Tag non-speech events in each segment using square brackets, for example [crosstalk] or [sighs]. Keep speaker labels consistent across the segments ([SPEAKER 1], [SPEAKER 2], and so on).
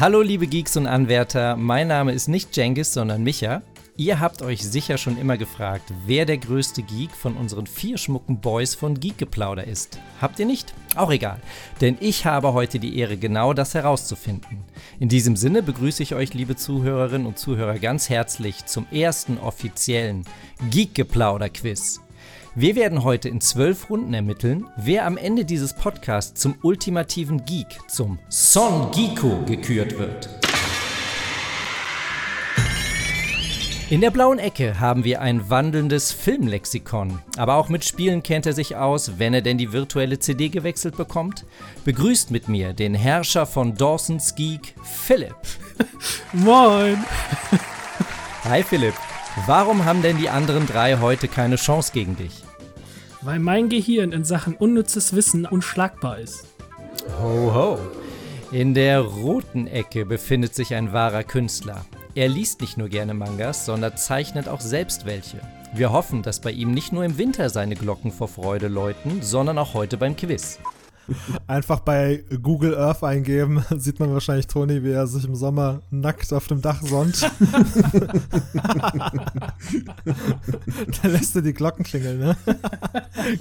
[SPEAKER 1] Hallo liebe Geeks und Anwärter, mein Name ist nicht Jengis, sondern Micha. Ihr habt euch sicher schon immer gefragt, wer der größte Geek von unseren vier schmucken Boys von Geekgeplauder ist. Habt ihr nicht? Auch egal, denn ich habe heute die Ehre, genau das herauszufinden. In diesem Sinne begrüße ich euch, liebe Zuhörerinnen und Zuhörer, ganz herzlich zum ersten offiziellen Geekgeplauder-Quiz. Wir werden heute in zwölf Runden ermitteln, wer am Ende dieses Podcasts zum ultimativen Geek, zum Son Geeko gekürt wird. In der blauen Ecke haben wir ein wandelndes Filmlexikon. Aber auch mit Spielen kennt er sich aus, wenn er denn die virtuelle CD gewechselt bekommt. Begrüßt mit mir den Herrscher von Dawson's Geek, Philipp. [laughs]
[SPEAKER 2] Moin!
[SPEAKER 1] Hi Philipp. Warum haben denn die anderen drei heute keine Chance gegen dich?
[SPEAKER 2] Weil mein Gehirn in Sachen unnützes Wissen unschlagbar ist.
[SPEAKER 1] Ho ho. In der roten Ecke befindet sich ein wahrer Künstler. Er liest nicht nur gerne Mangas, sondern zeichnet auch selbst welche. Wir hoffen, dass bei ihm nicht nur im Winter seine Glocken vor Freude läuten, sondern auch heute beim Quiz. [laughs]
[SPEAKER 3] Einfach bei Google Earth eingeben, [laughs] sieht man wahrscheinlich Toni, wie er sich im Sommer nackt auf dem Dach sonnt. [laughs] da lässt er die Glocken klingeln, ne?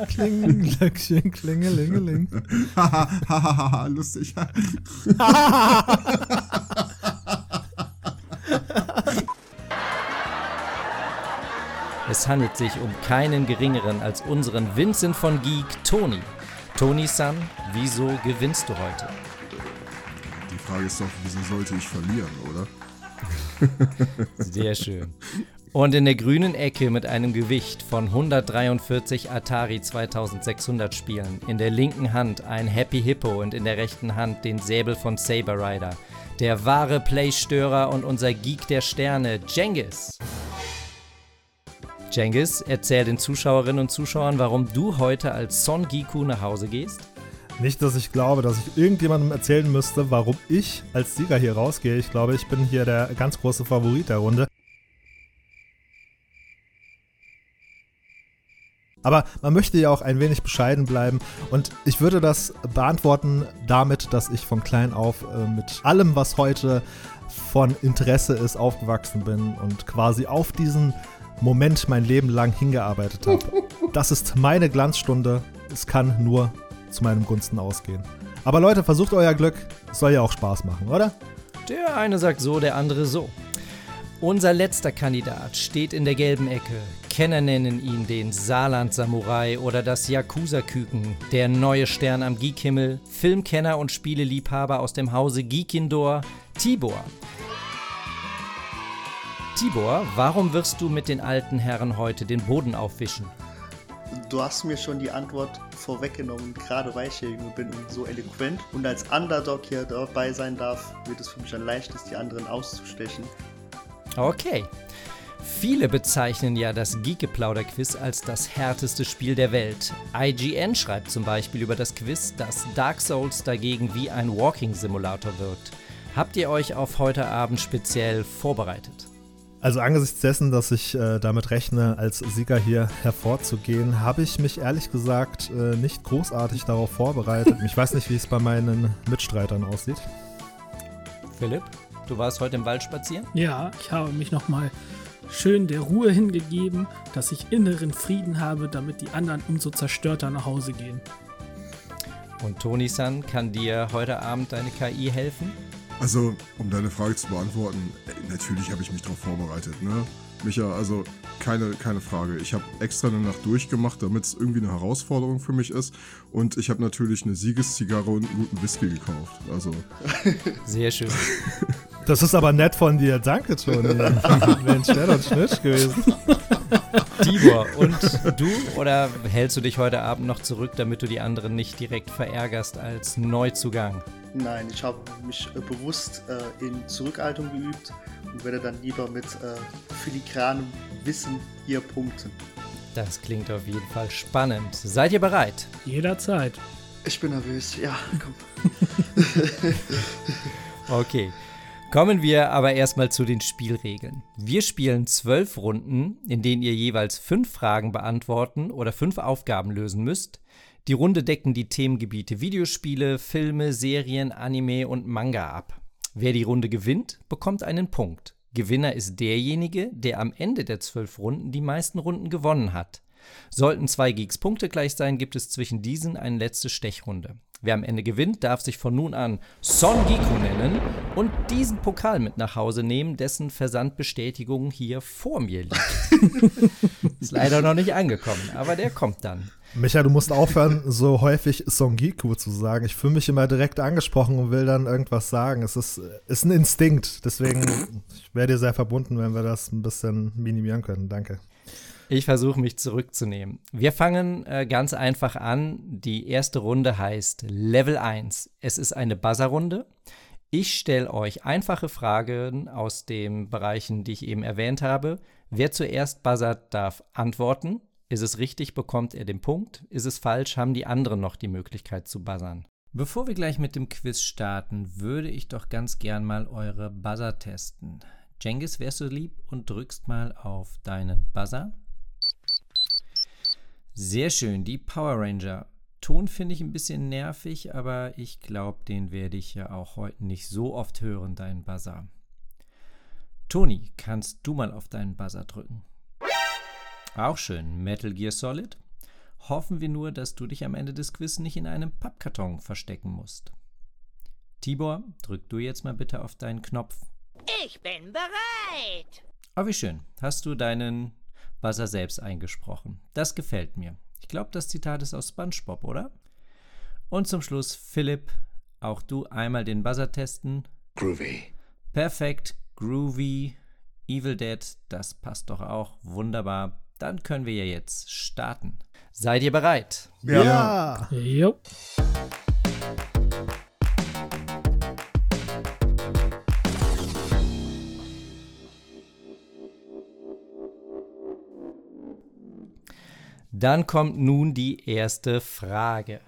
[SPEAKER 3] Kling, Glöckchen, klingelingeling.
[SPEAKER 4] Hahaha, lustig.
[SPEAKER 1] Es handelt sich um keinen geringeren als unseren Vincent von Geek, Toni. Toni-san, wieso gewinnst du heute?
[SPEAKER 4] Die Frage ist doch, wieso sollte ich verlieren, oder?
[SPEAKER 1] Sehr schön. Und in der grünen Ecke mit einem Gewicht von 143 Atari 2600 Spielen, in der linken Hand ein Happy Hippo und in der rechten Hand den Säbel von Saber Rider. Der wahre Playstörer und unser Geek der Sterne, Jengis. Jengis, erzähl den Zuschauerinnen und Zuschauern, warum du heute als Son Giku nach Hause gehst.
[SPEAKER 3] Nicht, dass ich glaube, dass ich irgendjemandem erzählen müsste, warum ich als Sieger hier rausgehe. Ich glaube, ich bin hier der ganz große Favorit der Runde. Aber man möchte ja auch ein wenig bescheiden bleiben und ich würde das beantworten damit, dass ich von klein auf äh, mit allem, was heute von Interesse ist, aufgewachsen bin und quasi auf diesen Moment mein Leben lang hingearbeitet habe. Das ist meine Glanzstunde. Es kann nur zu meinem Gunsten ausgehen. Aber Leute, versucht euer Glück. Es soll ja auch Spaß machen, oder?
[SPEAKER 1] Der eine sagt so, der andere so. Unser letzter Kandidat steht in der gelben Ecke. Kenner nennen ihn den Saarland-Samurai oder das Yakuza-Küken, der neue Stern am Geekhimmel, Filmkenner und Spieleliebhaber aus dem Hause Geekindor, Tibor. Tibor, warum wirst du mit den alten Herren heute den Boden aufwischen?
[SPEAKER 5] Du hast mir schon die Antwort vorweggenommen, gerade weil ich hier bin und so eloquent und als Underdog hier dabei sein darf, wird es für mich ein leichtes, die anderen auszustechen.
[SPEAKER 1] Okay. Viele bezeichnen ja das Geekgeplauder-Quiz als das härteste Spiel der Welt. IGN schreibt zum Beispiel über das Quiz, dass Dark Souls dagegen wie ein Walking-Simulator wirkt. Habt ihr euch auf heute Abend speziell vorbereitet?
[SPEAKER 3] Also angesichts dessen, dass ich äh, damit rechne, als Sieger hier hervorzugehen, habe ich mich ehrlich gesagt äh, nicht großartig darauf vorbereitet. ich weiß nicht, wie es bei meinen Mitstreitern aussieht.
[SPEAKER 1] Philipp, du warst heute im Wald spazieren?
[SPEAKER 2] Ja, ich habe mich nochmal schön der Ruhe hingegeben, dass ich inneren Frieden habe, damit die anderen umso zerstörter nach Hause gehen.
[SPEAKER 1] Und Toni-san kann dir heute Abend deine KI helfen?
[SPEAKER 4] Also, um deine Frage zu beantworten, natürlich habe ich mich darauf vorbereitet, ne? Micha, also keine, keine Frage. Ich habe extra eine Nacht durchgemacht, damit es irgendwie eine Herausforderung für mich ist. Und ich habe natürlich eine Siegeszigarre und einen guten Whisky gekauft. Also.
[SPEAKER 1] Sehr schön. [laughs]
[SPEAKER 3] Das ist aber nett von dir. Danke, Toni. [laughs] Mensch, wäre doch Schnitt gewesen.
[SPEAKER 1] Tibor, und du? Oder hältst du dich heute Abend noch zurück, damit du die anderen nicht direkt verärgerst als Neuzugang?
[SPEAKER 5] Nein, ich habe mich äh, bewusst äh, in Zurückhaltung geübt und werde dann lieber mit äh, filigranem Wissen hier punkten.
[SPEAKER 1] Das klingt auf jeden Fall spannend. Seid ihr bereit?
[SPEAKER 2] Jederzeit.
[SPEAKER 5] Ich bin nervös, ja, komm. [laughs]
[SPEAKER 1] okay. Kommen wir aber erstmal zu den Spielregeln. Wir spielen zwölf Runden, in denen ihr jeweils fünf Fragen beantworten oder fünf Aufgaben lösen müsst. Die Runde decken die Themengebiete Videospiele, Filme, Serien, Anime und Manga ab. Wer die Runde gewinnt, bekommt einen Punkt. Gewinner ist derjenige, der am Ende der zwölf Runden die meisten Runden gewonnen hat. Sollten zwei Geeks Punkte gleich sein, gibt es zwischen diesen eine letzte Stechrunde. Wer am Ende gewinnt, darf sich von nun an Son Giku nennen und diesen Pokal mit nach Hause nehmen, dessen Versandbestätigung hier vor mir liegt. [laughs] Ist leider noch nicht angekommen, aber der kommt dann.
[SPEAKER 3] Micha, du musst aufhören, so häufig Songiku zu sagen. Ich fühle mich immer direkt angesprochen und will dann irgendwas sagen. Es ist, ist ein Instinkt. Deswegen, ich wäre dir sehr verbunden, wenn wir das ein bisschen minimieren können. Danke.
[SPEAKER 1] Ich versuche mich zurückzunehmen. Wir fangen äh, ganz einfach an. Die erste Runde heißt Level 1. Es ist eine Buzzer-Runde. Ich stelle euch einfache Fragen aus den Bereichen, die ich eben erwähnt habe. Wer zuerst buzzert, darf antworten. Ist es richtig, bekommt er den Punkt. Ist es falsch, haben die anderen noch die Möglichkeit zu buzzern. Bevor wir gleich mit dem Quiz starten, würde ich doch ganz gern mal eure Buzzer testen. Jengis, wärst du lieb und drückst mal auf deinen Buzzer? Sehr schön, die Power Ranger. Ton finde ich ein bisschen nervig, aber ich glaube, den werde ich ja auch heute nicht so oft hören, deinen Buzzer. Toni, kannst du mal auf deinen Buzzer drücken? Auch schön, Metal Gear Solid. Hoffen wir nur, dass du dich am Ende des Quiz nicht in einem Pappkarton verstecken musst. Tibor, drück du jetzt mal bitte auf deinen Knopf.
[SPEAKER 6] Ich bin bereit.
[SPEAKER 1] Oh, wie schön. Hast du deinen Buzzer selbst eingesprochen. Das gefällt mir. Ich glaube, das Zitat ist aus SpongeBob, oder? Und zum Schluss, Philipp, auch du einmal den Buzzer testen.
[SPEAKER 7] Groovy.
[SPEAKER 1] Perfekt, groovy, Evil Dead, das passt doch auch wunderbar. Dann können wir ja jetzt starten. Seid ihr bereit?
[SPEAKER 3] Ja.
[SPEAKER 2] Jo.
[SPEAKER 1] Dann kommt nun die erste Frage.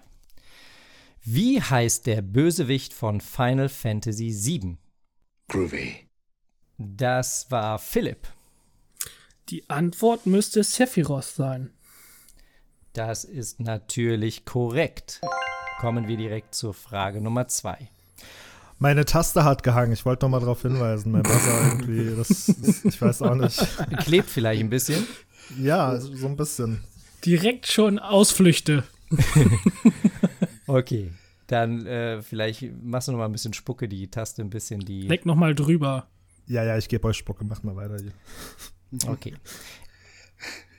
[SPEAKER 1] Wie heißt der Bösewicht von Final Fantasy VII?
[SPEAKER 7] Groovy.
[SPEAKER 1] Das war Philipp.
[SPEAKER 2] Die Antwort müsste Sephiroth sein.
[SPEAKER 1] Das ist natürlich korrekt. Kommen wir direkt zur Frage Nummer zwei.
[SPEAKER 3] Meine Taste hat gehangen. Ich wollte noch mal darauf hinweisen. Mein Buzzer [laughs] irgendwie, das, das, ich weiß auch nicht.
[SPEAKER 1] Klebt vielleicht ein bisschen.
[SPEAKER 3] Ja, so ein bisschen.
[SPEAKER 2] Direkt schon Ausflüchte. [laughs]
[SPEAKER 1] Okay, dann äh, vielleicht machst du noch mal ein bisschen Spucke, die Taste ein bisschen die.
[SPEAKER 2] Leck noch mal drüber.
[SPEAKER 3] Ja, ja, ich gebe euch Spucke. Macht mal weiter hier. [laughs]
[SPEAKER 1] Okay.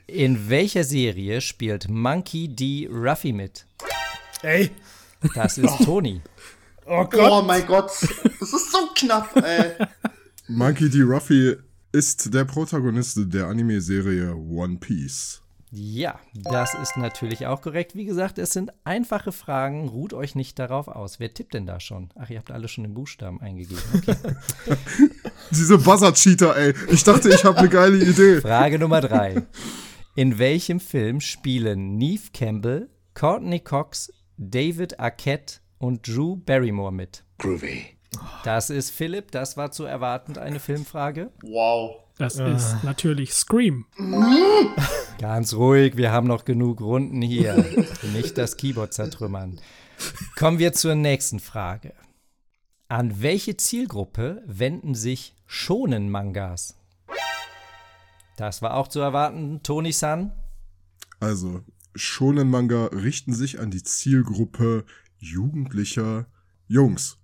[SPEAKER 1] In welcher Serie spielt Monkey D. Ruffy mit?
[SPEAKER 3] Ey!
[SPEAKER 1] Das ist [laughs] Toni.
[SPEAKER 3] Oh
[SPEAKER 5] Oh mein Gott, das ist so knapp, ey.
[SPEAKER 4] Monkey D. Ruffy ist der Protagonist der Anime-Serie One Piece.
[SPEAKER 1] Ja, das ist natürlich auch korrekt. Wie gesagt, es sind einfache Fragen. Ruht euch nicht darauf aus. Wer tippt denn da schon? Ach, ihr habt alle schon den Buchstaben eingegeben. Okay. [laughs]
[SPEAKER 4] Diese Buzzer-Cheater, ey. Ich dachte, ich habe eine geile Idee.
[SPEAKER 1] Frage Nummer drei. In welchem Film spielen Neve Campbell, Courtney Cox, David Arquette und Drew Barrymore mit?
[SPEAKER 7] Groovy.
[SPEAKER 1] Das ist Philipp. Das war zu erwartend eine Filmfrage.
[SPEAKER 5] Wow.
[SPEAKER 2] Das ist natürlich Scream. [laughs]
[SPEAKER 1] Ganz ruhig, wir haben noch genug Runden hier. [laughs] Nicht das Keyboard zertrümmern. Kommen wir zur nächsten Frage. An welche Zielgruppe wenden sich Shonen-Mangas? Das war auch zu erwarten, Toni-san.
[SPEAKER 4] Also, Shonen-Manga richten sich an die Zielgruppe jugendlicher Jungs.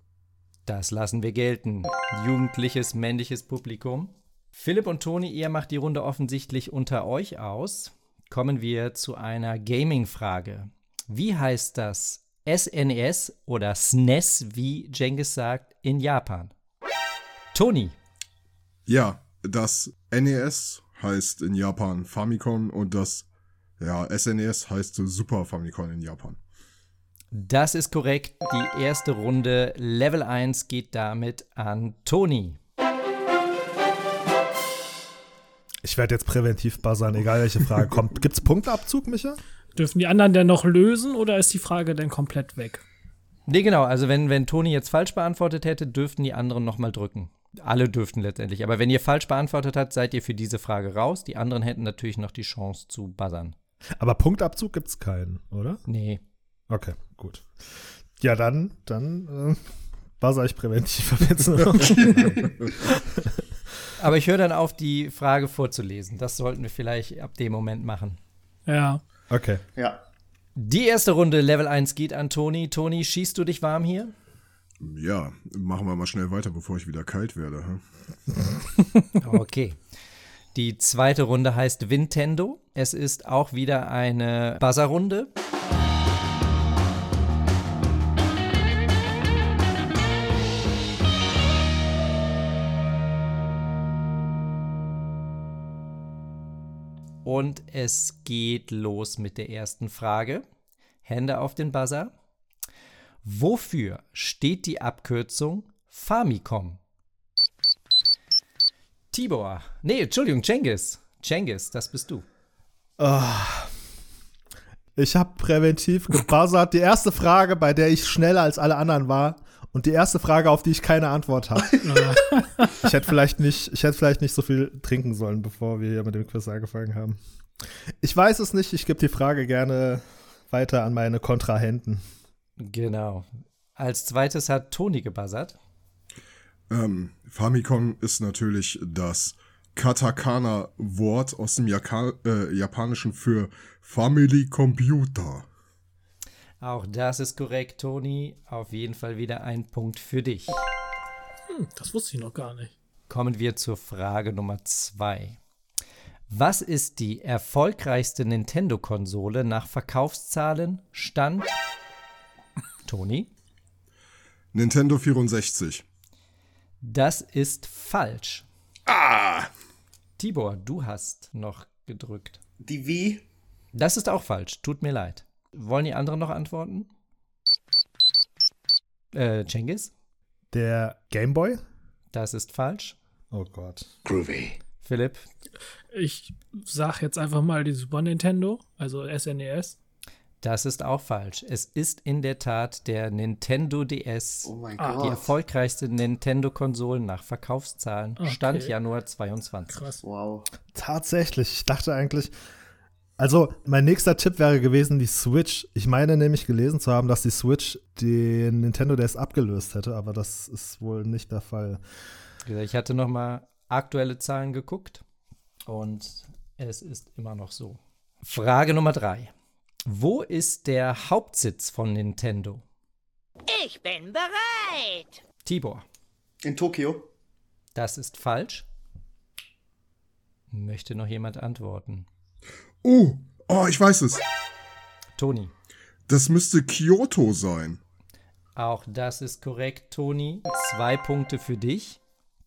[SPEAKER 1] Das lassen wir gelten. Jugendliches, männliches Publikum. Philipp und Toni, ihr macht die Runde offensichtlich unter euch aus. Kommen wir zu einer Gaming-Frage. Wie heißt das SNES oder SNES, wie Jengis sagt, in Japan? Toni,
[SPEAKER 4] Ja, das NES heißt in Japan Famicom und das ja, SNES heißt Super Famicom in Japan.
[SPEAKER 1] das ist korrekt. Die erste Runde Level 1 geht damit an Toni.
[SPEAKER 3] Ich werde jetzt präventiv buzzern, egal welche Frage kommt. [laughs] Gibt's Punkteabzug, Micha?
[SPEAKER 2] Dürfen die anderen denn noch lösen oder ist die Frage denn komplett weg?
[SPEAKER 1] Nee, genau. Also, wenn, wenn Toni jetzt falsch beantwortet hätte, dürften die anderen nochmal drücken. Alle dürften letztendlich. Aber wenn ihr falsch beantwortet habt, seid ihr für diese Frage raus. Die anderen hätten natürlich noch die Chance zu buzzern.
[SPEAKER 3] Aber Punktabzug gibt's keinen, oder?
[SPEAKER 1] Nee.
[SPEAKER 3] Okay, gut. Ja, dann, dann äh, buzzer ich präventiv. [laughs] [laughs]
[SPEAKER 1] Aber ich höre dann auf, die Frage vorzulesen. Das sollten wir vielleicht ab dem Moment machen.
[SPEAKER 2] Ja.
[SPEAKER 3] Okay.
[SPEAKER 5] Ja.
[SPEAKER 1] Die erste Runde Level 1 geht an Toni. Toni, schießt du dich warm hier?
[SPEAKER 4] Ja, machen wir mal schnell weiter, bevor ich wieder kalt werde. hm? [laughs]
[SPEAKER 1] Okay. Die zweite Runde heißt Nintendo. Es ist auch wieder eine Buzzer-Runde. Und es geht los mit der ersten Frage. Hände auf den Buzzer. Wofür steht die Abkürzung Famicom? Tibor. Nee, Entschuldigung, Cengiz. Cengiz, das bist du.
[SPEAKER 3] Ich habe präventiv gebuzzert. Die erste Frage, bei der ich schneller als alle anderen war. Und die erste Frage, auf die ich keine Antwort habe. [laughs] ich hätte vielleicht nicht, ich hätte vielleicht nicht so viel trinken sollen, bevor wir hier mit dem Quiz angefangen haben. Ich weiß es nicht. Ich gebe die Frage gerne weiter an meine Kontrahenten.
[SPEAKER 1] Genau. Als zweites hat Toni gebuzzert.
[SPEAKER 4] Ähm, Famicom ist natürlich das Katakana-Wort aus dem Jaka äh, Japanischen für Family Computer.
[SPEAKER 1] Auch das ist korrekt, Toni. Auf jeden Fall wieder ein Punkt für dich.
[SPEAKER 2] Hm, das wusste ich noch gar nicht.
[SPEAKER 1] Kommen wir zur Frage Nummer zwei. Was ist die erfolgreichste Nintendo-Konsole nach Verkaufszahlen? Stand Toni?
[SPEAKER 4] Nintendo 64.
[SPEAKER 1] Das ist falsch.
[SPEAKER 4] Ah!
[SPEAKER 1] Tibor, du hast noch gedrückt.
[SPEAKER 5] Die Wii.
[SPEAKER 1] Das ist auch falsch. Tut mir leid. Wollen die anderen noch antworten? Äh, Cengiz?
[SPEAKER 3] Der Gameboy?
[SPEAKER 1] Das ist falsch.
[SPEAKER 3] Oh Gott.
[SPEAKER 7] Groovy.
[SPEAKER 1] Philipp?
[SPEAKER 2] Ich sag jetzt einfach mal die Super Nintendo, also SNES.
[SPEAKER 1] Das ist auch falsch. Es ist in der Tat der Nintendo DS.
[SPEAKER 5] Oh mein
[SPEAKER 2] Ah,
[SPEAKER 1] Die
[SPEAKER 5] Gott.
[SPEAKER 1] erfolgreichste Nintendo-Konsole nach Verkaufszahlen.
[SPEAKER 2] Okay.
[SPEAKER 1] Stand Januar 22.
[SPEAKER 2] Krass.
[SPEAKER 5] Wow.
[SPEAKER 3] Tatsächlich. Ich dachte eigentlich. Also, mein nächster Tipp wäre gewesen, die Switch. Ich meine nämlich gelesen zu haben, dass die Switch den Nintendo DS abgelöst hätte, aber das ist wohl nicht der Fall.
[SPEAKER 1] Ich hatte noch mal aktuelle Zahlen geguckt und es ist immer noch so. Frage Nummer drei. Wo ist der Hauptsitz von Nintendo?
[SPEAKER 6] Ich bin bereit.
[SPEAKER 1] Tibor.
[SPEAKER 5] In Tokio.
[SPEAKER 1] Das ist falsch. Möchte noch jemand antworten?
[SPEAKER 4] Oh, oh, ich weiß es.
[SPEAKER 1] Toni.
[SPEAKER 4] Das müsste Kyoto sein.
[SPEAKER 1] Auch das ist korrekt, Toni. Zwei Punkte für dich.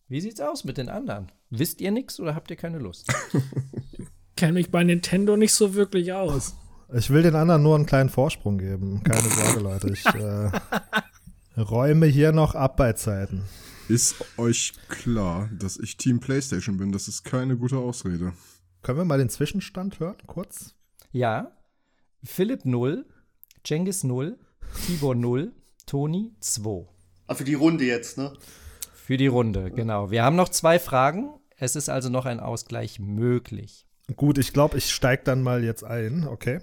[SPEAKER 1] Wie sieht's aus mit den anderen? Wisst ihr nichts oder habt ihr keine Lust? [laughs]
[SPEAKER 2] Kenne mich bei Nintendo nicht so wirklich aus.
[SPEAKER 3] Ich will den anderen nur einen kleinen Vorsprung geben. Keine Sorge, Leute. Ich [laughs] äh, räume hier noch ab bei Zeiten.
[SPEAKER 4] Ist euch klar, dass ich Team PlayStation bin? Das ist keine gute Ausrede.
[SPEAKER 3] Können wir mal den Zwischenstand hören, kurz?
[SPEAKER 1] Ja. Philipp 0, Cengiz 0, Tibor 0, Toni 2.
[SPEAKER 5] Ah, für die Runde jetzt, ne?
[SPEAKER 1] Für die Runde, genau. Wir haben noch zwei Fragen. Es ist also noch ein Ausgleich möglich.
[SPEAKER 3] Gut, ich glaube, ich steige dann mal jetzt ein, okay?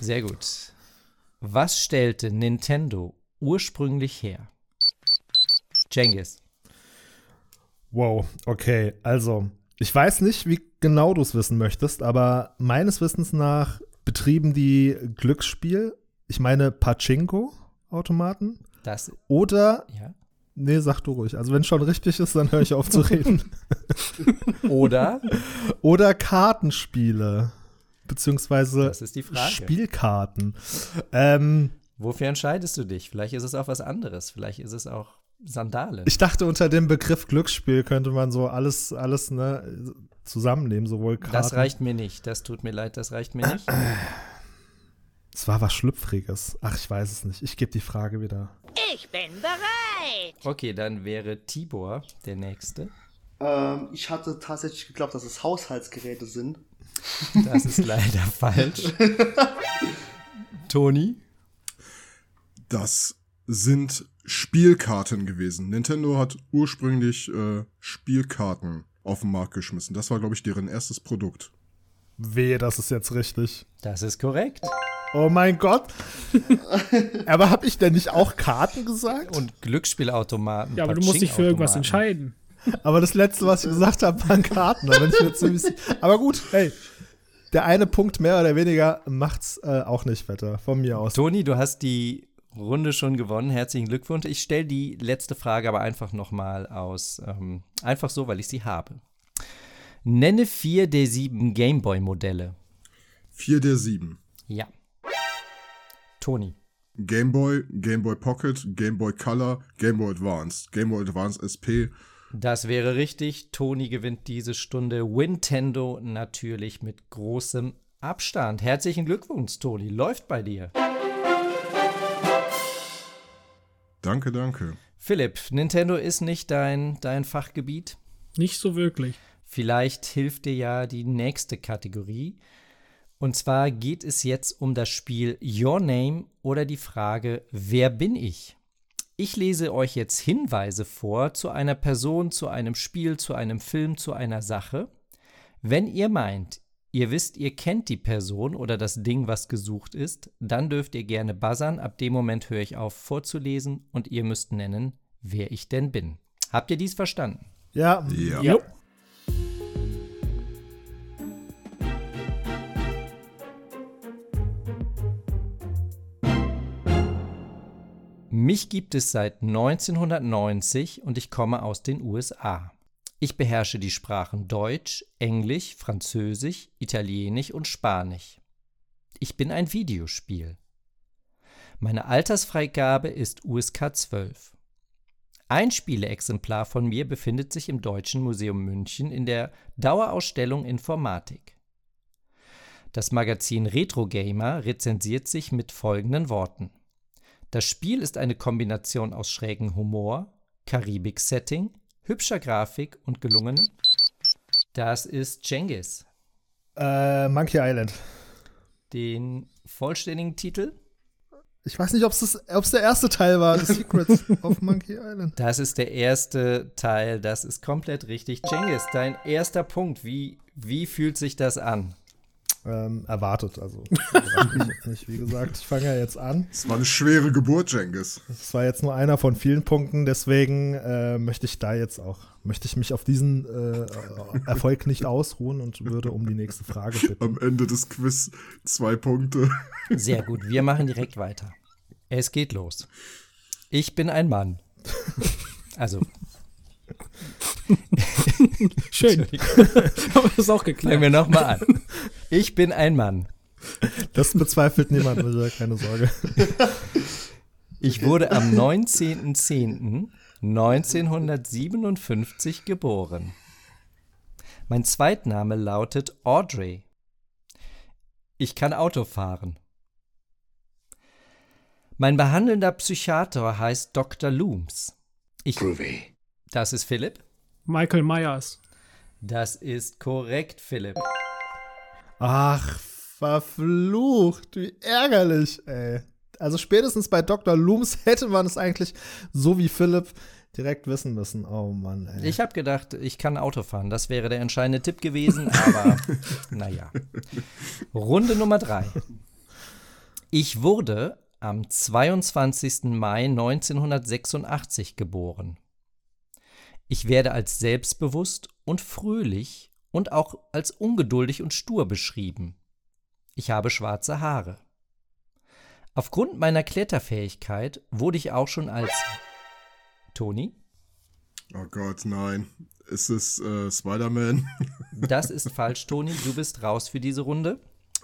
[SPEAKER 1] Sehr gut. Was stellte Nintendo ursprünglich her? Cengiz.
[SPEAKER 3] Wow, okay. Also, ich weiß nicht, wie genau du es wissen möchtest, aber meines Wissens nach betrieben die Glücksspiel, ich meine Pachinko-Automaten
[SPEAKER 1] Das,
[SPEAKER 3] oder,
[SPEAKER 1] ja.
[SPEAKER 3] nee, sag du ruhig. Also, wenn es schon richtig ist, dann höre ich auf zu reden. [laughs]
[SPEAKER 1] Oder,
[SPEAKER 3] oder Kartenspiele, beziehungsweise
[SPEAKER 1] das ist die Frage.
[SPEAKER 3] Spielkarten. Ähm,
[SPEAKER 1] Wofür entscheidest du dich? Vielleicht ist es auch was anderes. Vielleicht ist es auch Sandalen.
[SPEAKER 3] ich dachte, unter dem Begriff Glücksspiel könnte man so alles, alles ne, zusammennehmen, sowohl Karten.
[SPEAKER 1] das reicht mir nicht. Das tut mir leid, das reicht mir nicht. [clears throat]
[SPEAKER 3] Es war was Schlüpfriges. Ach, ich weiß es nicht. Ich gebe die Frage wieder.
[SPEAKER 6] Ich bin bereit.
[SPEAKER 1] Okay, dann wäre Tibor der Nächste.
[SPEAKER 5] Ähm, ich hatte tatsächlich geglaubt, dass es Haushaltsgeräte sind.
[SPEAKER 1] Das ist leider [laughs] falsch. [laughs] Toni?
[SPEAKER 4] Das sind Spielkarten gewesen. Nintendo hat ursprünglich äh, Spielkarten auf den Markt geschmissen. Das war, glaube ich, deren erstes Produkt.
[SPEAKER 3] Wehe, das ist jetzt richtig.
[SPEAKER 1] Das ist korrekt.
[SPEAKER 3] Oh mein Gott. [laughs] aber habe ich denn nicht auch Karten gesagt?
[SPEAKER 1] Und Glücksspielautomaten.
[SPEAKER 2] Ja, aber du musst dich für irgendwas entscheiden.
[SPEAKER 3] Aber das letzte, was ich gesagt habe, waren Karten. Da bin ich mir ziemlich sicher. Aber gut, hey. Der eine Punkt mehr oder weniger macht's äh, auch nicht wetter. Von mir aus.
[SPEAKER 1] Toni, du hast die Runde schon gewonnen. Herzlichen Glückwunsch. Ich stelle die letzte Frage aber einfach nochmal aus. Ähm, einfach so, weil ich sie habe. Nenne vier der sieben Gameboy-Modelle.
[SPEAKER 4] Vier der sieben.
[SPEAKER 1] Ja. Toni.
[SPEAKER 4] Game Boy, Game Boy Pocket, Game Boy Color, Game Boy Advance, Game Boy Advance SP.
[SPEAKER 1] Das wäre richtig. Toni gewinnt diese Stunde. Nintendo natürlich mit großem Abstand. Herzlichen Glückwunsch, Toni. Läuft bei dir.
[SPEAKER 4] Danke, danke.
[SPEAKER 1] Philipp, Nintendo ist nicht dein, dein Fachgebiet.
[SPEAKER 2] Nicht so wirklich.
[SPEAKER 1] Vielleicht hilft dir ja die nächste Kategorie. Und zwar geht es jetzt um das Spiel Your Name oder die Frage, wer bin ich? Ich lese euch jetzt Hinweise vor zu einer Person, zu einem Spiel, zu einem Film, zu einer Sache. Wenn ihr meint, ihr wisst, ihr kennt die Person oder das Ding, was gesucht ist, dann dürft ihr gerne buzzern. Ab dem Moment höre ich auf vorzulesen und ihr müsst nennen, wer ich denn bin. Habt ihr dies verstanden?
[SPEAKER 3] Ja,
[SPEAKER 4] Ja.
[SPEAKER 2] Ja.
[SPEAKER 1] Mich gibt es seit 1990 und ich komme aus den USA. Ich beherrsche die Sprachen Deutsch, Englisch, Französisch, Italienisch und Spanisch. Ich bin ein Videospiel. Meine Altersfreigabe ist USK 12. Ein Spieleexemplar von mir befindet sich im Deutschen Museum München in der Dauerausstellung Informatik. Das Magazin Retro Gamer rezensiert sich mit folgenden Worten. Das Spiel ist eine Kombination aus schrägem Humor, Karibik-Setting, hübscher Grafik und gelungenen. Das ist Cengiz.
[SPEAKER 3] äh, Monkey Island.
[SPEAKER 1] Den vollständigen Titel?
[SPEAKER 3] Ich weiß nicht, ob es der erste Teil war, The Secrets [laughs] of Monkey Island.
[SPEAKER 1] Das ist der erste Teil. Das ist komplett richtig. Cengiz, dein erster Punkt. Wie, wie fühlt sich das an?
[SPEAKER 3] Ähm, erwartet, also. [laughs] nicht. Wie gesagt, ich fange ja jetzt an.
[SPEAKER 4] Es war eine schwere Geburt, Jengis.
[SPEAKER 3] Das war jetzt nur einer von vielen Punkten, deswegen äh, möchte ich da jetzt auch, möchte ich mich auf diesen äh, [laughs] Erfolg nicht ausruhen und würde um die nächste Frage bitten.
[SPEAKER 4] Am Ende des Quiz zwei Punkte.
[SPEAKER 1] Sehr gut, wir machen direkt weiter. Es geht los. Ich bin ein Mann. [laughs] Also, [laughs]
[SPEAKER 2] Schön. Aber das ist auch
[SPEAKER 1] fangen
[SPEAKER 2] geklärt.
[SPEAKER 1] wir nochmal an. Ich bin ein Mann.
[SPEAKER 3] Das bezweifelt niemand, Michael, keine Sorge.
[SPEAKER 1] Ich wurde am 19.10.1957 geboren. Mein Zweitname lautet Audrey. Ich kann Auto fahren. Mein behandelnder Psychiater heißt Dr. Looms. Ich,
[SPEAKER 7] Groovy.
[SPEAKER 1] Das ist Philipp.
[SPEAKER 2] Michael Myers.
[SPEAKER 1] Das ist korrekt, Philipp.
[SPEAKER 3] Ach, verflucht, wie ärgerlich, ey. Also spätestens bei Dr. Looms [laughs] hätte man es eigentlich, so wie Philipp, direkt wissen müssen. Oh Mann, ey.
[SPEAKER 1] Ich habe gedacht, ich kann Auto fahren. Das wäre der entscheidende Tipp gewesen, aber [laughs] naja. Runde Nummer drei. Ich wurde am 22. Mai 1986 geboren. Ich werde als selbstbewusst und fröhlich und auch als ungeduldig und stur beschrieben. Ich habe schwarze Haare. Aufgrund meiner Kletterfähigkeit wurde ich auch schon als Toni,
[SPEAKER 4] Oh Gott, nein. Ist es äh, Spider-Man? [laughs]
[SPEAKER 1] Das ist falsch, Toni. Du bist raus für diese Runde.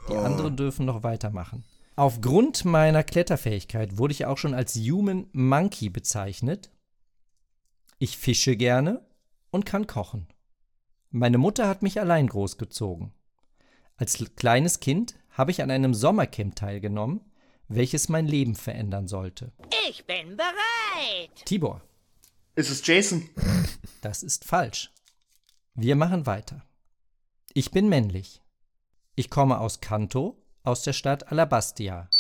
[SPEAKER 1] Die anderen dürfen noch weitermachen. Aufgrund meiner Kletterfähigkeit wurde ich auch schon als Human Monkey bezeichnet. Ich fische gerne und kann kochen. Meine Mutter hat mich allein großgezogen. Als kleines Kind habe ich an einem Sommercamp teilgenommen, welches mein Leben verändern sollte.
[SPEAKER 6] Ich bin bereit.
[SPEAKER 1] Tibor,
[SPEAKER 5] Ist es Jason? [laughs]
[SPEAKER 1] das ist falsch. Wir machen weiter. Ich bin männlich. Ich komme aus Kanto, aus der Stadt Alabastia.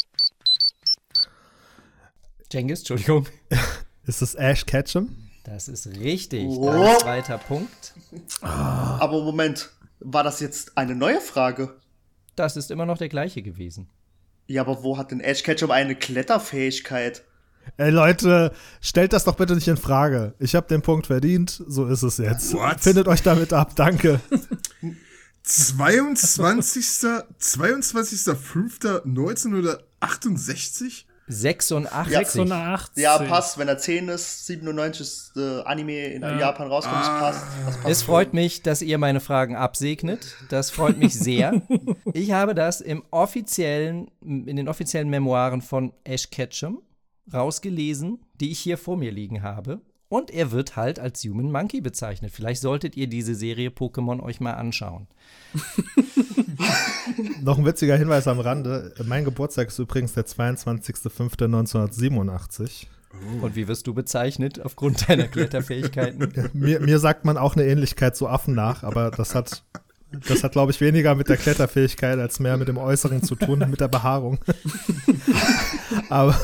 [SPEAKER 1] Cengiz, Entschuldigung. [laughs]
[SPEAKER 3] Ist es Ash Ketchum?
[SPEAKER 1] Das ist richtig.
[SPEAKER 5] Oh.
[SPEAKER 1] Dein zweiter Punkt.
[SPEAKER 5] Aber Moment, war das jetzt eine neue Frage?
[SPEAKER 1] Das ist immer noch der gleiche gewesen.
[SPEAKER 5] Ja, aber wo hat denn Ash Ketchum eine Kletterfähigkeit?
[SPEAKER 3] Ey Leute, stellt das doch bitte nicht in Frage. Ich habe den Punkt verdient, so ist es jetzt.
[SPEAKER 4] What?
[SPEAKER 3] Findet euch damit ab, danke.
[SPEAKER 4] 22. 22.05.1968?
[SPEAKER 1] 86.
[SPEAKER 2] 86.
[SPEAKER 5] Ja, passt. Wenn er 10 ist, 97 ist äh, Anime in
[SPEAKER 2] Ja.
[SPEAKER 5] Japan rauskommt, das passt. Das passt
[SPEAKER 1] Es freut mich, dass ihr meine Fragen absegnet. Das freut mich sehr. [laughs] Ich habe das im offiziellen, in den offiziellen Memoiren von Ash Ketchum rausgelesen, die ich hier vor mir liegen habe. Und er wird halt als Human Monkey bezeichnet. Vielleicht solltet ihr diese Serie Pokémon euch mal anschauen. [laughs] [laughs]
[SPEAKER 3] Noch ein witziger Hinweis am Rande. Mein Geburtstag ist übrigens der 22.05.1987.
[SPEAKER 1] Und wie wirst du bezeichnet aufgrund deiner [laughs] Kletterfähigkeiten?
[SPEAKER 3] Mir, mir sagt man auch eine Ähnlichkeit zu Affen nach, aber das hat, das hat, glaube ich, weniger mit der Kletterfähigkeit als mehr mit dem Äußeren zu tun, mit der Behaarung. [laughs] aber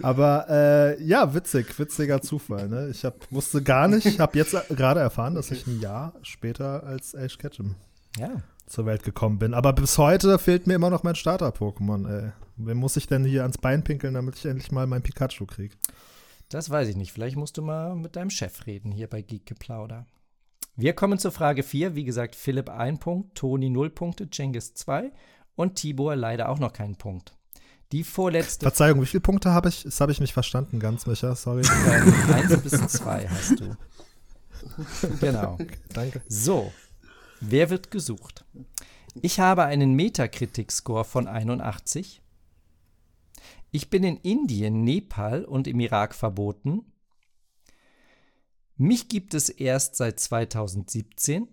[SPEAKER 3] aber äh, ja, witzig, witziger Zufall. Ne? Ich hab, wusste gar nicht, habe jetzt gerade erfahren, dass ich ein Jahr später als Ash Ketchum
[SPEAKER 1] Ja.
[SPEAKER 3] Zur Welt gekommen bin. Aber bis heute fehlt mir immer noch mein Starter-Pokémon. ey. Wem muss ich denn hier ans Bein pinkeln, damit ich endlich mal mein Pikachu kriege?
[SPEAKER 1] Das weiß ich nicht. Vielleicht musst du mal mit deinem Chef reden hier bei Geek Geplauder. Wir kommen zur Frage 4. Wie gesagt, Philipp 1 Punkt, Toni 0 Punkte, Cengiz 2 und Tibor leider auch noch keinen Punkt. Die vorletzte
[SPEAKER 3] Verzeihung, wie viele Punkte habe ich? Das habe ich nicht verstanden, ganz, Micha, sorry.
[SPEAKER 1] Frage 1 bis 2 hast du. [laughs] Genau.
[SPEAKER 3] Danke.
[SPEAKER 1] So, wer wird gesucht? Ich habe einen Metakritik-Score von 81. Ich bin in Indien, Nepal und im Irak verboten. Mich gibt es erst seit 2017.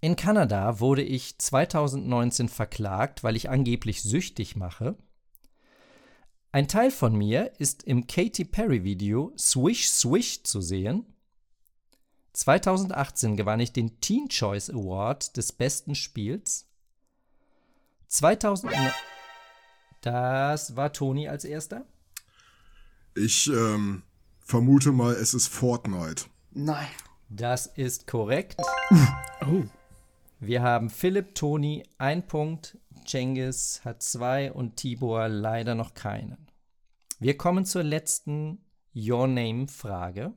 [SPEAKER 1] In Kanada wurde ich 2019 verklagt, weil ich angeblich süchtig mache. Ein Teil von mir ist im Katy Perry Video Swish Swish zu sehen. 2018 gewann ich den Teen Choice Award des besten Spiels. 2009 Das war Toni als erster.
[SPEAKER 4] Ich ähm, vermute mal, es ist Fortnite.
[SPEAKER 5] Nein.
[SPEAKER 1] Das ist korrekt.
[SPEAKER 2] Oh.
[SPEAKER 1] Wir haben Philipp, Toni, ein Punkt, Cengiz hat zwei und Tibor leider noch keinen. Wir kommen zur letzten Your Name-Frage.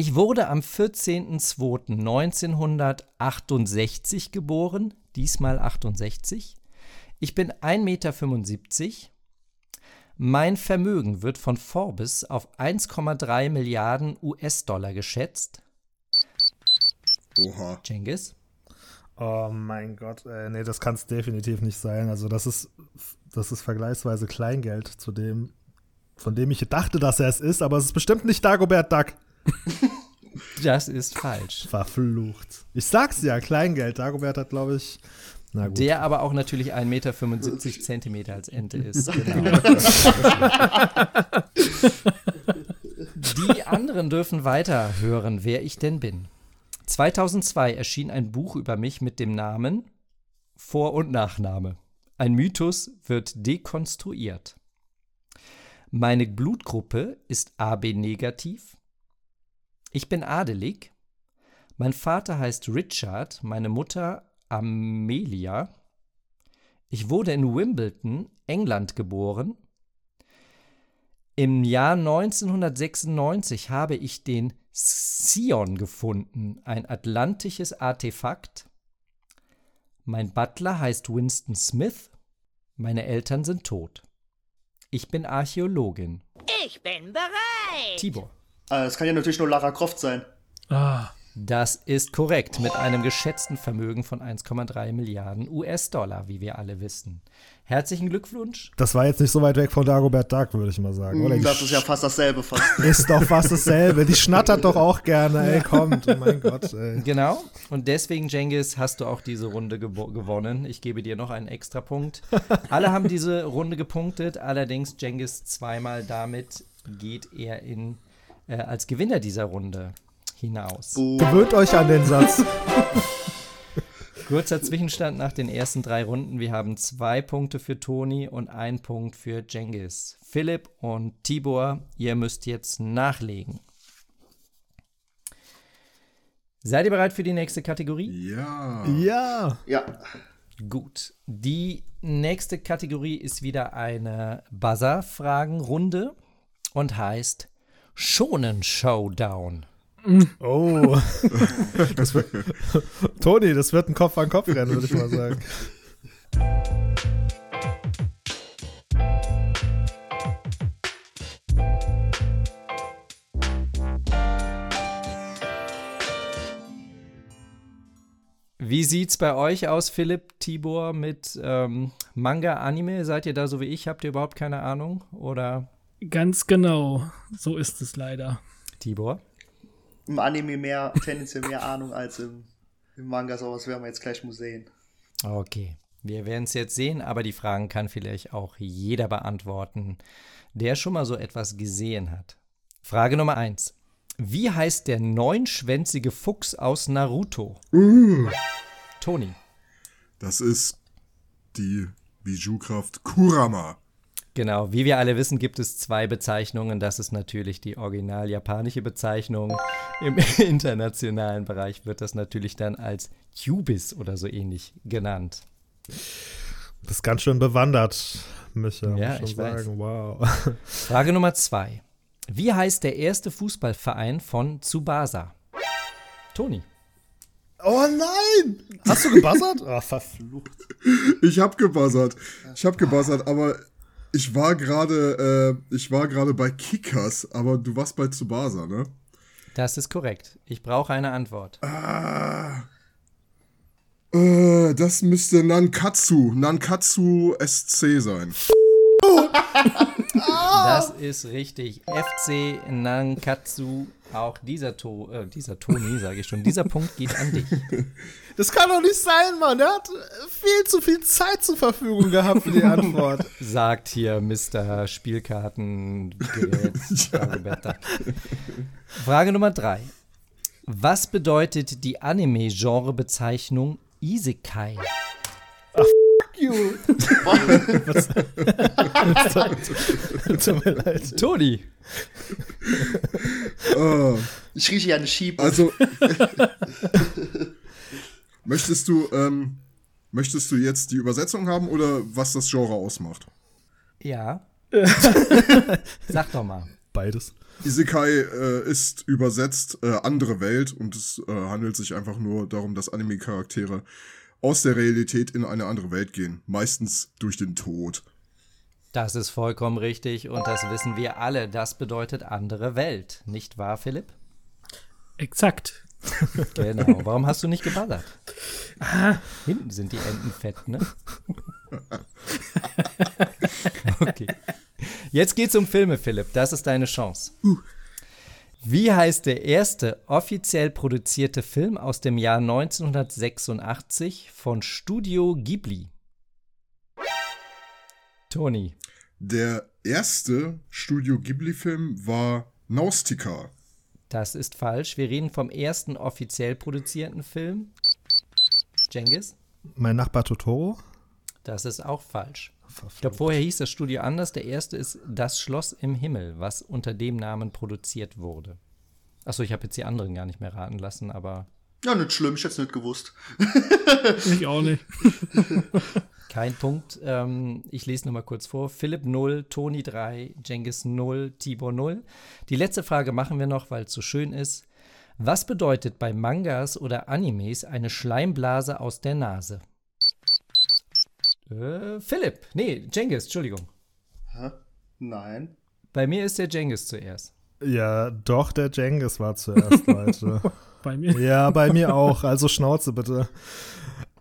[SPEAKER 1] Ich wurde am 14.02.1968 geboren, diesmal 68. Ich bin 1,75 Meter. Mein Vermögen wird von Forbes auf 1,3 Milliarden US-Dollar geschätzt.
[SPEAKER 4] Oha.
[SPEAKER 1] Cengiz?
[SPEAKER 3] Oh mein Gott, ey, nee, das kann es definitiv nicht sein. Also das ist, das ist vergleichsweise Kleingeld zu dem, von dem ich dachte, dass er es ist, aber es ist bestimmt nicht Dagobert Duck. [laughs]
[SPEAKER 1] Das ist falsch.
[SPEAKER 3] Verflucht. Ich sag's ja, Kleingeld. Dagobert hat, glaube ich, na gut.
[SPEAKER 1] Der aber auch natürlich 1,75 Meter Zentimeter als Ente ist. [laughs] Genau. Die anderen dürfen weiter hören, wer ich denn bin. 2002 erschien ein Buch über mich mit dem Namen Vor- und Nachname. Ein Mythos wird dekonstruiert. Meine Blutgruppe ist AB negativ. Ich bin adelig. Mein Vater heißt Richard, meine Mutter Amelia. Ich wurde in Wimbledon, England geboren. Im Jahr 1996 habe ich den Sion gefunden, ein atlantisches Artefakt. Mein Butler heißt Winston Smith. Meine Eltern sind tot. Ich bin Archäologin.
[SPEAKER 6] Ich bin bereit.
[SPEAKER 1] Tibor.
[SPEAKER 5] Äh, Es kann ja natürlich nur Lara Croft sein.
[SPEAKER 2] Ah,
[SPEAKER 1] Das ist korrekt, mit einem geschätzten Vermögen von 1,3 Milliarden US-Dollar, wie wir alle wissen. Herzlichen Glückwunsch.
[SPEAKER 3] Das war jetzt nicht so weit weg von Dagobert Duck, würde ich mal sagen. Oder? Die
[SPEAKER 5] Das ist ja fast dasselbe fast. [laughs]
[SPEAKER 3] ist doch fast dasselbe. Die schnattert doch auch gerne, ey, kommt. Oh mein Gott, ey.
[SPEAKER 1] Genau. Und deswegen, Jengis, hast du auch diese Runde gewo- gewonnen. Ich gebe dir noch einen extra Punkt. Alle haben diese Runde gepunktet. Allerdings, Jengis zweimal damit geht er in, äh, als Gewinner dieser Runde hinaus.
[SPEAKER 3] Gewöhnt euch an den Satz. [laughs]
[SPEAKER 1] Kurzer Zwischenstand nach den ersten drei Runden. Wir haben zwei Punkte für Toni und einen Punkt für Jengis. Philipp und Tibor, ihr müsst jetzt nachlegen. Seid ihr bereit für die nächste Kategorie?
[SPEAKER 4] Ja.
[SPEAKER 3] Ja.
[SPEAKER 5] Ja.
[SPEAKER 1] Gut. Die nächste Kategorie ist wieder eine Buzzer-Fragenrunde und heißt Schonen Showdown.
[SPEAKER 3] Oh. [laughs] das wird, [laughs] Toni, das wird ein Kopf-an-Kopf-Rennen, würde ich mal sagen.
[SPEAKER 1] Wie sieht's bei euch aus, Philipp, Tibor, mit ähm, Manga, Anime? Seid ihr da so wie ich? Habt ihr überhaupt keine Ahnung? Oder
[SPEAKER 2] Ganz genau. So ist es leider.
[SPEAKER 1] Tibor?
[SPEAKER 5] Im Anime mehr, tendenziell mehr Ahnung als im, im Manga, so was werden wir jetzt gleich mal sehen.
[SPEAKER 1] Okay. Wir werden es jetzt sehen, aber die Fragen kann vielleicht auch jeder beantworten, der schon mal so etwas gesehen hat. Frage Nummer eins: Wie heißt der neunschwänzige Fuchs aus Naruto? Toni.
[SPEAKER 4] Das ist die Bijou-Kraft Kurama.
[SPEAKER 1] Genau, wie wir alle wissen, gibt es zwei Bezeichnungen. Das ist natürlich die original japanische Bezeichnung. Im [laughs] internationalen Bereich wird das natürlich dann als Cubis oder so ähnlich genannt.
[SPEAKER 3] Das ist ganz schön bewandert, Micha.
[SPEAKER 1] Ja, ich weiß.
[SPEAKER 3] sagen. Wow. [laughs]
[SPEAKER 1] Frage Nummer zwei. Wie heißt der erste Fußballverein von Tsubasa? Toni.
[SPEAKER 3] Oh nein! Hast du gebuzzert? [laughs] Ah, verflucht.
[SPEAKER 4] Ich hab gebuzzert. Ich hab gebuzzert, aber ich war gerade, äh, ich war gerade bei Kickers, aber du warst bei Tsubasa, ne?
[SPEAKER 1] Das ist korrekt. Ich brauche eine Antwort.
[SPEAKER 4] Ah. Äh, das müsste Nankatsu, Nankatsu SC sein.
[SPEAKER 1] Das ist richtig. FC Nankatsu. Auch dieser, to äh, dieser Toni, sage ich schon. Dieser Punkt geht an dich. [laughs]
[SPEAKER 3] Das kann doch nicht sein, Mann. Der hat viel zu viel Zeit zur Verfügung gehabt für die Antwort. [laughs]
[SPEAKER 1] Sagt hier Mr. Spielkartengerät. Frage, [laughs] Frage Nummer drei. Was bedeutet die Anime-Genre-Bezeichnung Isekai?
[SPEAKER 3] You. Tut mir leid.
[SPEAKER 1] Toni.
[SPEAKER 4] Ah,
[SPEAKER 5] Ich rieche ja eine Schiebe.
[SPEAKER 4] also. [laughs] möchtest du, ähm, möchtest du jetzt die Übersetzung haben oder was das Genre ausmacht?
[SPEAKER 1] Ja. [laughs] Sag doch mal.
[SPEAKER 3] Beides.
[SPEAKER 4] Isekai äh, ist übersetzt äh, andere Welt und es äh, handelt sich einfach nur darum, dass Anime-Charaktere aus der Realität in eine andere Welt gehen. Meistens durch den Tod.
[SPEAKER 1] Das ist vollkommen richtig und das wissen wir alle. Das bedeutet andere Welt. Nicht wahr, Philipp?
[SPEAKER 2] Exakt. [laughs]
[SPEAKER 1] Genau. Warum hast du nicht geballert? Hinten sind die Enten fett, ne? [laughs] Okay. Jetzt geht's um Filme, Philipp. Das ist deine Chance. Wie heißt der erste offiziell produzierte Film aus dem Jahr 1986 von Studio Ghibli? Toni.
[SPEAKER 4] Der erste Studio Ghibli-Film war Nausticaa.
[SPEAKER 1] Das ist falsch. Wir reden vom ersten offiziell produzierten Film. Jengis?
[SPEAKER 3] Mein Nachbar Totoro.
[SPEAKER 1] Das ist auch falsch. Ich glaube, vorher hieß das Studio anders. Der erste ist Das Schloss im Himmel, was unter dem Namen produziert wurde. Achso, ich habe jetzt die anderen gar nicht mehr raten lassen, aber
[SPEAKER 5] Ja, nicht schlimm, ich hätte es nicht gewusst. [laughs]
[SPEAKER 2] Ich auch nicht. [laughs]
[SPEAKER 1] kein Punkt. Ähm, ich lese nur mal kurz vor. Philipp 0, Toni 3, Jengis 0, Tibor 0. Die letzte Frage machen wir noch, weil es so schön ist. Was bedeutet bei Mangas oder Animes eine Schleimblase aus der Nase? Äh, Philipp, nee, Jengis, Entschuldigung.
[SPEAKER 5] Hä? Nein.
[SPEAKER 1] Bei mir ist der Jengis zuerst.
[SPEAKER 3] Ja, doch, der Jengis war zuerst, Leute. [laughs]
[SPEAKER 2] Bei mir.
[SPEAKER 3] Ja, bei mir auch. Also Schnauze bitte.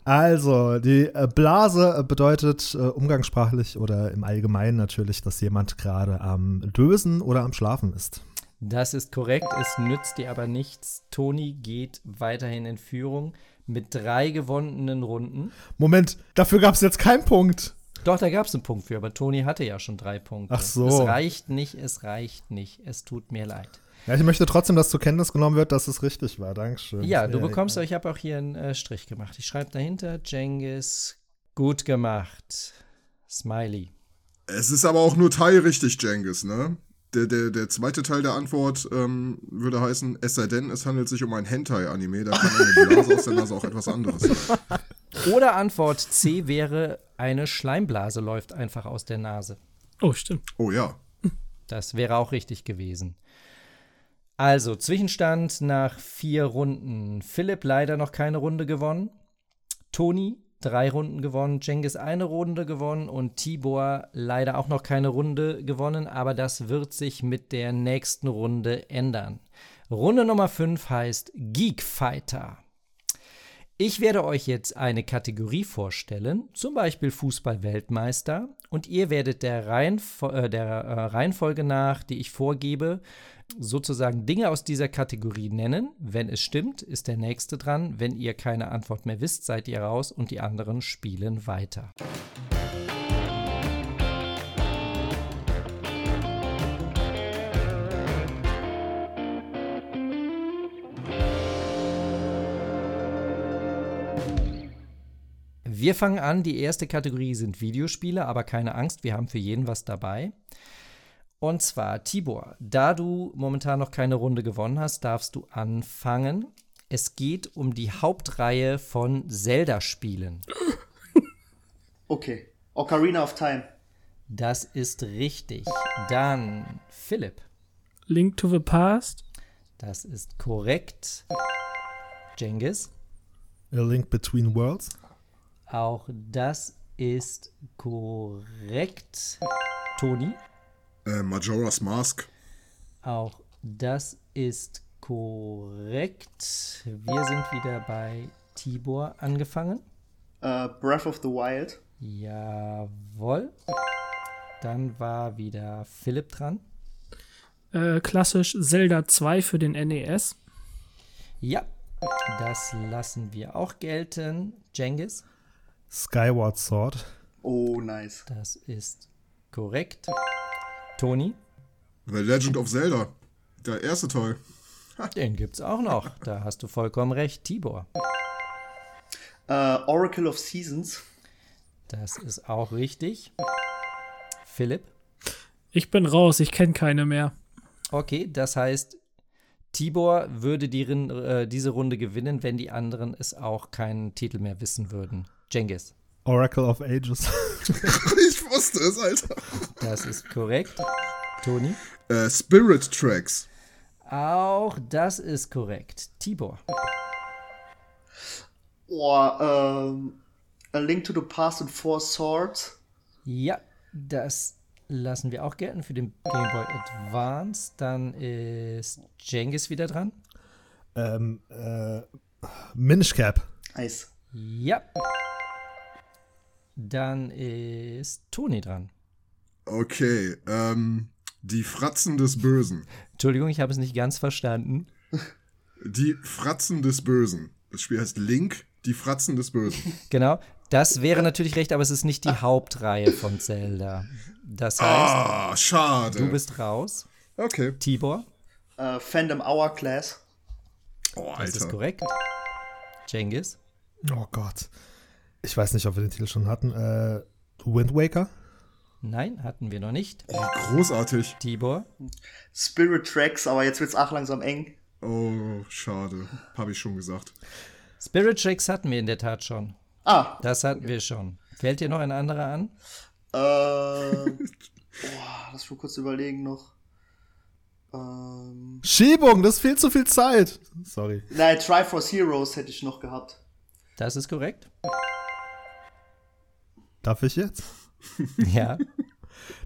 [SPEAKER 3] Also, die äh, Blase bedeutet äh, umgangssprachlich oder im Allgemeinen natürlich, dass jemand gerade am Dösen oder am Schlafen ist.
[SPEAKER 1] Das ist korrekt, es nützt dir aber nichts. Toni geht weiterhin in Führung mit drei gewonnenen Runden.
[SPEAKER 3] Moment, dafür gab es jetzt keinen Punkt.
[SPEAKER 1] Doch, da gab es einen Punkt für, aber Toni hatte ja schon drei Punkte.
[SPEAKER 3] Ach so.
[SPEAKER 1] Es reicht nicht, es reicht nicht. Es tut mir leid.
[SPEAKER 3] Ja, ich möchte trotzdem, dass zur Kenntnis genommen wird, dass es richtig war. Dankeschön.
[SPEAKER 1] Ja, du bekommst, ich habe auch hier einen äh, Strich gemacht. Ich schreibe dahinter, Jengis, gut gemacht. Smiley.
[SPEAKER 4] Es ist aber auch nur teilrichtig, Jengis, ne? Der, der, der zweite Teil der Antwort ähm, würde heißen, es sei denn, es handelt sich um ein Hentai-Anime, da kann eine Blase aus der Nase auch etwas anderes sein. [laughs]
[SPEAKER 1] Oder Antwort C wäre, eine Schleimblase läuft einfach aus der Nase.
[SPEAKER 2] Oh, stimmt.
[SPEAKER 4] Oh ja.
[SPEAKER 1] Das wäre auch richtig gewesen. Also, Zwischenstand nach vier Runden. Philipp leider noch keine Runde gewonnen. Toni drei Runden gewonnen. Cengiz eine Runde gewonnen. Und Tibor leider auch noch keine Runde gewonnen. Aber das wird sich mit der nächsten Runde ändern. Runde Nummer 5 heißt Geek Fighter. Ich werde euch jetzt eine Kategorie vorstellen, zum Beispiel Fußball-Weltmeister, und ihr werdet der, Reihenfo äh, der äh, Reihenfolge nach, die ich vorgebe, sozusagen Dinge aus dieser Kategorie nennen. Wenn es stimmt, ist der nächste dran. Wenn ihr keine Antwort mehr wisst, seid ihr raus und die anderen spielen weiter. Wir fangen an. Die erste Kategorie sind Videospiele, aber keine Angst, wir haben für jeden was dabei. Und zwar, Tibor, da du momentan noch keine Runde gewonnen hast, darfst du anfangen. Es geht um die Hauptreihe von Zelda-Spielen. [laughs]
[SPEAKER 5] Okay. Ocarina of Time.
[SPEAKER 1] Das ist richtig. Dann Philipp.
[SPEAKER 2] Link to the Past.
[SPEAKER 1] Das ist korrekt. Jengis.
[SPEAKER 3] A Link Between Worlds.
[SPEAKER 1] Auch das ist korrekt. Toni.
[SPEAKER 4] Äh, Majora's Mask.
[SPEAKER 1] Auch das ist korrekt. Wir sind wieder bei Tibor angefangen.
[SPEAKER 5] Äh, Breath of the Wild.
[SPEAKER 1] Jawohl. Dann war wieder Philipp dran.
[SPEAKER 2] Äh, klassisch Zelda 2 für den NES.
[SPEAKER 1] Ja, das lassen wir auch gelten. Jengis,
[SPEAKER 3] Skyward Sword.
[SPEAKER 5] Oh, nice.
[SPEAKER 1] das ist korrekt. Toni,
[SPEAKER 4] The Legend of Zelda. Der erste Teil.
[SPEAKER 1] den gibt's auch noch. Da hast du vollkommen recht. Tibor,
[SPEAKER 5] Äh, Oracle of Seasons.
[SPEAKER 1] das ist auch richtig. Philipp,
[SPEAKER 2] Ich bin raus, ich kenne keine mehr.
[SPEAKER 1] okay, das heißt, Tibor würde die, äh, diese Runde gewinnen, wenn die anderen es auch keinen Titel mehr wissen würden. Jengis,
[SPEAKER 3] Oracle of Ages. [laughs]
[SPEAKER 4] ich wusste es, Alter.
[SPEAKER 1] das ist korrekt. Toni,
[SPEAKER 4] Äh, Spirit Tracks.
[SPEAKER 1] auch das ist korrekt. Tibor,
[SPEAKER 5] Oh, ähm, A Link to the Past and Four Swords.
[SPEAKER 1] Ja, das lassen wir auch gelten für den Game Boy Advance. Dann ist Jengis wieder dran.
[SPEAKER 3] ähm, äh, Minish Cap.
[SPEAKER 5] Nice.
[SPEAKER 1] Ja. Dann ist Toni dran.
[SPEAKER 4] Okay, ähm, die Fratzen des Bösen.
[SPEAKER 1] Entschuldigung, ich habe es nicht ganz verstanden.
[SPEAKER 4] Die Fratzen des Bösen. Das Spiel heißt Link, die Fratzen des Bösen. [laughs]
[SPEAKER 1] Genau, das wäre natürlich recht, aber es ist nicht die Hauptreihe von Zelda. Das heißt,
[SPEAKER 4] Ah, schade.
[SPEAKER 1] du bist raus.
[SPEAKER 4] okay.
[SPEAKER 1] Tibor,
[SPEAKER 5] Äh, Fandom Hourglass.
[SPEAKER 4] Oh,
[SPEAKER 1] das ist
[SPEAKER 4] Alter.
[SPEAKER 1] korrekt. Jengis,
[SPEAKER 3] Oh Gott. Ich weiß nicht, ob wir den Titel schon hatten. Äh, Wind Waker.
[SPEAKER 1] nein, hatten wir noch nicht.
[SPEAKER 4] Oh, großartig.
[SPEAKER 1] Tibor,
[SPEAKER 5] Spirit Tracks, aber jetzt wird's auch langsam eng.
[SPEAKER 4] Oh, schade. Habe ich schon gesagt.
[SPEAKER 1] Spirit Tracks hatten wir in der Tat schon.
[SPEAKER 5] Ah,
[SPEAKER 1] Das hatten wir schon. Fällt dir noch ein anderer an?
[SPEAKER 5] äh, [laughs] boah, lass mich kurz überlegen noch. Ähm,
[SPEAKER 3] Schiebung, das ist viel zu viel Zeit. Sorry.
[SPEAKER 5] nein, Triforce Heroes hätte ich noch gehabt.
[SPEAKER 1] Das ist korrekt.
[SPEAKER 3] Darf ich jetzt? [laughs]
[SPEAKER 1] Ja.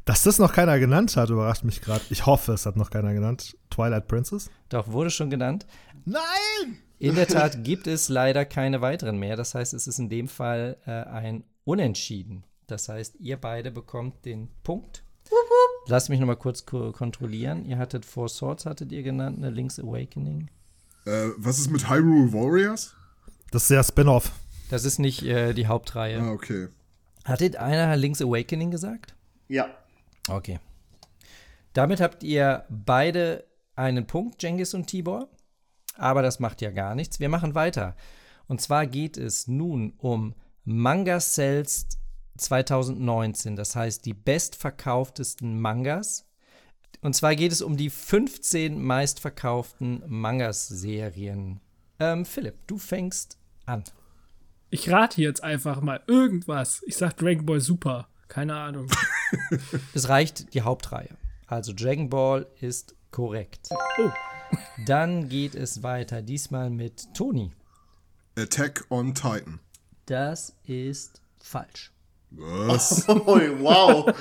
[SPEAKER 3] Dass das noch keiner genannt hat, überrascht mich gerade. Ich hoffe, es hat noch keiner genannt. Twilight Princess?
[SPEAKER 1] Doch, wurde schon genannt.
[SPEAKER 3] Nein!
[SPEAKER 1] In der Tat [laughs] gibt es leider keine weiteren mehr. Das heißt, es ist in dem Fall äh, ein Unentschieden. Das heißt, ihr beide bekommt den Punkt. Lasst mich noch mal kurz ko kontrollieren. Ihr hattet Four Swords, hattet ihr genannt, eine Link's Awakening.
[SPEAKER 4] Äh, was ist mit Hyrule Warriors?
[SPEAKER 3] Das ist ja Spin-off.
[SPEAKER 1] Das ist nicht äh, die Hauptreihe.
[SPEAKER 4] Ah, okay.
[SPEAKER 1] Hattet einer Link's Awakening gesagt?
[SPEAKER 5] Ja.
[SPEAKER 1] Okay. Damit habt ihr beide einen Punkt, Jengis und Tibor. Aber das macht ja gar nichts. Wir machen weiter. Und zwar geht es nun um Manga Sales 2019. Das heißt, die bestverkauftesten Mangas. Und zwar geht es um die 15 meistverkauften Mangas-Serien. Ähm, Philipp, du fängst an.
[SPEAKER 2] Ich rate jetzt einfach mal irgendwas. Ich sag Dragon Ball Super. Keine Ahnung. [laughs]
[SPEAKER 1] Es reicht die Hauptreihe. Also Dragon Ball ist korrekt.
[SPEAKER 2] Oh. [laughs]
[SPEAKER 1] Dann geht es weiter, diesmal mit Toni.
[SPEAKER 4] Attack on Titan.
[SPEAKER 1] Das ist falsch.
[SPEAKER 4] Was? [laughs]
[SPEAKER 5] Oh, wow.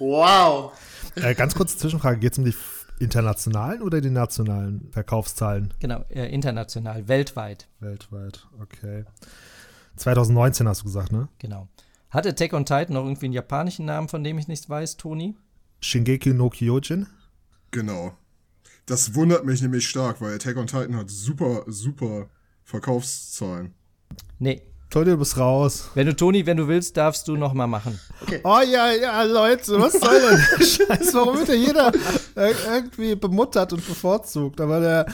[SPEAKER 5] wow.
[SPEAKER 3] Äh, ganz kurze Zwischenfrage: Geht es um die internationalen oder die nationalen Verkaufszahlen
[SPEAKER 1] Genau, äh, international, weltweit.
[SPEAKER 3] weltweit? Okay. 2019 hast du gesagt, ne?
[SPEAKER 1] Genau. Hat Attack on Titan noch irgendwie einen japanischen Namen, von dem ich nichts weiß, Toni?
[SPEAKER 3] Shingeki no Kyojin?
[SPEAKER 4] Genau. Das wundert mich nämlich stark, weil Attack on Titan hat super, super Verkaufszahlen.
[SPEAKER 1] Nee.
[SPEAKER 3] Toll, du bist raus.
[SPEAKER 1] Wenn du, Toni, wenn du willst, darfst du noch mal machen.
[SPEAKER 3] Oh ja, ja, Leute, was soll denn? [laughs] Scheiße, warum wird ja jeder irgendwie bemuttert und bevorzugt? Aber der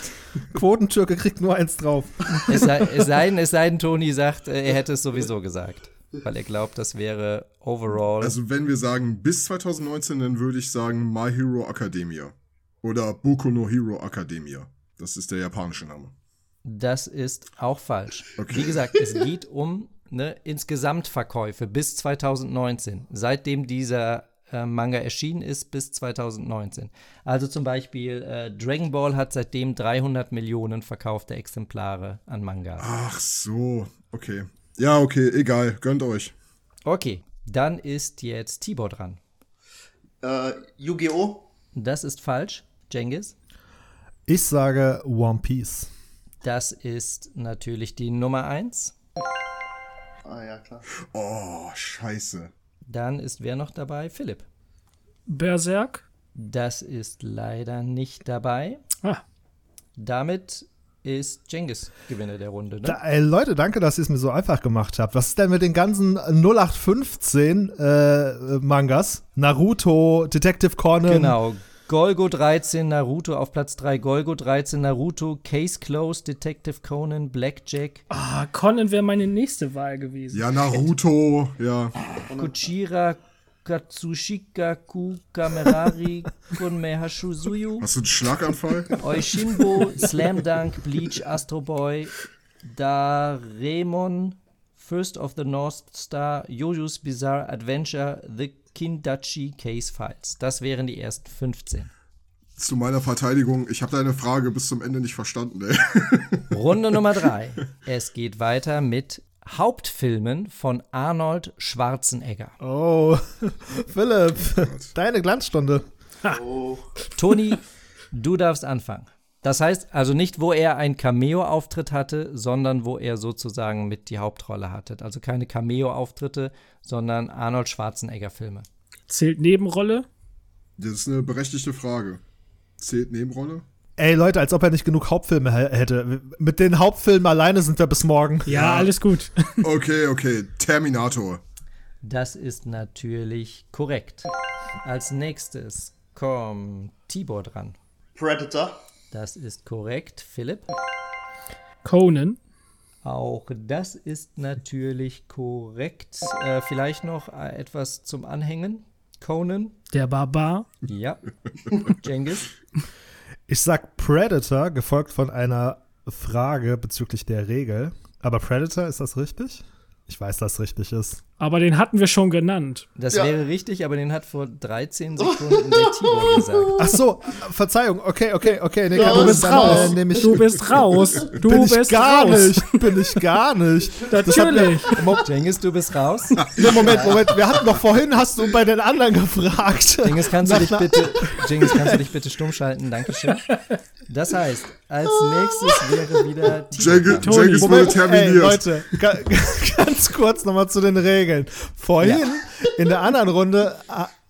[SPEAKER 3] Quotentürke kriegt nur eins drauf.
[SPEAKER 1] Es sei, es sei denn, es sei denn, Toni sagt, äh, er hätte es sowieso gesagt. Weil er glaubt, das wäre overall.
[SPEAKER 4] Also wenn wir sagen bis 2019, dann würde ich sagen My Hero Academia. Oder Boku no Hero Academia. Das ist der japanische Name.
[SPEAKER 1] Das ist auch falsch.
[SPEAKER 4] Okay.
[SPEAKER 1] Wie gesagt, es geht um ne, insgesamt Verkäufe bis 2019, seitdem dieser äh, Manga erschienen ist bis 2019. Also zum Beispiel äh, Dragon Ball hat seitdem 300 Millionen verkaufte Exemplare an Mangas.
[SPEAKER 4] Ach so, okay. Ja, okay, egal, gönnt euch.
[SPEAKER 1] Okay, dann ist jetzt Tibor dran.
[SPEAKER 5] Äh, Yu-Gi-Oh!
[SPEAKER 1] Das ist falsch. Jengis?
[SPEAKER 3] Ich sage One Piece.
[SPEAKER 1] Das ist natürlich die Nummer 1.
[SPEAKER 5] Ah ja, klar.
[SPEAKER 4] Oh, scheiße.
[SPEAKER 1] Dann ist wer noch dabei? Philipp.
[SPEAKER 2] Berserk.
[SPEAKER 1] Das ist leider nicht dabei.
[SPEAKER 2] Ah,
[SPEAKER 1] Damit ist Jengis Gewinner der Runde. Ne?
[SPEAKER 3] Da, ey, Leute, danke, dass ihr es mir so einfach gemacht habt. Was ist denn mit den ganzen 0815 äh, Mangas? Naruto, Detective Conan.
[SPEAKER 1] Genau. Golgo 13, Naruto auf Platz 3, Golgo 13, Naruto, Case Closed, Detective Conan, Blackjack,
[SPEAKER 2] ah Conan wäre meine nächste Wahl gewesen.
[SPEAKER 4] Ja, Naruto, ja.
[SPEAKER 1] Kuchira, Katsushika, Ku, Kamerari, [laughs] Kunme Hashuzuyu,
[SPEAKER 4] Hast du einen Schlaganfall?
[SPEAKER 1] Oishinbo, Slam Dunk, Bleach, Astro Boy, Daremon, First of the North Star, Jojo's Bizarre Adventure, The Kindachi Case Files. Das wären die ersten 15.
[SPEAKER 4] Zu meiner Verteidigung, ich habe deine Frage bis zum Ende nicht verstanden, ey. [laughs]
[SPEAKER 1] Runde Nummer 3. Es geht weiter mit Hauptfilmen von Arnold Schwarzenegger.
[SPEAKER 3] Oh, [laughs] Philipp, deine Glanzstunde.
[SPEAKER 5] Oh.
[SPEAKER 1] Toni, du darfst anfangen. Das heißt also nicht, wo er einen Cameo-Auftritt hatte, sondern wo er sozusagen mit die Hauptrolle hatte. Also keine Cameo-Auftritte, sondern Arnold Schwarzenegger-Filme.
[SPEAKER 2] Zählt Nebenrolle?
[SPEAKER 4] Das ist eine berechtigte Frage. Zählt Nebenrolle?
[SPEAKER 3] Ey, Leute, als ob er nicht genug Hauptfilme hä- hätte. Mit den Hauptfilmen alleine sind wir bis morgen.
[SPEAKER 2] Ja, alles gut. [laughs]
[SPEAKER 4] Okay, okay. Terminator.
[SPEAKER 1] Das ist natürlich korrekt. Als nächstes kommt Tibor dran.
[SPEAKER 5] Predator.
[SPEAKER 1] Das ist korrekt. Philipp?
[SPEAKER 2] Conan.
[SPEAKER 1] Auch das ist natürlich korrekt. Äh, vielleicht noch äh, etwas zum Anhängen. Conan?
[SPEAKER 2] Der Barbar.
[SPEAKER 1] Ja. [laughs] Jengis?
[SPEAKER 3] Ich sag Predator, gefolgt von einer Frage bezüglich der Regel. Aber Predator, ist das richtig? Ich weiß, dass es richtig ist.
[SPEAKER 2] Aber den hatten wir schon genannt.
[SPEAKER 1] Das
[SPEAKER 5] Ja.
[SPEAKER 1] wäre richtig, aber den hat vor 13 Sekunden der Tibor gesagt. [laughs]
[SPEAKER 3] Ach so, Verzeihung. Okay, okay, okay. Nee,
[SPEAKER 5] du
[SPEAKER 2] bist
[SPEAKER 3] Dann,
[SPEAKER 2] raus.
[SPEAKER 3] äh, ich,
[SPEAKER 2] Du bist raus. Du
[SPEAKER 3] bin ich
[SPEAKER 2] bist
[SPEAKER 3] gar
[SPEAKER 2] raus.
[SPEAKER 3] nicht. Bin ich gar nicht.
[SPEAKER 2] Natürlich.
[SPEAKER 1] Jengis, du bist raus.
[SPEAKER 3] Nee, Moment, Moment. Wir hatten doch vorhin, hast du bei den anderen [laughs] gefragt.
[SPEAKER 1] Jengis, kannst du dich bitte, Jengis, kannst du dich bitte stumm schalten? Dankeschön. Das heißt, als nächstes wäre wieder.
[SPEAKER 2] Toni.
[SPEAKER 4] Jengis wurde
[SPEAKER 3] Moment, ey. Leute, ga, [laughs] ganz kurz nochmal zu den Regeln. Vorhin, in der anderen Runde,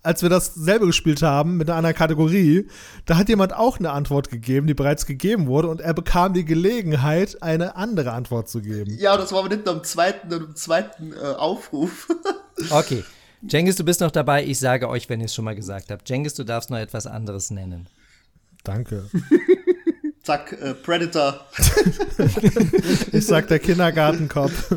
[SPEAKER 3] als wir dasselbe gespielt haben, mit einer anderen Kategorie, da hat jemand auch eine Antwort gegeben, die bereits gegeben wurde, und er bekam die Gelegenheit, eine andere Antwort zu geben.
[SPEAKER 5] Ja, das war aber nicht nur im zweiten, im zweiten äh, Aufruf. [laughs]
[SPEAKER 1] Okay. Jengis, du bist noch dabei. Ich sage euch, wenn ihr es schon mal gesagt habt. Jengis, du darfst noch etwas anderes nennen.
[SPEAKER 3] Danke. [laughs]
[SPEAKER 5] Zack, äh, Predator. [laughs]
[SPEAKER 3] Ich sag der Kindergartenkopf.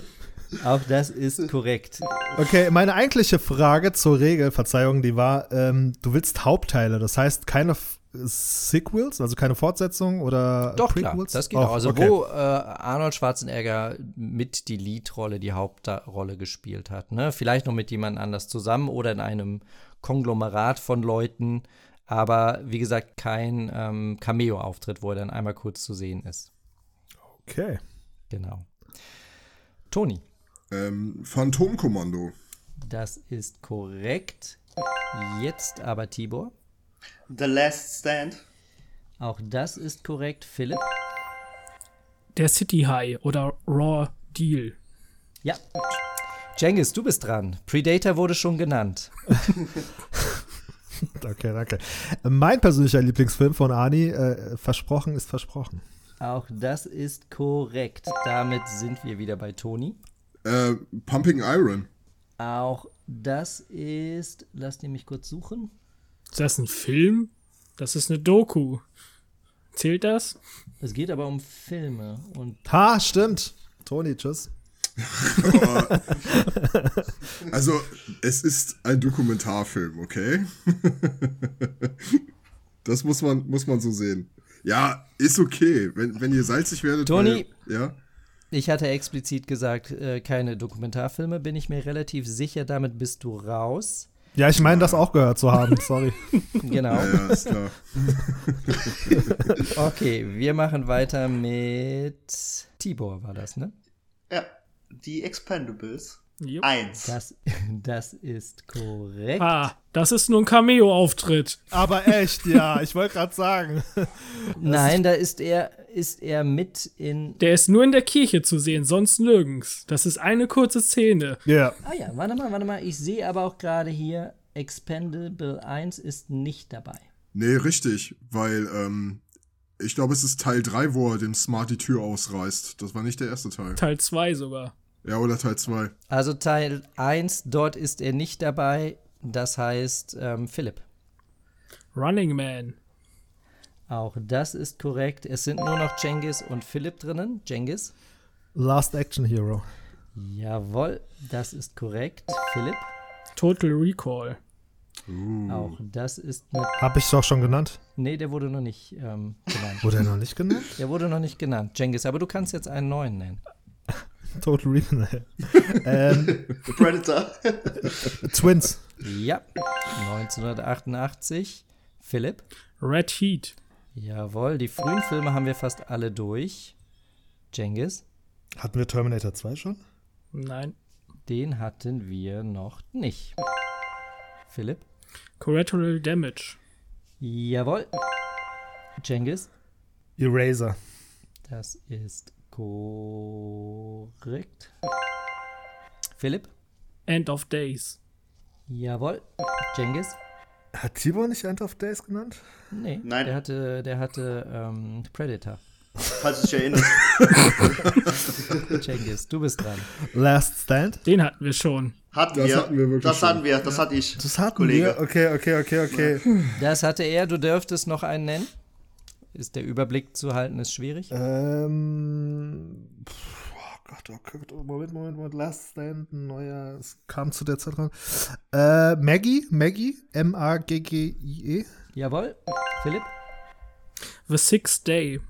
[SPEAKER 1] Auch das ist korrekt.
[SPEAKER 3] Okay, meine eigentliche Frage zur Regel, Verzeihung, die war, ähm, du willst Hauptteile, das heißt keine F Sequels, also keine Fortsetzung oder
[SPEAKER 1] Doch, klar,
[SPEAKER 3] Prequels?
[SPEAKER 1] das geht
[SPEAKER 3] Och,
[SPEAKER 1] auch. Also,
[SPEAKER 3] okay.
[SPEAKER 1] wo äh, Arnold Schwarzenegger mit die Leadrolle, die Hauptrolle gespielt hat. Ne? Vielleicht noch mit jemand anders zusammen oder in einem Konglomerat von Leuten. Aber wie gesagt, kein ähm, Cameo-Auftritt, wo er dann einmal kurz zu sehen ist.
[SPEAKER 3] Okay.
[SPEAKER 1] Genau. Toni,
[SPEAKER 4] Ähm, Phantomkommando.
[SPEAKER 1] das ist korrekt. Jetzt aber Tibor.
[SPEAKER 5] The Last Stand.
[SPEAKER 1] Auch das ist korrekt. Philipp.
[SPEAKER 2] Der City High oder Raw Deal.
[SPEAKER 1] Ja. Jengis, du bist dran. Predator wurde schon genannt. [laughs] [laughs]
[SPEAKER 3] Okay, danke. Mein persönlicher Lieblingsfilm von Ani, äh, Versprochen ist versprochen.
[SPEAKER 1] Auch das ist korrekt. Damit sind wir wieder bei Toni.
[SPEAKER 4] Äh, Pumping Iron.
[SPEAKER 1] Auch das ist, lasst ihr mich kurz suchen.
[SPEAKER 2] Ist das ein Film? Das ist eine Doku. Zählt das?
[SPEAKER 1] Es geht aber um Filme und
[SPEAKER 3] Ha, stimmt. Toni, tschüss.
[SPEAKER 4] Also, es ist ein Dokumentarfilm, okay? das muss man, muss man so sehen. Ja, ist okay. Wenn, wenn ihr salzig werdet.
[SPEAKER 1] Toni.
[SPEAKER 4] Weil, ja.
[SPEAKER 1] ich hatte explizit gesagt, äh, keine Dokumentarfilme, bin ich mir relativ sicher, damit bist du raus.
[SPEAKER 3] Ja, ich meine, das auch gehört zu haben, sorry. [laughs]
[SPEAKER 1] Genau.
[SPEAKER 4] Ja, ja, ist klar. [laughs]
[SPEAKER 1] Okay, wir machen weiter mit Tibor, war das, ne?
[SPEAKER 5] Ja, die Expendables.
[SPEAKER 2] Jupp.
[SPEAKER 5] Eins.
[SPEAKER 1] Das, [laughs] das ist korrekt.
[SPEAKER 2] Ah, das ist nur ein Cameo-Auftritt.
[SPEAKER 3] Aber echt, ja, ich wollte gerade sagen. [laughs]
[SPEAKER 1] Nein, da ist er, ist er mit in.
[SPEAKER 2] Der ist nur in der Kirche zu sehen, sonst nirgends. Das ist eine kurze Szene.
[SPEAKER 3] Ja.
[SPEAKER 1] Ah ja, warte mal, warte mal. Ich sehe aber auch gerade hier, Expendable 1 ist nicht dabei.
[SPEAKER 4] Nee, richtig. Weil, ähm, ich glaube, es ist Teil 3, wo er dem Smart die Tür ausreißt. Das war nicht der erste Teil.
[SPEAKER 2] Teil 2 sogar.
[SPEAKER 4] Ja, oder Teil 2.
[SPEAKER 1] Also Teil 1, dort ist er nicht dabei. Das heißt, ähm, Philipp.
[SPEAKER 2] Running Man.
[SPEAKER 1] Auch das ist korrekt. Es sind nur noch Jengis und Philipp drinnen. Jengis.
[SPEAKER 3] Last Action Hero.
[SPEAKER 1] Jawohl, das ist korrekt. Philipp.
[SPEAKER 2] Total Recall.
[SPEAKER 1] Auch das ist mit.
[SPEAKER 3] Hab ich doch schon genannt.
[SPEAKER 1] Nee, der wurde noch nicht ähm, genannt.
[SPEAKER 3] Wurde er noch nicht genannt?
[SPEAKER 1] Der wurde noch nicht genannt. Jengis, aber du kannst jetzt einen neuen nennen.
[SPEAKER 3] Total Recall. [laughs] ähm,
[SPEAKER 5] Predator. [laughs]
[SPEAKER 3] Twins.
[SPEAKER 1] Ja. 1988. Philipp.
[SPEAKER 2] Red Heat.
[SPEAKER 1] Jawohl, die frühen Filme haben wir fast alle durch. Jengis.
[SPEAKER 3] Hatten wir Terminator 2 schon?
[SPEAKER 2] Nein.
[SPEAKER 1] Den hatten wir noch nicht. Philipp.
[SPEAKER 2] Collateral Damage.
[SPEAKER 1] Jawohl. Jengis.
[SPEAKER 3] Eraser.
[SPEAKER 1] Das ist korrekt. Philipp.
[SPEAKER 2] End of Days.
[SPEAKER 1] Jawohl. Jengis.
[SPEAKER 3] Hat Tibor nicht End of Days genannt?
[SPEAKER 1] Nee,
[SPEAKER 5] Nein.
[SPEAKER 1] der hatte, der hatte ähm, Predator.
[SPEAKER 5] Falls du dich erinnerst.
[SPEAKER 1] Jengis, du bist dran.
[SPEAKER 3] Last Stand?
[SPEAKER 2] Den hatten wir schon.
[SPEAKER 5] Hatten
[SPEAKER 4] Das
[SPEAKER 5] wir.
[SPEAKER 4] hatten wir wirklich
[SPEAKER 5] Das
[SPEAKER 4] schon.
[SPEAKER 5] hatten wir. Das hatte ich.
[SPEAKER 3] Das hatten
[SPEAKER 5] Kollege.
[SPEAKER 3] wir. Okay, okay, okay, okay.
[SPEAKER 1] Das hatte er, du dürftest noch einen nennen. Ist der Überblick zu halten, ist schwierig.
[SPEAKER 3] Ähm. pff, Oh Gott, oh Gott, oh, Moment, Moment, Moment. Last Stand, ein neuer. Es kam zu der Zeit dran. Äh, Maggie, Maggie, M-A-G-G-I-E.
[SPEAKER 1] Jawohl. Philipp.
[SPEAKER 2] The Sixth Day.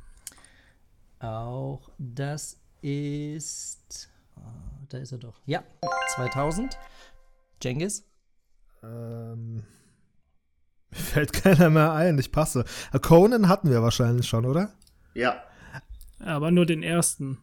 [SPEAKER 1] Auch das ist. ah, Da ist er doch. Ja, 2000. Jengis.
[SPEAKER 3] Ähm. Mir [laughs] fällt keiner mehr ein, ich passe. Äh, Conan hatten wir wahrscheinlich schon, oder?
[SPEAKER 5] Ja.
[SPEAKER 2] Aber nur den ersten.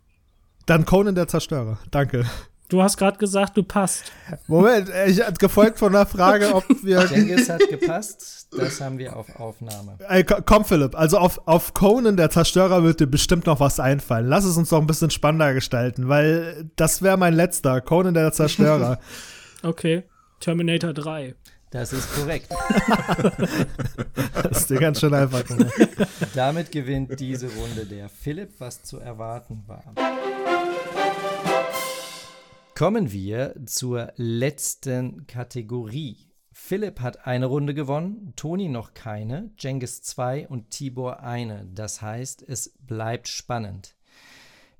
[SPEAKER 3] Dann Conan der Zerstörer. Danke.
[SPEAKER 2] Du hast gerade gesagt, du passt.
[SPEAKER 3] Moment, ich gefolgt von der Frage, ob wir. [laughs]
[SPEAKER 1] Jengis hat gepasst. Das haben wir auf Aufnahme.
[SPEAKER 3] Ey, ko- komm, Philipp, also auf, auf Conan der Zerstörer wird dir bestimmt noch was einfallen. Lass es uns doch ein bisschen spannender gestalten, weil das wäre mein letzter. Conan der Zerstörer. [laughs]
[SPEAKER 2] Okay. Terminator 3.
[SPEAKER 1] Das ist korrekt. [laughs]
[SPEAKER 3] das ist dir ganz schön einfach gemacht.
[SPEAKER 1] Damit gewinnt diese Runde der Philipp, was zu erwarten war. Kommen wir zur letzten Kategorie. Philipp hat eine Runde gewonnen, Toni noch keine, Jengis zwei und Tibor eine. Das heißt, es bleibt spannend.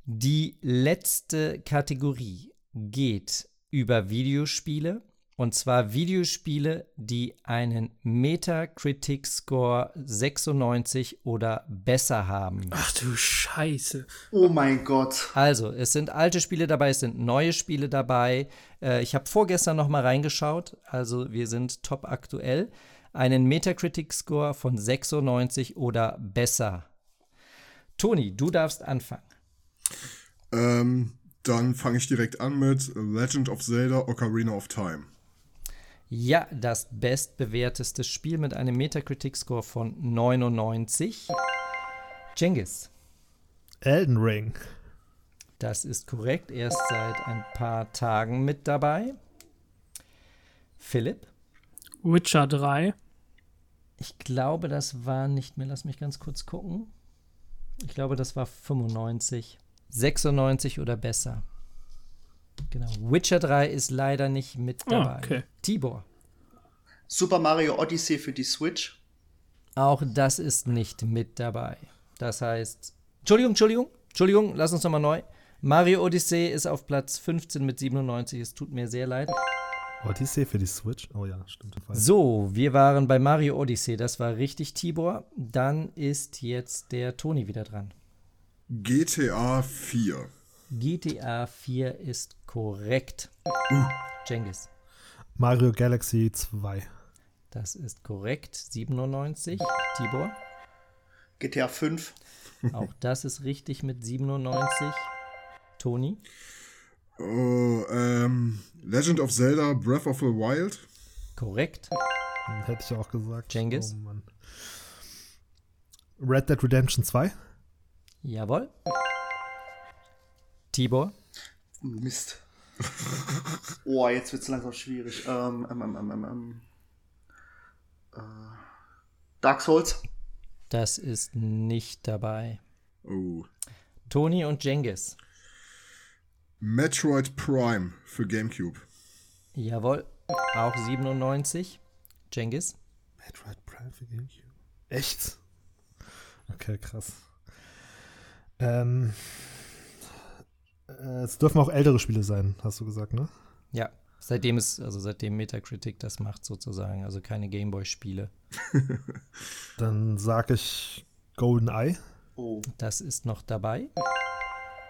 [SPEAKER 1] Die letzte Kategorie geht über Videospiele. Und zwar Videospiele, die einen Metacritic-Score 96 oder besser haben.
[SPEAKER 2] Ach du Scheiße.
[SPEAKER 5] Oh mein Gott.
[SPEAKER 1] Also, es sind alte Spiele dabei, es sind neue Spiele dabei. Äh, ich habe vorgestern noch mal reingeschaut, also wir sind top aktuell. Einen Metacritic-Score von 96 oder besser. Toni, du darfst anfangen.
[SPEAKER 4] Ähm, dann fange ich direkt an mit Legend of Zelda Ocarina of Time.
[SPEAKER 1] Ja, das bestbewerteste Spiel mit einem Metacritic-Score von 99. Jengis.
[SPEAKER 3] Elden Ring.
[SPEAKER 1] Das ist korrekt. Erst seit ein paar Tagen mit dabei. Philipp.
[SPEAKER 2] Witcher 3.
[SPEAKER 1] Ich glaube, das war nicht mehr. Lass mich ganz kurz gucken. Ich glaube, das war 95. 96 oder besser. Genau. Witcher 3 ist leider nicht mit
[SPEAKER 2] Ah,
[SPEAKER 1] dabei.
[SPEAKER 2] okay.
[SPEAKER 1] Tibor.
[SPEAKER 5] Super Mario Odyssey für die Switch.
[SPEAKER 1] Auch das ist nicht mit dabei. Das heißt, Entschuldigung, Entschuldigung, Entschuldigung, lass uns nochmal neu. Mario Odyssey ist auf Platz 15 mit 97. Es tut mir sehr leid.
[SPEAKER 3] Odyssey für die Switch? Oh ja, stimmt.
[SPEAKER 1] So, wir waren bei Mario Odyssey. Das war richtig, Tibor. Dann ist jetzt der Toni wieder dran.
[SPEAKER 4] GTA 4.
[SPEAKER 1] GTA 4 ist korrekt. Jengis.
[SPEAKER 3] Mario Galaxy 2.
[SPEAKER 1] Das ist korrekt. 97. Tibor.
[SPEAKER 5] GTA 5.
[SPEAKER 1] Auch das ist richtig mit 97. Toni.
[SPEAKER 4] Oh, ähm, Legend of Zelda Breath of the Wild.
[SPEAKER 1] Korrekt.
[SPEAKER 3] Hätte ich auch gesagt.
[SPEAKER 1] Cengiz?
[SPEAKER 3] Oh. Red Dead Redemption 2.
[SPEAKER 1] Jawohl. Tibor.
[SPEAKER 5] Mist. [laughs] Oh, jetzt wird es langsam schwierig. Ähm, ähm, ähm, ähm, ähm, äh, Dark Souls.
[SPEAKER 1] Das ist nicht dabei.
[SPEAKER 4] Oh.
[SPEAKER 1] Toni und Jengis.
[SPEAKER 4] Metroid Prime für GameCube.
[SPEAKER 1] Jawohl. Auch 97. Jengis.
[SPEAKER 3] Metroid Prime für GameCube. Echt? Okay, krass. Ähm, äh, es dürfen auch ältere Spiele sein, hast du gesagt, ne?
[SPEAKER 1] Ja. Seitdem es, also seitdem Metacritic das macht sozusagen, also keine Gameboy-Spiele. [laughs]
[SPEAKER 3] Dann sag ich Golden Eye.
[SPEAKER 5] Oh.
[SPEAKER 1] Das ist noch dabei.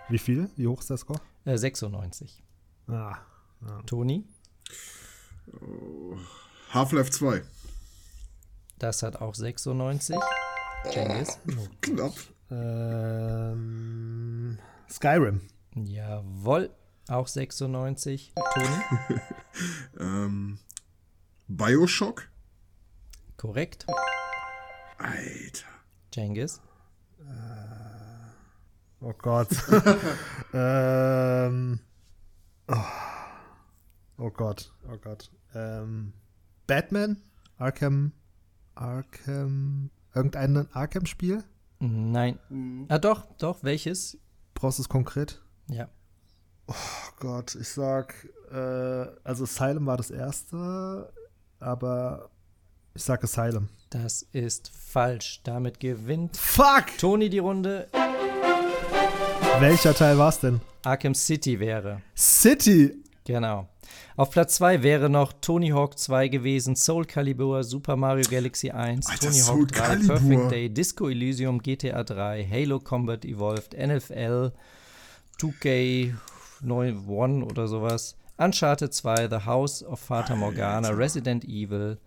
[SPEAKER 3] Wie viel? Wie hoch ist der Score?
[SPEAKER 1] Äh, 96.
[SPEAKER 3] Ah,
[SPEAKER 1] Toni.
[SPEAKER 4] Half-Life 2.
[SPEAKER 1] Das hat auch 96. Jengis.
[SPEAKER 4] Knapp.
[SPEAKER 3] ähm, Skyrim.
[SPEAKER 1] Jawohl. Auch 96. Toni. [laughs]
[SPEAKER 4] Ähm, Bioshock.
[SPEAKER 1] Korrekt.
[SPEAKER 4] Alter.
[SPEAKER 1] Jengis.
[SPEAKER 3] Oh Gott. [laughs] ähm, oh. oh Gott, oh Gott. Ähm, Batman? Arkham? Arkham? Irgendein Arkham-Spiel?
[SPEAKER 1] Nein.
[SPEAKER 5] Mhm.
[SPEAKER 1] Ah, doch, doch. Welches?
[SPEAKER 3] Brauchst du es konkret?
[SPEAKER 1] Ja.
[SPEAKER 3] Oh Gott, ich sag, äh, also Asylum war das erste, aber ich sag Asylum.
[SPEAKER 1] Das ist falsch. Damit gewinnt
[SPEAKER 3] Fuck!
[SPEAKER 1] Toni die Runde.
[SPEAKER 3] Welcher Teil war's denn?
[SPEAKER 1] Arkham City wäre.
[SPEAKER 3] City!
[SPEAKER 1] Genau. Auf Platz 2 wäre noch Tony Hawk 2 gewesen, Soul Calibur, Super Mario Galaxy 1,
[SPEAKER 4] Alter,
[SPEAKER 1] Tony
[SPEAKER 4] Soul
[SPEAKER 1] Hawk 3,
[SPEAKER 4] Calibur.
[SPEAKER 1] Perfect Day, Disco Elysium, GTA 3, Halo Combat Evolved, NFL, 2K 91 oder sowas, Uncharted 2, The House of Fata Morgana, Resident Evil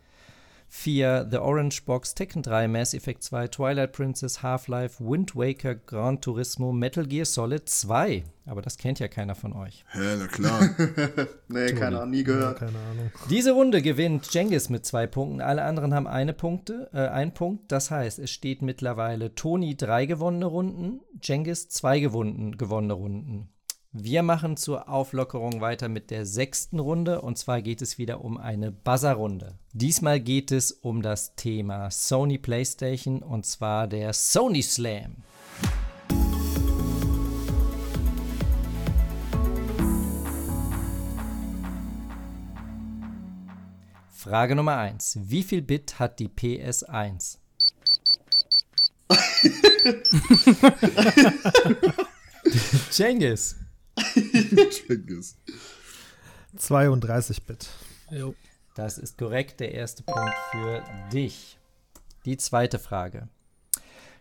[SPEAKER 1] 4, The Orange Box, Tekken 3, Mass Effect 2, Twilight Princess, Half-Life, Wind Waker, Gran Turismo, Metal Gear Solid 2. Aber das kennt ja keiner von euch.
[SPEAKER 4] Hä, na klar. [laughs]
[SPEAKER 5] Nee, keine Ahnung, nie gehört.
[SPEAKER 3] Keine Ahnung.
[SPEAKER 1] Diese Runde gewinnt Jengis mit zwei Punkten. Alle anderen haben eine Punkte, äh, einen Punkt. Das heißt, es steht mittlerweile Toni drei gewonnene Runden, Jengis zwei gewonnen, gewonnene Runden. Wir machen zur Auflockerung weiter mit der sechsten Runde und zwar geht es wieder um eine Buzzer-Runde. Diesmal geht es um das Thema Sony PlayStation und zwar der Sony Slam. Frage Nummer 1. Wie viel Bit hat die PS1? [laughs] Cengiz. [laughs]
[SPEAKER 4] Cengiz.
[SPEAKER 3] 32-Bit.
[SPEAKER 2] Jo.
[SPEAKER 1] Das ist korrekt, der erste Punkt für dich. Die zweite Frage.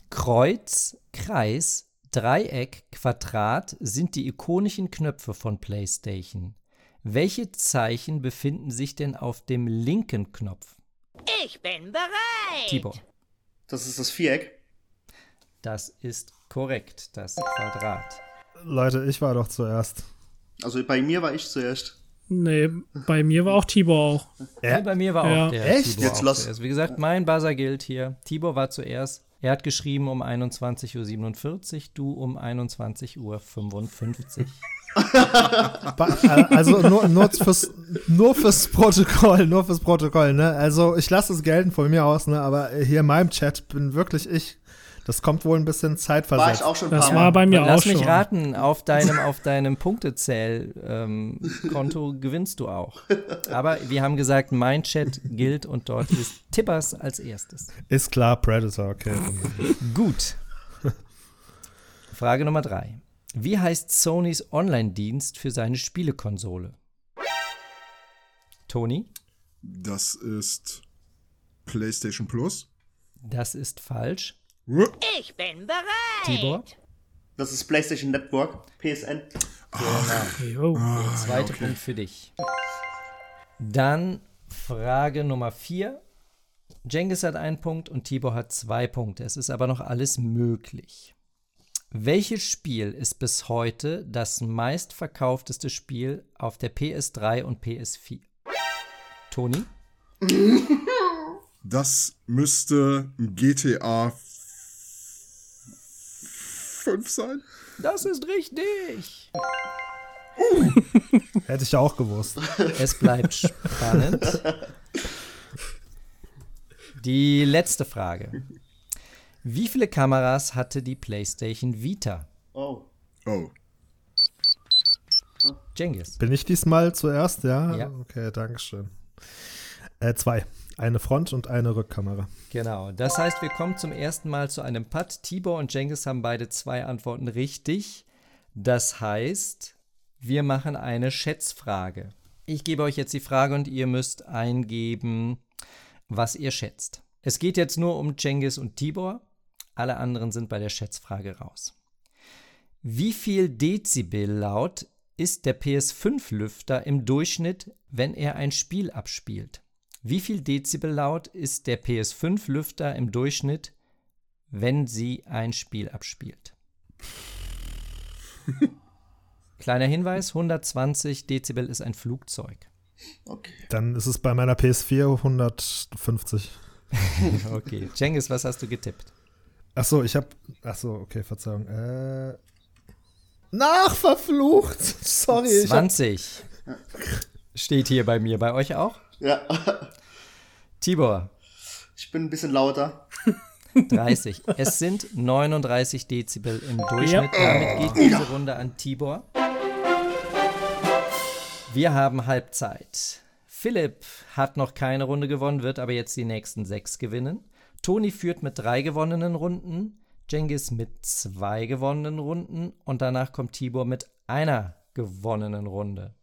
[SPEAKER 1] Kreuz, Kreis, Dreieck, Quadrat sind die ikonischen Knöpfe von PlayStation. Welche Zeichen befinden sich denn auf dem linken Knopf?
[SPEAKER 6] Ich bin bereit.
[SPEAKER 1] Tibor.
[SPEAKER 5] Das ist das Viereck.
[SPEAKER 1] Das ist korrekt, das Quadrat.
[SPEAKER 3] Leute, ich war doch zuerst.
[SPEAKER 5] Also bei mir war ich zuerst.
[SPEAKER 2] Nee, bei mir war auch Tibor auch.
[SPEAKER 3] Ja?
[SPEAKER 1] Nee, bei mir war
[SPEAKER 2] Ja.
[SPEAKER 1] auch der
[SPEAKER 3] Echt?
[SPEAKER 1] Tibor
[SPEAKER 5] Jetzt
[SPEAKER 1] auch
[SPEAKER 5] lass-
[SPEAKER 1] zuerst. Wie gesagt, mein Buzzer gilt hier. Tibor war zuerst. Er hat geschrieben um 21.47 Uhr, du um 21.55 Uhr. [laughs]
[SPEAKER 3] Also nur, nur, fürs, nur fürs Protokoll, nur fürs Protokoll, ne? Also ich lasse es gelten von mir aus, ne? Aber hier in meinem Chat bin wirklich ich. Das kommt wohl ein bisschen
[SPEAKER 5] War
[SPEAKER 3] zeitversetzt.
[SPEAKER 5] ich auch schon ein
[SPEAKER 2] Das
[SPEAKER 5] paar
[SPEAKER 2] war
[SPEAKER 5] Mal.
[SPEAKER 2] bei mir
[SPEAKER 1] Lass
[SPEAKER 2] auch
[SPEAKER 1] mich
[SPEAKER 2] schon.
[SPEAKER 1] raten, auf deinem, auf deinem Punktezähl-Konto gewinnst du auch. Aber wir haben gesagt, mein Chat gilt und dort ist Tippers als erstes.
[SPEAKER 3] Ist klar, Predator, okay.
[SPEAKER 1] Gut. Frage Nummer drei. Wie heißt Sonys Online-Dienst für seine Spielekonsole? Toni,
[SPEAKER 4] Das ist PlayStation Plus.
[SPEAKER 1] das ist falsch.
[SPEAKER 6] Ich bin bereit.
[SPEAKER 1] Tibor,
[SPEAKER 5] Das ist PlayStation Network, PSN.
[SPEAKER 2] Jo.
[SPEAKER 1] der zweite Punkt für dich. Dann Frage Nummer vier. Jengis hat einen Punkt und Tibor hat zwei Punkte. Es ist aber noch alles möglich. Welches Spiel ist bis heute das meistverkaufteste Spiel auf der PS3 und PS4? Toni?
[SPEAKER 4] Das müsste ein GTA 5 sein.
[SPEAKER 1] Das ist richtig. [laughs]
[SPEAKER 3] Hätte ich ja auch gewusst.
[SPEAKER 1] Es bleibt spannend. Die letzte Frage. Wie viele Kameras hatte die PlayStation Vita?
[SPEAKER 5] Oh.
[SPEAKER 4] Oh.
[SPEAKER 1] Jengis.
[SPEAKER 3] Bin ich diesmal zuerst? Ja?
[SPEAKER 1] Ja.
[SPEAKER 3] Okay, Dankeschön. Äh, zwei. Eine Front- und eine Rückkamera.
[SPEAKER 1] Genau. Das heißt, wir kommen zum ersten Mal zu einem Putt. Tibor und Jengis haben beide zwei Antworten richtig. Das heißt, wir machen eine Schätzfrage. Ich gebe euch jetzt die Frage und ihr müsst eingeben, was ihr schätzt. Es geht jetzt nur um Jengis und Tibor. Alle anderen sind bei der Schätzfrage raus. Wie viel Dezibel laut ist der PS5-Lüfter im Durchschnitt, wenn er ein Spiel abspielt? Wie viel Dezibel laut ist der PS5-Lüfter im Durchschnitt, wenn sie ein Spiel abspielt? [laughs] Kleiner Hinweis: 120 Dezibel ist ein Flugzeug.
[SPEAKER 5] Okay.
[SPEAKER 3] Dann ist es bei meiner PS4 150. [laughs]
[SPEAKER 1] Okay. Cengiz, was hast du getippt?
[SPEAKER 3] Ach so, ich hab. Ach so, okay, Verzeihung. Äh. Nachverflucht! [laughs] Sorry, ich hab,
[SPEAKER 1] 20 steht hier bei mir. Bei euch auch?
[SPEAKER 5] Ja.
[SPEAKER 1] Tibor,
[SPEAKER 5] Ich bin ein bisschen lauter.
[SPEAKER 1] 30. Es sind 39 Dezibel im Durchschnitt. Damit geht diese Runde an Tibor. Wir haben Halbzeit. Philipp hat noch keine Runde gewonnen, wird aber jetzt die nächsten sechs gewinnen. Toni führt mit drei gewonnenen Runden, Jengis mit zwei gewonnenen Runden und danach kommt Tibor mit einer gewonnenen Runde.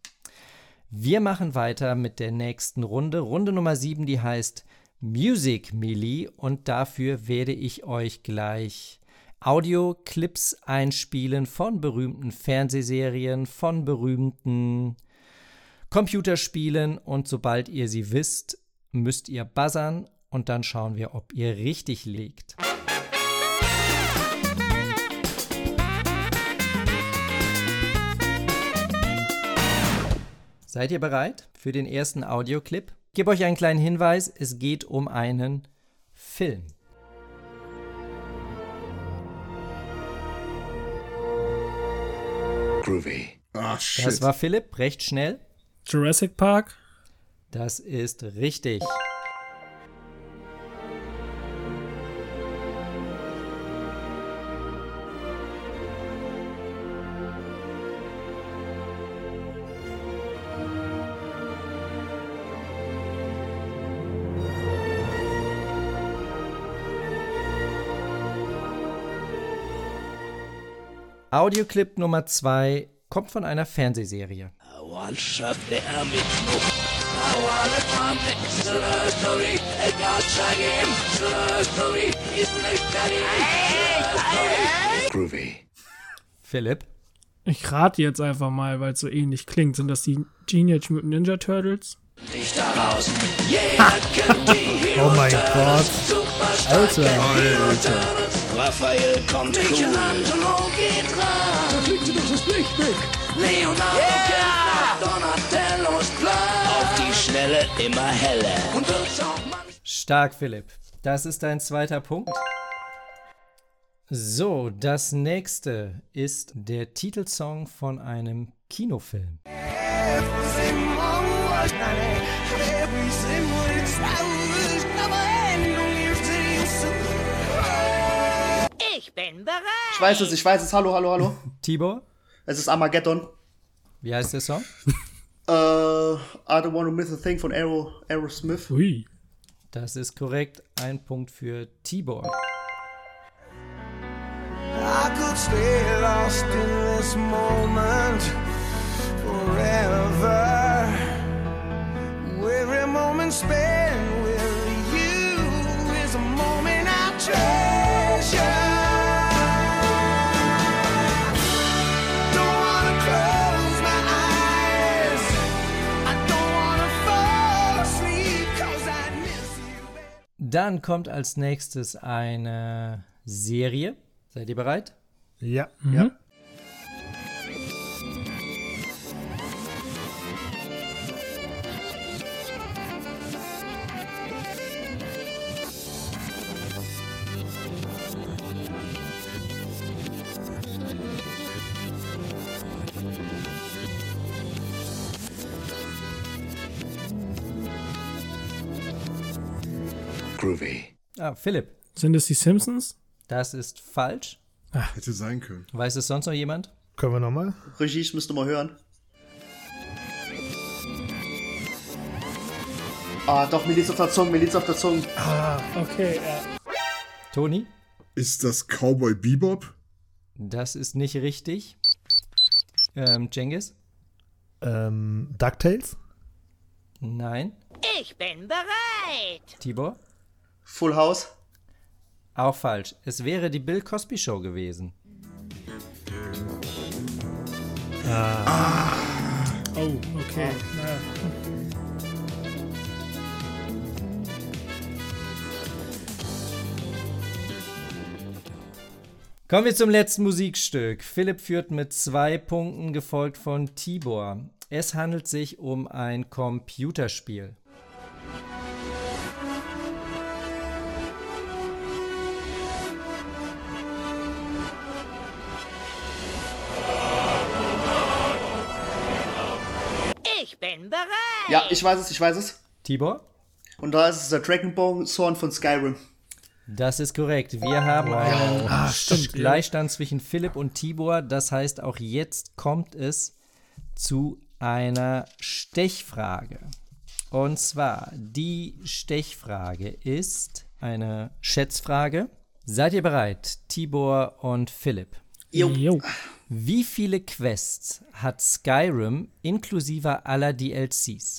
[SPEAKER 1] Wir machen weiter mit der nächsten Runde. Runde Nummer 7, die heißt Music Melee und dafür werde ich euch gleich Audioclips einspielen von berühmten Fernsehserien, von berühmten Computerspielen und sobald ihr sie wisst, müsst ihr buzzern und dann schauen wir, ob ihr richtig liegt. Seid ihr bereit für den ersten Audioclip? Ich gebe euch einen kleinen Hinweis, es geht um einen Film.
[SPEAKER 7] Groovy.
[SPEAKER 4] Ah, shit.
[SPEAKER 1] Das war Philipp, recht schnell.
[SPEAKER 2] Jurassic Park.
[SPEAKER 1] Das ist richtig. Audioclip Nummer 2 kommt von einer Fernsehserie.
[SPEAKER 7] Groovy.
[SPEAKER 1] Philipp?
[SPEAKER 2] Ich rate jetzt einfach mal, weil es so ähnlich klingt. Sind das die Teenage Mutant Ninja Turtles? [laughs]
[SPEAKER 3] Oh mein Gott. Alter.
[SPEAKER 8] Raphael kommt Michelangelo geht ran. Da fliegt sie doch das Licht weg. Leonardo yeah! Donatellos Plan. Auf die Schnelle immer heller. Und wird's auch manchmal
[SPEAKER 1] Stark, Philipp. Das ist dein zweiter Punkt. So, das nächste ist der Titelsong von einem Kinofilm.
[SPEAKER 6] Ich bin bereit.
[SPEAKER 5] Ich weiß es, ich weiß es. Hallo, hallo, hallo. [laughs]
[SPEAKER 1] Tibor,
[SPEAKER 5] Es ist Armageddon.
[SPEAKER 1] wie heißt der Song?
[SPEAKER 5] Äh, I don't want to miss a thing von Aero, Aerosmith.
[SPEAKER 2] Ui.
[SPEAKER 1] Das ist korrekt. Ein Punkt für Tibor.
[SPEAKER 8] I could stay lost in this moment forever. Every moment spent
[SPEAKER 1] Dann kommt als nächstes eine Serie. Seid ihr bereit?
[SPEAKER 3] Ja.
[SPEAKER 5] Ja.
[SPEAKER 1] Ah, Philipp.
[SPEAKER 2] Sind es die Simpsons?
[SPEAKER 1] Das ist falsch.
[SPEAKER 4] Hätte sein können.
[SPEAKER 1] Weiß es sonst noch jemand?
[SPEAKER 3] Können wir nochmal?
[SPEAKER 5] Regie, ich müsste mal hören. Ah, doch, mir liegt's auf der Zunge, mir liegt's auf der Zunge.
[SPEAKER 2] Okay, ja.
[SPEAKER 1] Toni?
[SPEAKER 4] Ist das Cowboy Bebop?
[SPEAKER 1] Das ist nicht richtig. Ähm, Jengis?
[SPEAKER 3] Ähm, DuckTales?
[SPEAKER 1] Nein.
[SPEAKER 6] Ich bin bereit.
[SPEAKER 1] Tibor?
[SPEAKER 5] Full House.
[SPEAKER 1] Auch falsch. Es wäre die Bill Cosby Show gewesen.
[SPEAKER 2] Oh, okay.
[SPEAKER 1] Kommen wir zum letzten Musikstück. Philipp führt mit zwei Punkten, gefolgt von Tibor. Es handelt sich um ein Computerspiel.
[SPEAKER 6] Bin bereit.
[SPEAKER 5] Ja, ich weiß es, ich weiß es.
[SPEAKER 1] Tibor?
[SPEAKER 5] Und da ist es der Dragon Bone Zorn von Skyrim.
[SPEAKER 1] Das ist korrekt. Wir haben einen
[SPEAKER 2] stimmt,
[SPEAKER 1] Gleichstand zwischen Philipp und Tibor. Das heißt, auch jetzt kommt es zu einer Stechfrage. Und zwar, die Stechfrage ist eine Schätzfrage. Seid ihr bereit, Tibor und Philipp?
[SPEAKER 5] Jo.
[SPEAKER 2] Jo.
[SPEAKER 1] Wie viele Quests hat Skyrim inklusive aller DLCs? [laughs]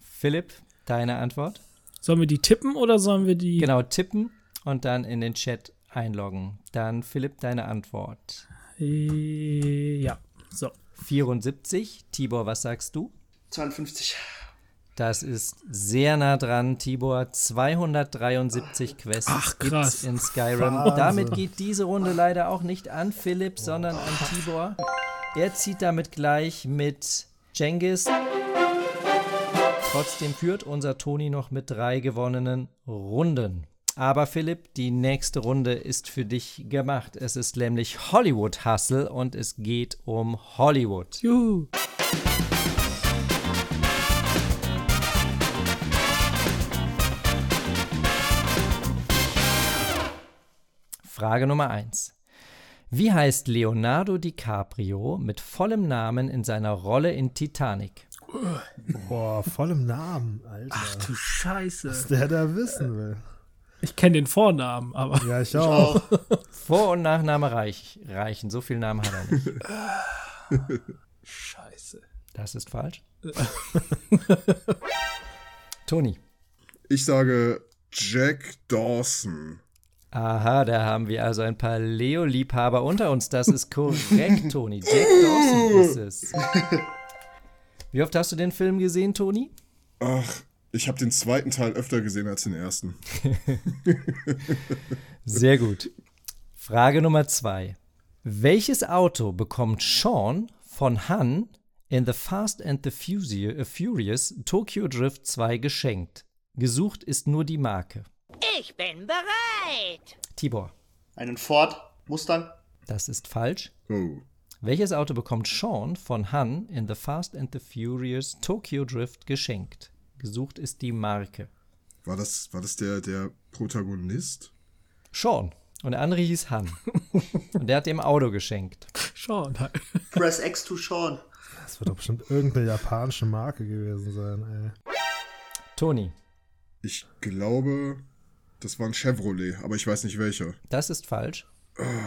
[SPEAKER 1] Philipp, deine Antwort?
[SPEAKER 2] Sollen wir die tippen oder sollen wir die.
[SPEAKER 1] Genau, tippen und dann in den Chat einloggen. Dann Philipp, deine Antwort.
[SPEAKER 2] Äh, ja. So.
[SPEAKER 1] 74. Tibor, was sagst du?
[SPEAKER 5] 52.
[SPEAKER 1] Das ist sehr nah dran, Tibor. 273 Quests
[SPEAKER 2] Ach, krass.
[SPEAKER 1] in Skyrim.
[SPEAKER 3] Wahnsinn.
[SPEAKER 1] Damit geht diese Runde leider auch nicht an Philipp, sondern an Tibor. Er zieht damit gleich mit Jengis. Trotzdem führt unser Toni noch mit drei gewonnenen Runden. Aber Philipp, die nächste Runde ist für dich gemacht. Es ist nämlich Hollywood Hustle und es geht um Hollywood.
[SPEAKER 2] Juhu.
[SPEAKER 1] Frage Nummer 1. Wie heißt Leonardo DiCaprio mit vollem Namen in seiner Rolle in Titanic?
[SPEAKER 3] Boah, vollem Namen, Alter.
[SPEAKER 2] Ach du Scheiße.
[SPEAKER 3] Was der da wissen will.
[SPEAKER 2] Ich kenne den Vornamen, aber
[SPEAKER 3] Ja, ich [laughs] auch.
[SPEAKER 1] Vor- und Nachname reich, reichen. So viel Namen hat er nicht. [laughs]
[SPEAKER 2] Scheiße.
[SPEAKER 1] Das ist falsch. [laughs] Toni.
[SPEAKER 4] Ich sage Jack Dawson.
[SPEAKER 1] Aha, da haben wir also ein paar Leo-Liebhaber unter uns. Das ist korrekt, [laughs] Toni. Jack Dawson ist es. Wie oft hast du den Film gesehen, Toni?
[SPEAKER 4] Ach, ich habe den zweiten Teil öfter gesehen als den ersten. [laughs]
[SPEAKER 1] Sehr gut. Frage Nummer zwei. Welches Auto bekommt Sean von Han in The Fast and the äh, Furious Tokyo Drift 2 geschenkt? Gesucht ist nur die Marke.
[SPEAKER 6] Ich bin bereit.
[SPEAKER 1] Tibor,
[SPEAKER 5] Einen Ford Mustang.
[SPEAKER 1] das ist falsch.
[SPEAKER 4] Oh.
[SPEAKER 1] Welches Auto bekommt Sean von Han in The Fast and the Furious Tokyo Drift geschenkt? Gesucht ist die Marke.
[SPEAKER 4] War das, war das der, der Protagonist?
[SPEAKER 1] Sean. Und der andere hieß Han. Und der hat ihm Auto geschenkt.
[SPEAKER 2] Halt.
[SPEAKER 5] Press X to Sean.
[SPEAKER 3] Das wird doch bestimmt irgendeine japanische Marke gewesen sein, ey.
[SPEAKER 1] Toni,
[SPEAKER 4] Ich glaube, das war ein Chevrolet, aber ich weiß nicht welcher.
[SPEAKER 1] das ist falsch.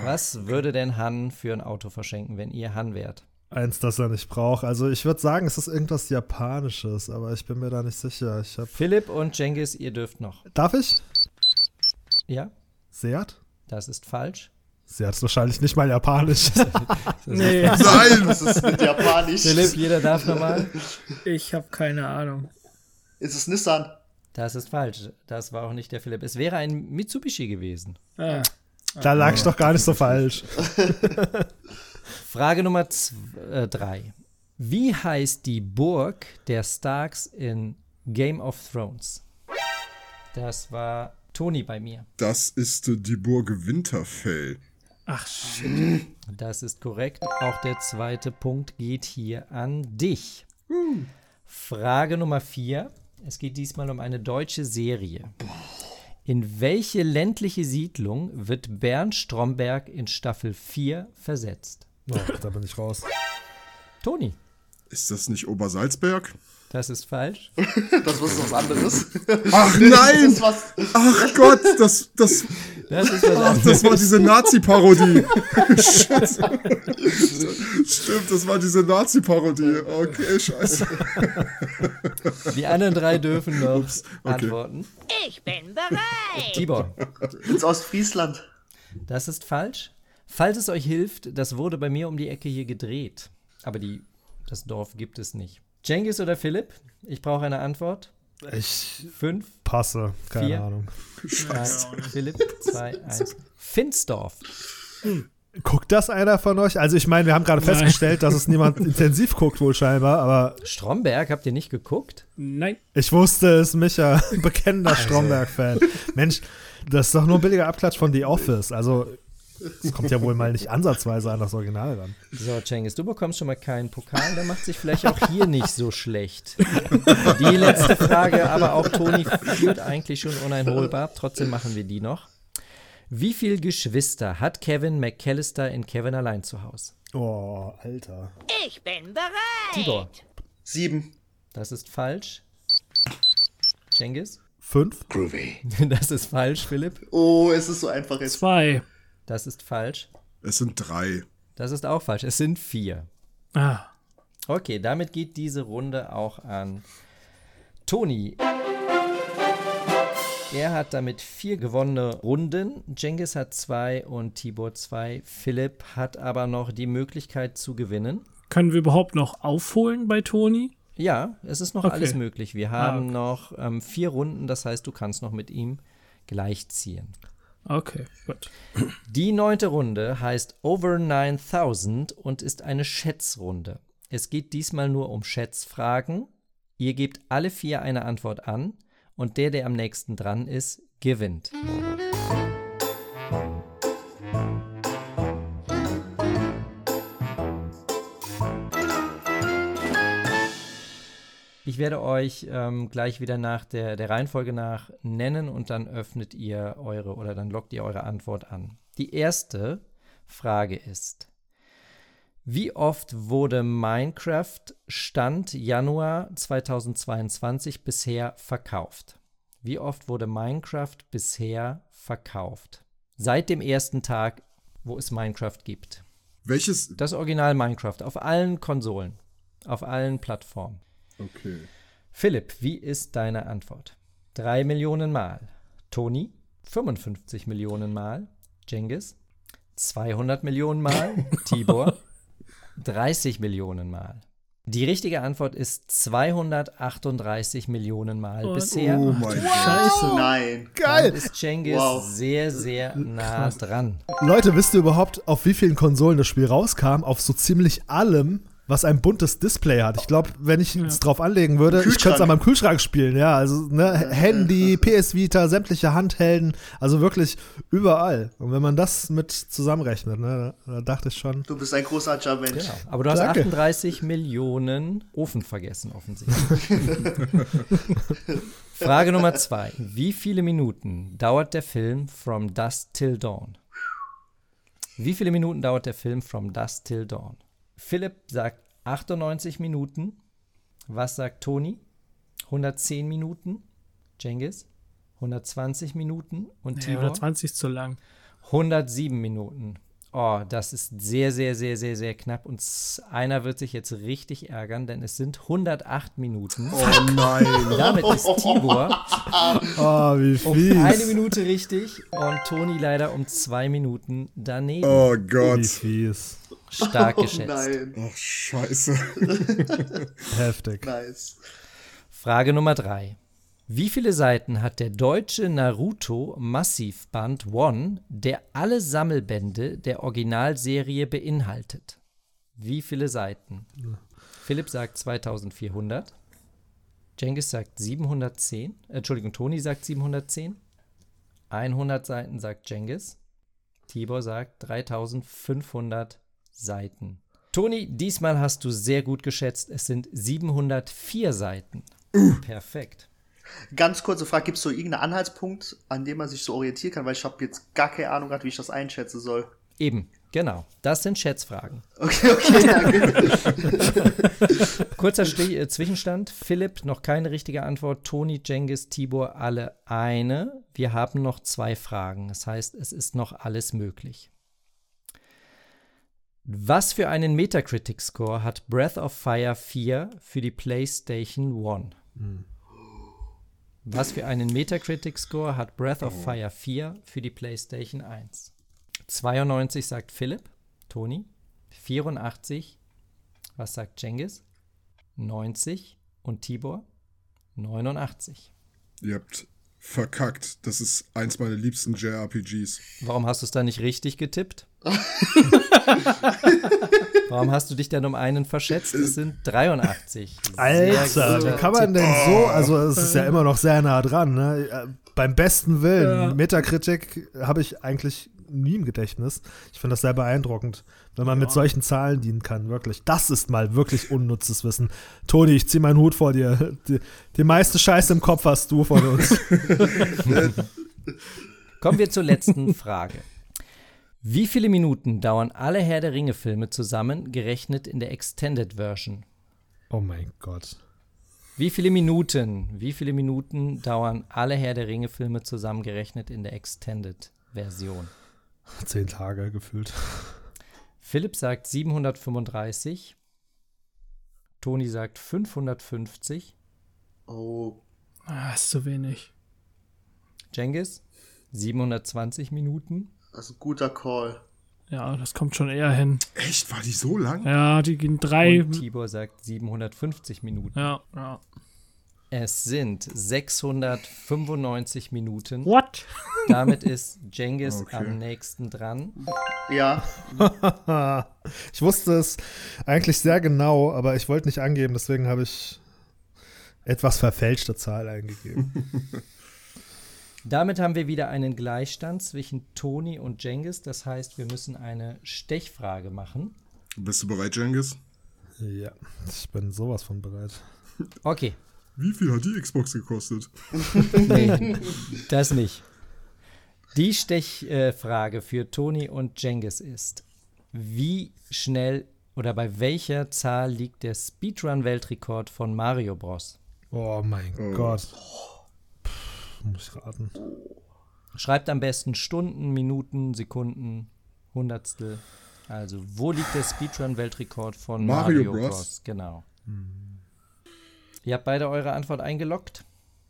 [SPEAKER 1] Was würde denn Han für ein Auto verschenken, wenn ihr Han wärt?
[SPEAKER 3] Eins, das er nicht braucht. Also ich würde sagen, es ist irgendwas Japanisches, aber ich bin mir da nicht sicher. Ich hab.
[SPEAKER 1] Philipp und Jengis, ihr dürft noch.
[SPEAKER 3] Darf ich?
[SPEAKER 1] Ja,
[SPEAKER 3] Seat?
[SPEAKER 1] das ist falsch.
[SPEAKER 3] Seat ist wahrscheinlich nicht mal japanisch. [laughs] [laughs]
[SPEAKER 2] Nee,
[SPEAKER 4] Nein!
[SPEAKER 5] Das ist mit [laughs] Japanisch.
[SPEAKER 1] Philipp, jeder darf nochmal.
[SPEAKER 2] ich habe keine Ahnung.
[SPEAKER 5] Ist es Nissan?
[SPEAKER 1] Das ist falsch. Das war auch nicht der Philipp. Es wäre ein Mitsubishi gewesen.
[SPEAKER 2] Ah,
[SPEAKER 3] da lag ich doch gar nicht so [laughs] falsch. [laughs]
[SPEAKER 1] Frage Nummer 3. Wie heißt die Burg der Starks in Game of Thrones? Das war Toni bei mir.
[SPEAKER 4] Das ist äh, die Burg Winterfell.
[SPEAKER 2] ach shit. [clears throat]
[SPEAKER 1] Das ist korrekt. Auch der zweite Punkt geht hier an dich. Frage Nummer 4. Es geht diesmal um eine deutsche Serie. In welche ländliche Siedlung wird Bernd Stromberg in Staffel 4 versetzt?
[SPEAKER 3] Oh, da bin ich raus.
[SPEAKER 1] Toni,
[SPEAKER 4] Ist das nicht Obersalzberg?
[SPEAKER 1] Das ist falsch. [laughs]
[SPEAKER 5] Das ist was anderes.
[SPEAKER 4] Ach nein! Ach Gott, das, das,
[SPEAKER 1] Das ist was
[SPEAKER 4] ach, das war diese Nazi-Parodie. Shit. [laughs] Stimmt, das war diese Nazi-Parodie. Okay, scheiße.
[SPEAKER 1] Die anderen drei dürfen noch
[SPEAKER 4] okay.
[SPEAKER 1] antworten.
[SPEAKER 6] Ich bin bereit.
[SPEAKER 1] Tibor,
[SPEAKER 5] Ins Ostfriesland.
[SPEAKER 1] das ist falsch. Falls es euch hilft, das wurde bei mir um die Ecke hier gedreht. Aber die, das Dorf gibt es nicht. Cengiz oder Philipp? Ich brauche eine Antwort.
[SPEAKER 3] Ich
[SPEAKER 1] Fünf,
[SPEAKER 3] passe. Keine
[SPEAKER 1] Vier.
[SPEAKER 3] Ahnung.
[SPEAKER 1] eins, Philipp, zwei, eins. Finsdorf.
[SPEAKER 3] Guckt das einer von euch? Also ich meine, wir haben gerade festgestellt, dass es niemand [laughs] intensiv guckt wohl scheinbar, aber
[SPEAKER 1] Stromberg, habt ihr nicht geguckt?
[SPEAKER 2] Nein.
[SPEAKER 3] ich wusste es, Micha, [laughs] bekennender Stromberg-Fan. Mensch, das ist doch nur ein billiger Abklatsch von The Office. Also es kommt ja wohl mal nicht ansatzweise an das Original ran.
[SPEAKER 1] So, Cengiz, du bekommst schon mal keinen Pokal, der macht sich vielleicht auch hier nicht so schlecht. Die letzte Frage, aber auch Toni führt eigentlich schon uneinholbar, trotzdem machen wir die noch. Wie viele Geschwister hat Kevin McAllister in Kevin allein zu Hause?
[SPEAKER 3] Oh, Alter.
[SPEAKER 6] Ich bin bereit.
[SPEAKER 1] Tibor,
[SPEAKER 5] Sieben.
[SPEAKER 1] das ist falsch. Cengiz,
[SPEAKER 3] Fünf?
[SPEAKER 7] Groovy. [laughs]
[SPEAKER 1] das ist falsch, Philipp.
[SPEAKER 5] Oh, es ist so einfach jetzt.
[SPEAKER 2] Zwei.
[SPEAKER 1] Das ist falsch.
[SPEAKER 4] Es sind drei.
[SPEAKER 1] Das ist auch falsch. Es sind vier.
[SPEAKER 2] Ah.
[SPEAKER 1] Okay, damit geht diese Runde auch an Toni. Er hat damit vier gewonnene Runden. Jengis hat zwei und Tibor zwei. Philipp hat aber noch die Möglichkeit zu gewinnen.
[SPEAKER 2] Können wir überhaupt noch aufholen bei Toni?
[SPEAKER 1] Ja, es ist noch
[SPEAKER 2] Okay.
[SPEAKER 1] alles möglich. Wir haben
[SPEAKER 2] okay.
[SPEAKER 1] noch ähm, vier Runden, das heißt, du kannst noch mit ihm gleichziehen.
[SPEAKER 2] Okay, gut.
[SPEAKER 1] Die neunte Runde heißt Over 9000 und ist eine Schätzrunde. Es geht diesmal nur um Schätzfragen. Ihr gebt alle vier eine Antwort an und der, der am nächsten dran ist, gewinnt. Ich werde euch ähm, gleich wieder nach der, der Reihenfolge nach nennen und dann öffnet ihr eure oder dann lockt ihr eure Antwort an. Die erste Frage ist, wie oft wurde Minecraft Stand Januar 2022 bisher verkauft? Wie oft wurde Minecraft bisher verkauft? Seit dem ersten Tag, wo es Minecraft gibt.
[SPEAKER 4] Welches?
[SPEAKER 1] Das Original Minecraft auf allen Konsolen, auf allen Plattformen.
[SPEAKER 4] Okay.
[SPEAKER 1] Philipp, wie ist deine Antwort? 3 Millionen Mal. Toni, 55 Millionen Mal. Jengis, 200 Millionen Mal. [laughs] Tibor, 30 Millionen Mal. Die richtige Antwort ist 238 Millionen Mal
[SPEAKER 2] Und-
[SPEAKER 1] bisher.
[SPEAKER 4] Oh mein Gott.
[SPEAKER 2] Scheiße.
[SPEAKER 5] Nein.
[SPEAKER 3] Geil!
[SPEAKER 1] Damit ist Cengiz
[SPEAKER 5] Wow.
[SPEAKER 1] sehr, sehr nah dran.
[SPEAKER 3] Leute, wisst ihr überhaupt, auf wie vielen Konsolen das Spiel rauskam? Auf so ziemlich allem, was ein buntes Display hat. Ich glaube, wenn ich es drauf anlegen würde, ich könnte es an meinem Kühlschrank spielen, ja. Also, ne, Handy, PS Vita, sämtliche Handhelden, also wirklich überall. Und wenn man das mit zusammenrechnet, ne, da, da dachte ich schon.
[SPEAKER 5] Du bist ein großartiger Mensch.
[SPEAKER 1] Genau. Aber du hast
[SPEAKER 3] Danke.
[SPEAKER 1] 38 Millionen Ofen vergessen, offensichtlich. [laughs] Frage Nummer zwei. Wie viele Minuten dauert der Film From Dusk Till Dawn? Wie viele Minuten dauert der Film From Dusk Till Dawn? Philipp sagt 98 Minuten. Was sagt Toni? 110 Minuten. Cengiz? 120 Minuten. Und
[SPEAKER 2] Nee,
[SPEAKER 1] Tibor?
[SPEAKER 2] 120 ist zu lang.
[SPEAKER 1] 107 Minuten. Oh, das ist sehr, sehr, sehr, sehr, sehr knapp. Und einer wird sich jetzt richtig ärgern, denn es sind 108 Minuten.
[SPEAKER 4] Oh nein.
[SPEAKER 1] Damit ist Tibor
[SPEAKER 3] Oh, [laughs] wie
[SPEAKER 1] um eine
[SPEAKER 3] fies.
[SPEAKER 1] Minute richtig und Toni leider um zwei Minuten daneben.
[SPEAKER 4] Oh
[SPEAKER 3] Wie
[SPEAKER 4] Gott.
[SPEAKER 3] fies.
[SPEAKER 1] Stark [laughs]
[SPEAKER 5] Oh
[SPEAKER 1] geschätzt.
[SPEAKER 5] nein.
[SPEAKER 4] Ach, scheiße.
[SPEAKER 3] Heftig. [laughs]
[SPEAKER 5] Nice.
[SPEAKER 1] Frage Nummer drei. Wie viele Seiten hat der deutsche Naruto Massivband One, der alle Sammelbände der Originalserie beinhaltet? Wie viele Seiten? Philipp sagt 2400. Cengiz sagt 710. Äh, Entschuldigung, Toni sagt 710. 100 Seiten sagt Cengiz. Tibor sagt 3500 Seiten. Toni, diesmal hast du sehr gut geschätzt. Es sind 704 Seiten. [clears throat] Perfekt.
[SPEAKER 5] Ganz kurze Frage, gibt es so irgendeinen Anhaltspunkt, an dem man sich so orientieren kann? Weil ich habe jetzt gar keine Ahnung gehabt, wie ich das einschätzen soll.
[SPEAKER 1] Eben, genau. Das sind Schätzfragen.
[SPEAKER 5] Okay, okay, danke. [laughs]
[SPEAKER 1] Kurzer Stich- äh, Zwischenstand. Philipp, noch keine richtige Antwort. Toni, Cengiz, Tibor, alle eine. Wir haben noch zwei Fragen. Das heißt, es ist noch alles möglich. Was für einen Metacritic-Score hat Breath of Fire 4 für die PlayStation 1? Was für einen Metacritic-Score hat Breath of Fire 4 für die PlayStation 1? 92 sagt Philipp, Toni. 84, was sagt Cengiz? 90 und Tibor? 89.
[SPEAKER 4] Ihr habt verkackt. Das ist eins meiner liebsten JRPGs.
[SPEAKER 1] Warum hast du es da nicht richtig getippt? [laughs] Warum hast du dich denn um einen verschätzt? Es sind 83. Sehr
[SPEAKER 3] Alter, wie kann man denn so, also es ist ja immer noch sehr nah dran, ne? Äh, Beim besten Willen,
[SPEAKER 2] Ja.
[SPEAKER 3] Metakritik habe ich eigentlich nie im Gedächtnis. Ich finde das sehr beeindruckend, wenn man mit solchen Zahlen dienen kann, wirklich. Das ist mal wirklich unnützes Wissen. Toni, ich zieh meinen Hut vor dir. Die, die meiste Scheiße im Kopf hast du von uns. [laughs]
[SPEAKER 1] Kommen wir zur letzten Frage. Wie viele Minuten dauern alle Herr der Ringe-Filme zusammen, gerechnet in der Extended Version?
[SPEAKER 3] oh mein Gott.
[SPEAKER 1] Wie viele Minuten, wie viele Minuten dauern alle Herr der Ringe-Filme zusammengerechnet in der Extended-Version? [laughs]
[SPEAKER 3] Zehn Tage gefühlt.
[SPEAKER 1] Philipp sagt 735. Toni sagt 550.
[SPEAKER 5] Oh,
[SPEAKER 2] Ah, ist zu wenig.
[SPEAKER 1] Cengiz 720 Minuten.
[SPEAKER 5] das ist ein guter Call.
[SPEAKER 2] Ja, das kommt schon eher hin.
[SPEAKER 4] Echt? War die so lang?
[SPEAKER 2] Ja, die gehen drei.
[SPEAKER 1] Und Tibor sagt 750 Minuten.
[SPEAKER 2] Ja, ja.
[SPEAKER 1] Es sind 695 Minuten.
[SPEAKER 2] What?
[SPEAKER 1] Damit ist Cengiz
[SPEAKER 4] Okay.
[SPEAKER 1] am nächsten dran.
[SPEAKER 5] Ja, [laughs]
[SPEAKER 3] ich wusste es eigentlich sehr genau, aber ich wollte nicht angeben, deswegen habe ich etwas verfälschte Zahl eingegeben. [laughs]
[SPEAKER 1] Damit haben wir wieder einen Gleichstand zwischen Toni und Cengiz. Das heißt, wir müssen eine Stechfrage machen.
[SPEAKER 4] Bist du bereit, Jengis?
[SPEAKER 3] ja, ich bin sowas von bereit.
[SPEAKER 1] Okay,
[SPEAKER 4] Wie viel hat die Xbox gekostet?
[SPEAKER 1] nee, das nicht. Die Stechfrage für Toni und Cengiz ist, wie schnell oder bei welcher Zahl liegt der Speedrun-Weltrekord von Mario Bros?
[SPEAKER 3] Oh mein
[SPEAKER 4] Oh.
[SPEAKER 3] Gott. muss ich raten.
[SPEAKER 1] Schreibt am besten Stunden, Minuten, Sekunden, Hundertstel. Also, wo liegt der Speedrun-Weltrekord von
[SPEAKER 4] Mario
[SPEAKER 1] Mario,
[SPEAKER 4] Bros.
[SPEAKER 1] Bros? Genau. Ihr habt beide eure Antwort eingeloggt?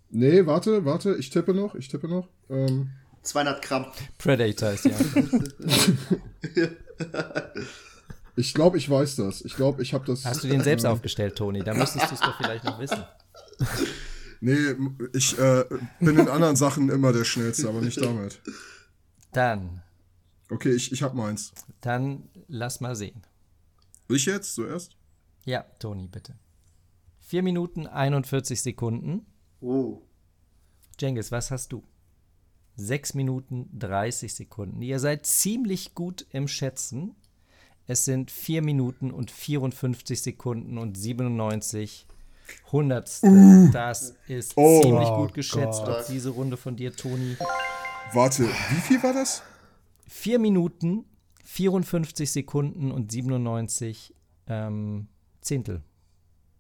[SPEAKER 4] Nee, warte, warte, ich tippe noch, ich tippe noch. Ähm,
[SPEAKER 5] 200 Gramm.
[SPEAKER 1] Predator ist Antwort. [laughs]
[SPEAKER 4] ich glaube, ich weiß das. Ich glaube, ich habe das.
[SPEAKER 1] Hast du den selbst
[SPEAKER 4] äh,
[SPEAKER 1] aufgestellt, Toni? Da müsstest du es doch vielleicht noch wissen. [laughs]
[SPEAKER 4] Nee, ich äh, bin in anderen Sachen immer der Schnellste, aber nicht damit.
[SPEAKER 1] Dann,
[SPEAKER 4] Okay, ich, ich hab meins.
[SPEAKER 1] dann lass mal sehen.
[SPEAKER 4] Ich jetzt zuerst?
[SPEAKER 1] Ja, Toni, bitte. 4 Minuten 41 Sekunden.
[SPEAKER 5] Oh.
[SPEAKER 1] Jengis, was hast du? 6 Minuten 30 Sekunden. Ihr seid ziemlich gut im Schätzen. Es sind 4 Minuten und 54 Sekunden und 97 Hundertstel. Das ist
[SPEAKER 4] Oh
[SPEAKER 1] ziemlich gut geschätzt
[SPEAKER 3] Gott.
[SPEAKER 1] auf diese Runde von dir, Toni.
[SPEAKER 4] Warte, wie viel war das?
[SPEAKER 1] 4 Minuten, 54 Sekunden und 97 ähm, Zehntel.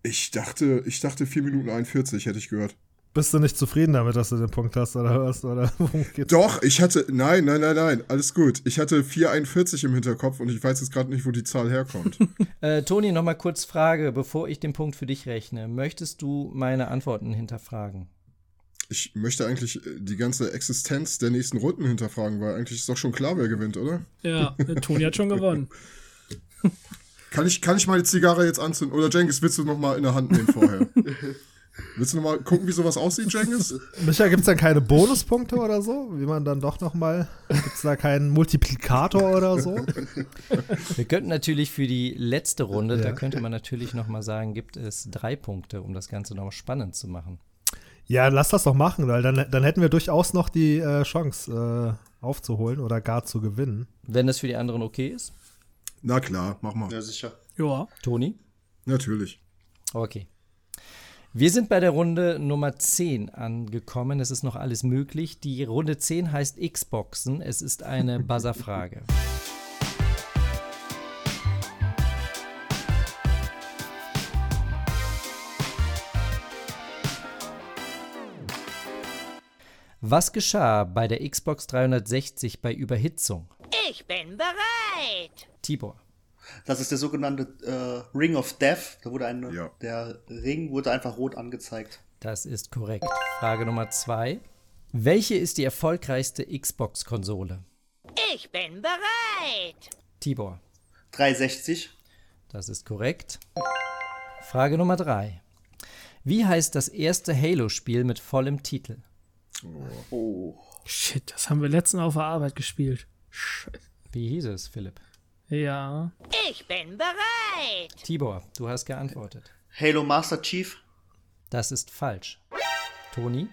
[SPEAKER 4] Ich dachte, ich dachte 4 Minuten 41, hätte ich gehört.
[SPEAKER 3] Bist du nicht zufrieden damit, dass du den Punkt hast oder was? Oder? [laughs]
[SPEAKER 4] Doch, ich hatte. Nein, nein, nein, nein, alles gut. Ich hatte 441 im Hinterkopf und ich weiß jetzt gerade nicht, wo die Zahl herkommt. [laughs]
[SPEAKER 1] Äh, Toni, nochmal kurz Frage, bevor ich den Punkt für dich rechne. Möchtest du meine Antworten hinterfragen?
[SPEAKER 4] Ich möchte eigentlich äh, die ganze Existenz der nächsten Runden hinterfragen, weil eigentlich ist doch schon klar, wer gewinnt, oder?
[SPEAKER 2] Ja, der Toni hat schon gewonnen. [laughs]
[SPEAKER 4] Kann ich, kann ich meine Zigarre jetzt anzünden? Oder Jengis, willst du noch mal in der Hand nehmen vorher? Willst du noch mal gucken, wie sowas aussieht, Jengis? [laughs]
[SPEAKER 3] Micha, gibt es dann keine Bonuspunkte oder so? Wie man dann doch noch mal, gibt es da keinen Multiplikator oder so?
[SPEAKER 1] Wir könnten natürlich für die letzte Runde, da
[SPEAKER 3] Ja.
[SPEAKER 1] könnte man natürlich nochmal sagen, gibt es drei Punkte, um das Ganze noch spannend zu machen.
[SPEAKER 3] Ja, lass das doch machen, weil dann, dann hätten wir durchaus noch die äh, Chance äh, aufzuholen oder gar zu gewinnen.
[SPEAKER 1] Wenn das für die anderen okay ist.
[SPEAKER 4] Na klar, mach mal.
[SPEAKER 5] Ja, sicher.
[SPEAKER 2] Ja.
[SPEAKER 1] Toni?
[SPEAKER 4] Natürlich.
[SPEAKER 1] Okay. Wir sind bei der Runde Nummer 10 angekommen. Es ist noch alles möglich. Die Runde 10 heißt Xboxen. Es ist eine [laughs] Buzzerfrage. Was geschah bei der Xbox 360 bei Überhitzung?
[SPEAKER 6] Ich bin bereit.
[SPEAKER 1] Tibor.
[SPEAKER 5] Das ist der sogenannte äh, Ring of Death. Da wurde ein,
[SPEAKER 4] Ja.
[SPEAKER 5] der Ring wurde einfach rot angezeigt.
[SPEAKER 1] Das ist korrekt. Frage Nummer 2. Welche ist die erfolgreichste Xbox-Konsole?
[SPEAKER 6] Ich bin bereit.
[SPEAKER 1] Tibor.
[SPEAKER 5] 360.
[SPEAKER 1] Das ist korrekt. Frage Nummer 3. Wie heißt das erste Halo-Spiel mit vollem Titel?
[SPEAKER 5] Oh.
[SPEAKER 2] Shit, das haben wir letztens auf der Arbeit gespielt.
[SPEAKER 1] Wie hieß es, Philipp?
[SPEAKER 2] Ja.
[SPEAKER 6] Ich bin bereit.
[SPEAKER 1] Tibor, du hast geantwortet.
[SPEAKER 5] Halo Master Chief.
[SPEAKER 1] Das ist falsch. Toni?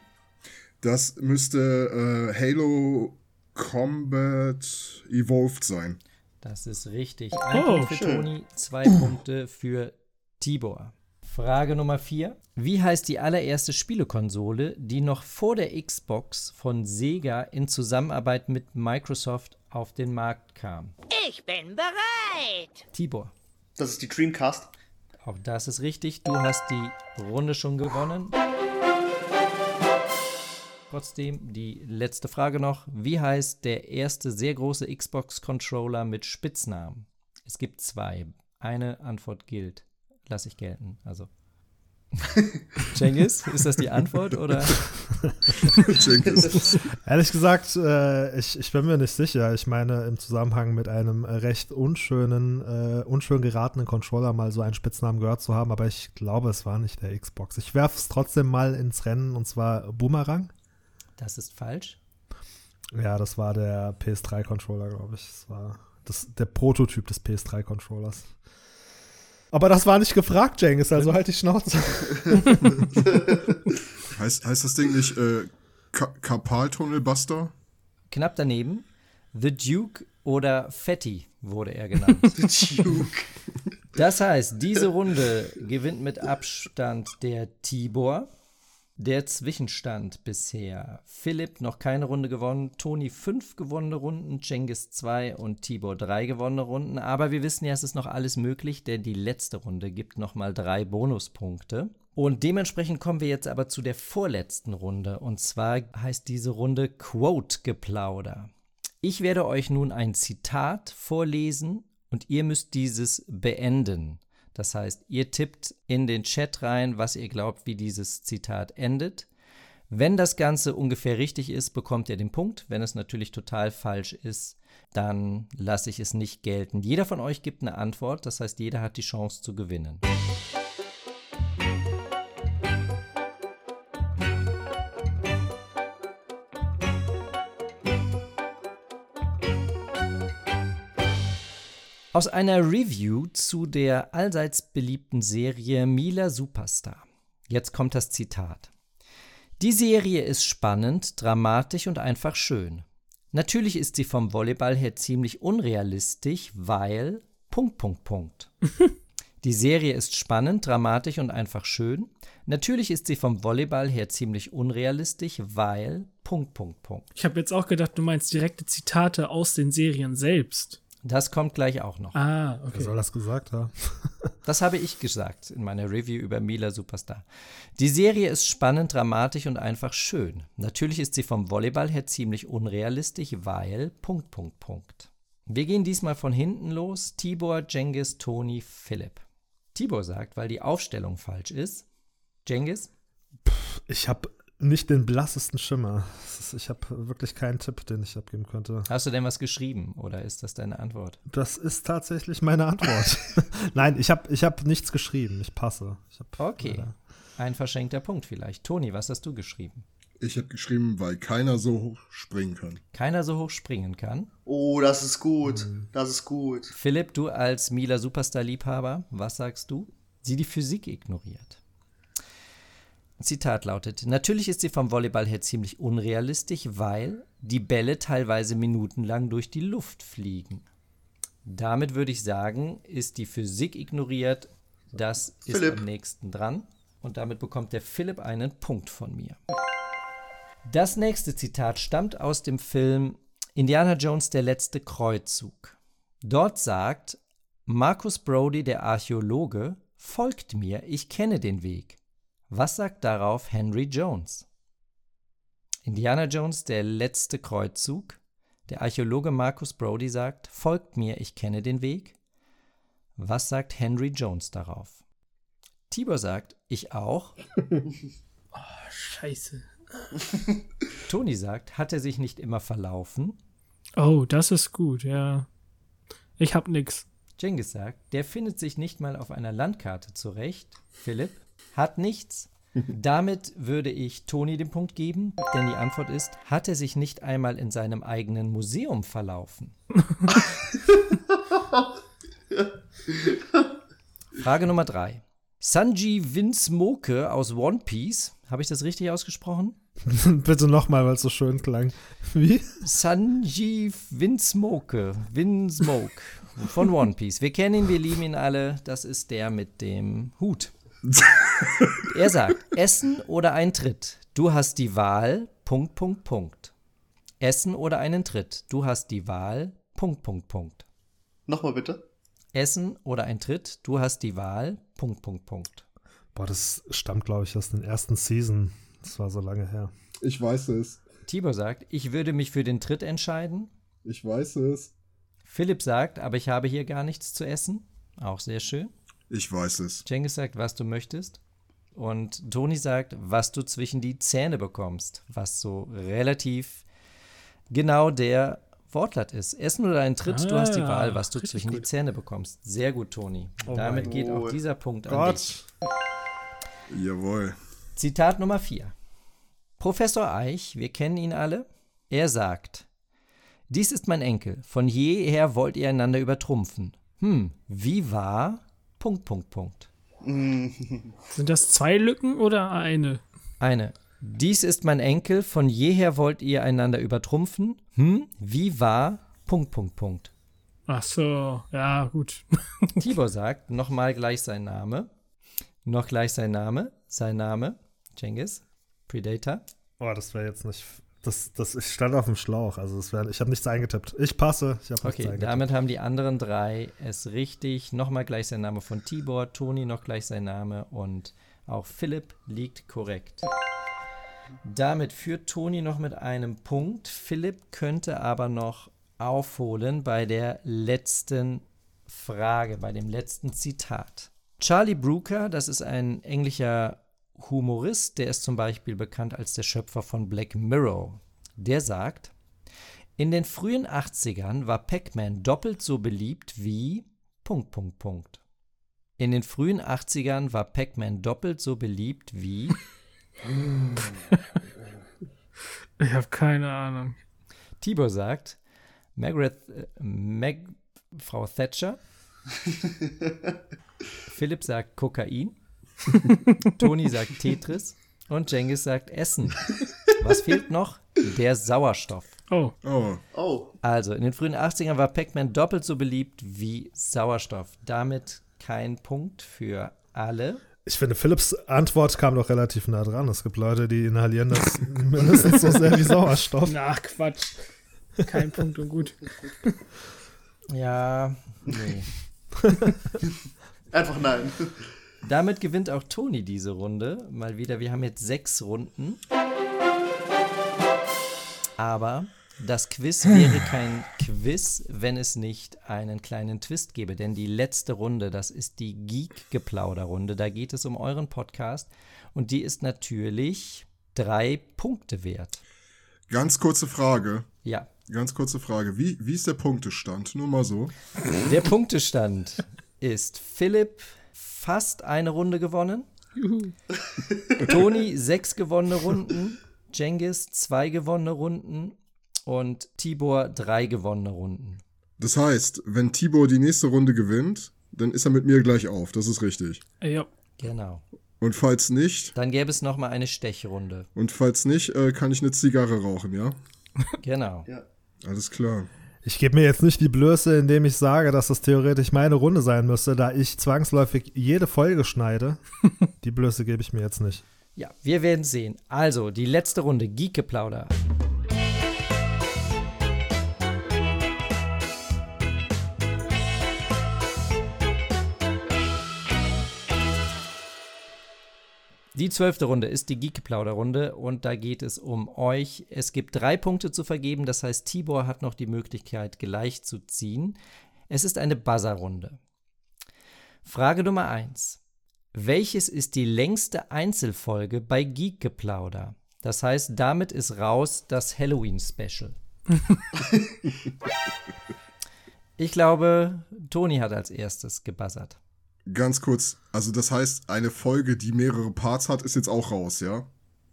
[SPEAKER 4] Das müsste äh, Halo Combat Evolved sein.
[SPEAKER 1] Das ist richtig. Ein
[SPEAKER 2] Oh,
[SPEAKER 1] Punkt für
[SPEAKER 5] schön.
[SPEAKER 1] Toni, zwei Punkte für Tibor. Frage Nummer 4. Wie heißt die allererste Spielekonsole, die noch vor der Xbox von Sega in Zusammenarbeit mit Microsoft auf den Markt kam?
[SPEAKER 6] Ich bin bereit.
[SPEAKER 1] Tibor.
[SPEAKER 5] Das ist die Dreamcast.
[SPEAKER 1] Auch das ist richtig. Du hast die Runde schon gewonnen. Trotzdem die letzte Frage noch. Wie heißt der erste sehr große Xbox-Controller mit Spitznamen? Es gibt zwei. Eine Antwort gilt. Lass ich gelten. Also. [laughs] Cengiz, ist das die Antwort oder? [laughs]
[SPEAKER 4] Jengis.
[SPEAKER 3] Ehrlich gesagt, äh, ich, ich bin mir nicht sicher. Ich meine, im Zusammenhang mit einem recht unschönen, äh, unschön geratenen Controller mal so einen Spitznamen gehört zu haben, aber ich glaube, es war nicht der Xbox. Ich werfe es trotzdem mal ins Rennen und zwar Boomerang.
[SPEAKER 1] Das ist falsch.
[SPEAKER 3] Ja, das war der PS3-Controller, glaube ich. Das war das, der Prototyp des PS3-Controllers. Aber das war nicht gefragt, Jengis, also halt die Schnauze. [laughs]
[SPEAKER 4] heißt, heißt das Ding nicht äh, Ka Karpaltunnelbuster?
[SPEAKER 1] Knapp daneben. The Duke oder Fatty wurde er genannt. [laughs]
[SPEAKER 5] Duke.
[SPEAKER 1] Das heißt, diese Runde gewinnt mit Abstand der Tibor. Der Zwischenstand bisher. Philipp noch keine Runde gewonnen, Toni fünf gewonnene Runden, Cengiz zwei und Tibor drei gewonnene Runden. Aber wir wissen ja, es ist noch alles möglich, denn die letzte Runde gibt nochmal drei Bonuspunkte. Und dementsprechend kommen wir jetzt aber zu der vorletzten Runde. Und zwar heißt diese Runde Quote-Geplauder. Ich werde euch nun ein Zitat vorlesen und ihr müsst dieses beenden. Das heißt, ihr tippt in den Chat rein, was ihr glaubt, wie dieses Zitat endet. Wenn das Ganze ungefähr richtig ist, bekommt ihr den Punkt. Wenn es natürlich total falsch ist, dann lasse ich es nicht gelten. Jeder von euch gibt eine Antwort, das heißt, jeder hat die Chance zu gewinnen. Aus einer Review zu der allseits beliebten Serie Mila Superstar. Jetzt kommt das Zitat. Die Serie ist spannend, dramatisch und einfach schön. Natürlich ist sie vom Volleyball her ziemlich unrealistisch, weil Punkt, Punkt, Punkt. [laughs] Die Serie ist spannend, dramatisch und einfach schön. Natürlich ist sie vom Volleyball her ziemlich unrealistisch, weil Punkt, Punkt, Punkt.
[SPEAKER 2] Ich habe jetzt auch gedacht, du meinst direkte Zitate aus den Serien selbst.
[SPEAKER 1] Das kommt gleich auch noch.
[SPEAKER 2] Ah,
[SPEAKER 3] Wer
[SPEAKER 2] okay.
[SPEAKER 3] soll das gesagt haben? [laughs]
[SPEAKER 1] Das habe ich gesagt in meiner Review über Mila Superstar. Die Serie ist spannend, dramatisch und einfach schön. Natürlich ist sie vom Volleyball her ziemlich unrealistisch, weil Punkt, Punkt, Punkt. Wir gehen diesmal von hinten los. Tibor, Jengis, Toni, Philipp. Tibor sagt, weil die Aufstellung falsch ist. Jengis?
[SPEAKER 3] Ich habe nicht den blassesten Schimmer. Ist- Ich habe wirklich keinen Tipp, den ich abgeben könnte.
[SPEAKER 1] Hast du denn was geschrieben oder ist das deine Antwort?
[SPEAKER 3] Das ist tatsächlich meine Antwort. [laughs] Nein, ich habe ich hab nichts geschrieben. Ich passe. Ich hab
[SPEAKER 1] Okay.
[SPEAKER 3] leider-
[SPEAKER 1] Ein verschenkter Punkt vielleicht. Toni, was hast du geschrieben?
[SPEAKER 4] Ich habe geschrieben, weil keiner so hoch springen kann.
[SPEAKER 1] Keiner so hoch springen kann.
[SPEAKER 5] Oh, das ist gut. Das ist gut.
[SPEAKER 1] Philipp, du als Mila Superstar-Liebhaber, was sagst du? Sie die Physik ignoriert. Zitat lautet: Natürlich ist sie vom Volleyball her ziemlich unrealistisch, weil die Bälle teilweise minutenlang durch die Luft fliegen. Damit würde ich sagen, ist die Physik ignoriert. Das ist
[SPEAKER 5] Philipp.
[SPEAKER 1] am nächsten dran. Und damit bekommt der Philipp einen Punkt von mir. Das nächste Zitat stammt aus dem Film Indiana Jones der letzte Kreuzzug. Dort sagt Marcus Brody, der Archäologe, folgt mir, ich kenne den Weg. Was sagt darauf Henry Jones? Indiana Jones, der letzte Kreuzzug. Der Archäologe Marcus Brody sagt, folgt mir, ich kenne den Weg. Was sagt Henry Jones darauf? Tibor sagt, ich auch. [laughs]
[SPEAKER 2] Scheiße. [laughs]
[SPEAKER 1] Toni sagt, hat er sich nicht immer verlaufen?
[SPEAKER 2] Oh, das ist gut, ja. Ich hab nix.
[SPEAKER 1] Jengis sagt, der findet sich nicht mal auf einer Landkarte zurecht. Philipp hat nichts. [laughs] Damit würde ich Toni den Punkt geben, denn die Antwort ist, hat er sich nicht einmal in seinem eigenen Museum verlaufen? [laughs] Frage Nummer drei. Sanji Winsmoke aus One Piece, habe ich das richtig ausgesprochen? [laughs]
[SPEAKER 3] Bitte nochmal, weil es so schön klang. Wie?
[SPEAKER 1] Sanji Winsmoke, Winsmoke von One Piece. Wir kennen ihn, wir lieben ihn alle. Das ist der mit dem Hut. [laughs] Er sagt, Essen oder ein Tritt. Du hast die Wahl, Punkt, Punkt, Punkt. Essen oder einen Tritt. Du hast die Wahl, Punkt, Punkt, Punkt.
[SPEAKER 5] Nochmal bitte.
[SPEAKER 1] Essen oder ein Tritt. Du hast die Wahl, Punkt, Punkt, Punkt.
[SPEAKER 3] Boah, das stammt, glaube ich, aus den ersten Season. Das war so lange her.
[SPEAKER 4] Ich weiß es.
[SPEAKER 1] Tibor sagt, ich würde mich für den Tritt entscheiden.
[SPEAKER 4] Ich weiß es.
[SPEAKER 1] Philipp sagt, aber ich habe hier gar nichts zu essen. Auch sehr schön.
[SPEAKER 4] Ich weiß es.
[SPEAKER 1] Cengiz sagt, was du möchtest. Und Toni sagt, was du zwischen die Zähne bekommst. Was so relativ genau der Wortlaut ist. Essen oder ein Tritt, du hast die
[SPEAKER 2] Ah,
[SPEAKER 1] Wahl, was du zwischen die
[SPEAKER 2] gut.
[SPEAKER 1] Zähne bekommst. Sehr gut, Toni.
[SPEAKER 3] Oh
[SPEAKER 1] Damit geht auch
[SPEAKER 5] Gott.
[SPEAKER 1] dieser Punkt an
[SPEAKER 3] Gott.
[SPEAKER 1] dich.
[SPEAKER 4] Jawohl.
[SPEAKER 1] Zitat Nummer 4. Professor Eich, wir kennen ihn alle. Er sagt: Dies ist mein Enkel. Von jeher wollt ihr einander übertrumpfen. Hm, wie war? Punkt, Punkt, Punkt. [laughs]
[SPEAKER 2] Sind das zwei Lücken oder eine?
[SPEAKER 1] Eine. Dies ist mein Enkel. Von jeher wollt ihr einander übertrumpfen. Hm, wie war? Punkt, Punkt, Punkt.
[SPEAKER 2] Ach so, ja, gut. [laughs]
[SPEAKER 1] Tibor sagt nochmal gleich sein Name. Noch gleich sein Name. Sein Name. Cengiz. Predator.
[SPEAKER 3] Boah, das wäre jetzt nicht. Das, das, ich stand auf dem Schlauch. Also, das wär, ich habe nichts eingetippt. Ich passe. Ich nichts
[SPEAKER 1] Okay, damit haben die anderen drei es richtig. Nochmal gleich sein Name von Tibor, Toni noch gleich sein Name und Auch Philipp liegt korrekt. Damit führt Toni noch mit einem Punkt. Philipp könnte aber noch aufholen bei der letzten Frage, bei dem letzten Zitat. Charlie Brooker, das ist ein englischer Humorist, der ist zum Beispiel bekannt als der Schöpfer von Black Mirror. Der sagt, in den frühen 80ern war Pac-Man doppelt so beliebt wie Punkt, Punkt, Punkt. In den frühen 80ern war Pac-Man doppelt so beliebt wie [laughs]
[SPEAKER 2] Ich habe keine Ahnung.
[SPEAKER 1] Tibor sagt, Margaret, äh, Mag, Frau Thatcher. [laughs] Philipp sagt Kokain. [laughs] Toni sagt Tetris. Und Jengis sagt Essen. Was fehlt noch? Der Sauerstoff.
[SPEAKER 2] Oh,
[SPEAKER 4] Oh,
[SPEAKER 5] Oh,
[SPEAKER 1] Also, in den frühen 80ern war Pac-Man doppelt so beliebt wie Sauerstoff. Damit kein Punkt für alle.
[SPEAKER 3] Ich finde, Philipps Antwort kam doch relativ nah dran. Es gibt Leute, die inhalieren das [laughs] mindestens so sehr wie Sauerstoff.
[SPEAKER 2] na Quatsch. Kein Punkt und gut.
[SPEAKER 1] Ja, nee. [laughs]
[SPEAKER 5] einfach nein.
[SPEAKER 1] Damit gewinnt auch Toni diese Runde. Mal wieder, wir haben jetzt sechs Runden. Aber das Quiz wäre [sighs] kein Quiz, wenn es nicht einen kleinen Twist gäbe. Denn die letzte Runde, das ist die Geek-Geplauder-Runde. Da geht es um euren Podcast. Und die ist natürlich drei Punkte wert.
[SPEAKER 4] ganz kurze Frage.
[SPEAKER 1] Ja,
[SPEAKER 4] Ganz kurze Frage. Wie, wie ist der Punktestand? Nur mal so.
[SPEAKER 1] der Punktestand ist Philipp fast eine Runde gewonnen. [laughs] Toni sechs gewonnene Runden. Jengis zwei gewonnene Runden. Und Tibor drei gewonnene Runden.
[SPEAKER 4] Das heißt, wenn Tibor die nächste Runde gewinnt, dann ist er mit mir gleich auf. Das ist richtig.
[SPEAKER 2] Ja.
[SPEAKER 1] Genau.
[SPEAKER 4] Und falls nicht,
[SPEAKER 1] Dann gäbe es nochmal eine Stechrunde.
[SPEAKER 4] und falls nicht, äh, kann ich eine Zigarre rauchen, ja?
[SPEAKER 1] Genau.
[SPEAKER 5] Ja.
[SPEAKER 4] Alles klar.
[SPEAKER 3] Ich gebe mir jetzt nicht die Blöße, indem ich sage, dass das theoretisch meine Runde sein müsste, da ich zwangsläufig jede Folge schneide. [laughs] Die Blöße gebe ich mir jetzt nicht.
[SPEAKER 1] Ja, wir werden sehen. Also, die letzte Runde, Geek-Geplauder. Die zwölfte Runde ist die Geek-Geplauder-Runde und da geht es um euch. Es gibt drei Punkte zu vergeben, das heißt, Tibor hat noch die Möglichkeit, gleich zu ziehen. Es ist eine Buzzer-Runde. Frage Nummer 1. Welches ist die längste Einzelfolge bei Geek-Geplauder? Das heißt, damit ist raus das Halloween-Special. [laughs] ich glaube, Toni hat als erstes gebuzzert.
[SPEAKER 4] Ganz kurz, also das heißt, eine Folge, die mehrere Parts hat, ist jetzt auch raus, ja?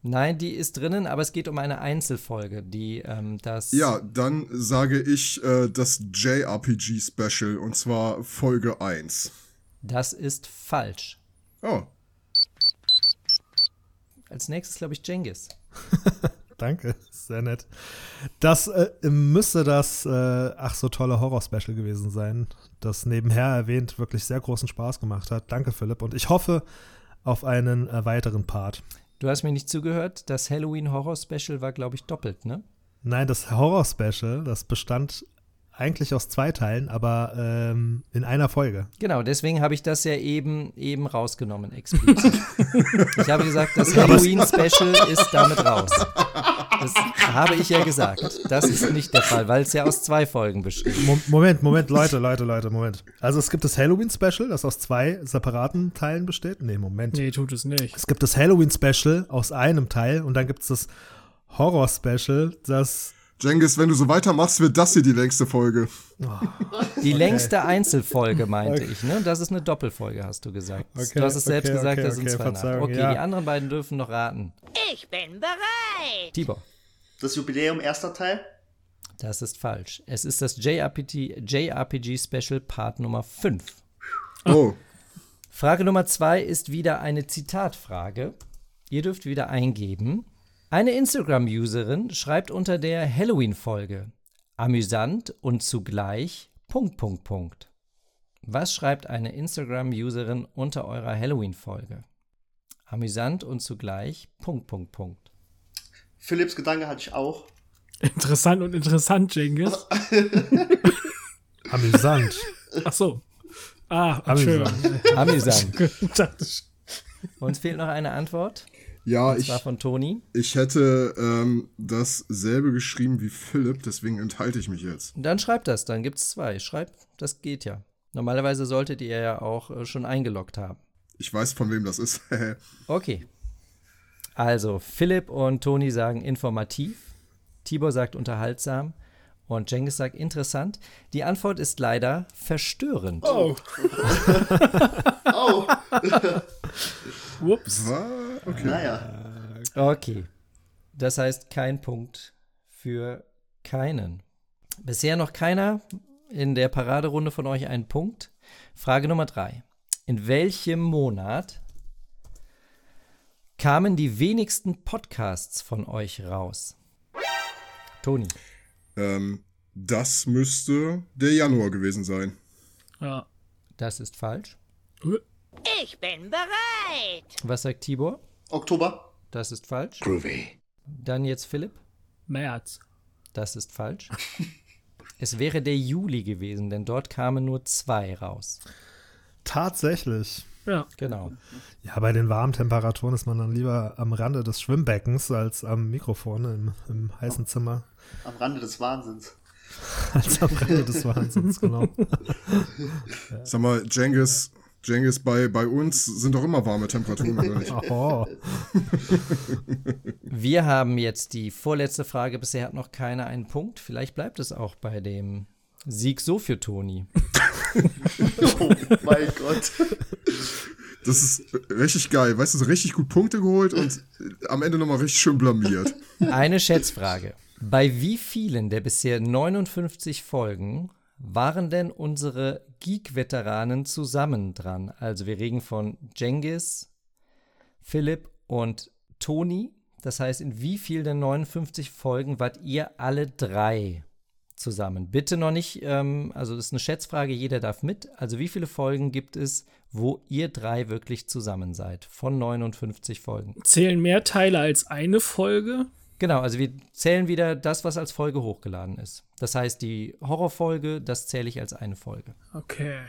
[SPEAKER 1] Nein, die ist drinnen, aber es geht um eine Einzelfolge, die ähm, das.
[SPEAKER 4] Ja, dann sage ich äh, das JRPG-Special und zwar Folge 1.
[SPEAKER 1] Das ist falsch.
[SPEAKER 4] Oh,
[SPEAKER 1] Als nächstes, glaube ich, Jengis. [laughs]
[SPEAKER 3] Danke, sehr nett. Das äh, müsste das äh, ach so tolle Horror-Special gewesen sein, das nebenher erwähnt wirklich sehr großen Spaß gemacht hat. Danke, Philipp. Und ich hoffe auf einen äh, weiteren Part.
[SPEAKER 1] Du hast mir nicht zugehört. Das Halloween-Horror-Special war, glaube ich, doppelt, ne?
[SPEAKER 3] Nein, das Horror-Special, das bestand eigentlich aus zwei Teilen, aber ähm, in einer Folge.
[SPEAKER 1] Genau, deswegen habe ich das ja eben, eben rausgenommen, explizit. [laughs] ich habe gesagt, das Halloween-Special ist damit raus. Das habe ich ja gesagt. Das ist nicht der Fall, weil es ja aus zwei Folgen besteht.
[SPEAKER 3] Mo Moment, Moment, Leute, Leute, Leute, Moment. Also es gibt das Halloween-Special, das aus zwei separaten Teilen besteht. Nee, Moment.
[SPEAKER 2] Nee, tut es nicht.
[SPEAKER 3] Es gibt das Halloween-Special aus einem Teil und dann gibt es das Horror-Special, das.
[SPEAKER 4] Jengis, wenn du so weitermachst, wird das hier die längste Folge. [laughs]
[SPEAKER 1] Die längste Einzelfolge, meinte ich, ne? Das ist eine Doppelfolge, hast du gesagt.
[SPEAKER 3] Okay,
[SPEAKER 1] du hast es selbst
[SPEAKER 3] okay,
[SPEAKER 1] gesagt,
[SPEAKER 3] okay,
[SPEAKER 1] das sind
[SPEAKER 3] okay,
[SPEAKER 1] zwei nach.
[SPEAKER 3] Verzeihung,
[SPEAKER 1] Okay,
[SPEAKER 3] ja.
[SPEAKER 1] die anderen beiden dürfen noch raten.
[SPEAKER 6] Ich bin bereit.
[SPEAKER 1] Tibor,
[SPEAKER 5] Das Jubiläum erster Teil?
[SPEAKER 1] das ist falsch. Es ist das JRPG, JRPG Special Part Nummer 5.
[SPEAKER 4] Oh, [laughs]
[SPEAKER 1] Frage Nummer zwei ist wieder eine Zitatfrage. Ihr dürft wieder eingeben. Eine Instagram-Userin schreibt unter der Halloween-Folge amüsant und zugleich Punkt, Punkt, Punkt. Was schreibt eine Instagram-Userin unter eurer Halloween-Folge? Amüsant und zugleich Punkt, Punkt, Punkt.
[SPEAKER 5] Philipps Gedanke hatte ich auch.
[SPEAKER 2] Interessant und interessant, Jengis. [laughs]
[SPEAKER 3] Amüsant.
[SPEAKER 2] Ach so. Ah,
[SPEAKER 3] Amüsant.
[SPEAKER 1] Amüsant. [laughs] Uns fehlt noch eine Antwort.
[SPEAKER 4] Ja,
[SPEAKER 1] Und
[SPEAKER 4] ich,
[SPEAKER 1] zwar von Toni.
[SPEAKER 4] ich hätte ähm, dasselbe geschrieben wie Philipp, deswegen enthalte ich mich jetzt.
[SPEAKER 1] Dann schreibt das, dann gibt es zwei. Schreibt, das geht ja. Normalerweise solltet ihr ja auch äh, schon eingeloggt haben.
[SPEAKER 4] Ich weiß, von wem das ist. [laughs]
[SPEAKER 1] Okay. Also, Philipp und Toni sagen informativ, Tibor sagt unterhaltsam und Cengiz sagt interessant. Die Antwort ist leider verstörend.
[SPEAKER 2] Oh, [laughs]
[SPEAKER 5] Oh, [laughs]
[SPEAKER 2] whoops.
[SPEAKER 4] Was? Okay.
[SPEAKER 5] naja.
[SPEAKER 1] Okay. Das heißt kein Punkt für keinen. Bisher noch keiner in der Paraderunde von euch einen Punkt. Frage Nummer drei. In welchem Monat kamen die wenigsten Podcasts von euch raus? Toni.
[SPEAKER 4] Ähm, das müsste der Januar gewesen sein.
[SPEAKER 2] Ja.
[SPEAKER 1] Das ist falsch.
[SPEAKER 6] Ich bin bereit.
[SPEAKER 1] Was sagt Tibor?
[SPEAKER 5] Oktober?
[SPEAKER 1] Das ist falsch.
[SPEAKER 7] Groovy.
[SPEAKER 1] Dann jetzt Philipp.
[SPEAKER 2] März.
[SPEAKER 1] Das ist falsch. [laughs] es wäre der Juli gewesen, denn dort kamen nur zwei raus.
[SPEAKER 3] Tatsächlich.
[SPEAKER 2] Ja.
[SPEAKER 1] Genau.
[SPEAKER 3] Ja, bei den warmen Temperaturen ist man dann lieber am Rande des Schwimmbeckens als am Mikrofon im, im heißen Zimmer.
[SPEAKER 5] Am Rande des Wahnsinns. [laughs]
[SPEAKER 3] Als am Rande des Wahnsinns, genau.
[SPEAKER 4] Sag mal, Jengis, Jengis, bei, bei uns sind doch immer warme Temperaturen, oder nicht? [laughs]
[SPEAKER 3] Oh, [laughs]
[SPEAKER 1] Wir haben jetzt die vorletzte Frage. Bisher hat noch keiner einen Punkt. Vielleicht bleibt es auch bei dem Sieg so für Toni. [laughs]
[SPEAKER 5] Oh mein Gott.
[SPEAKER 4] Das ist richtig geil. Weißt du, so richtig gut Punkte geholt und am Ende nochmal richtig schön blamiert.
[SPEAKER 1] Eine Schätzfrage. Bei wie vielen der bisher 59 Folgen waren denn unsere Geek-Veteranen zusammen dran? Also wir reden von Jengis, Philipp und Toni. Das heißt, in wie vielen der 59 Folgen wart ihr alle drei zusammen? Bitte noch nicht, ähm, also das ist eine Schätzfrage, jeder darf mit. Also wie viele Folgen gibt es, wo ihr drei wirklich zusammen seid? Von 59 Folgen.
[SPEAKER 2] Zählen mehr Teile als eine Folge?
[SPEAKER 1] Genau, also wir zählen wieder das, was als Folge hochgeladen ist. Das heißt, die Horrorfolge, das zähle ich als eine Folge.
[SPEAKER 2] Okay.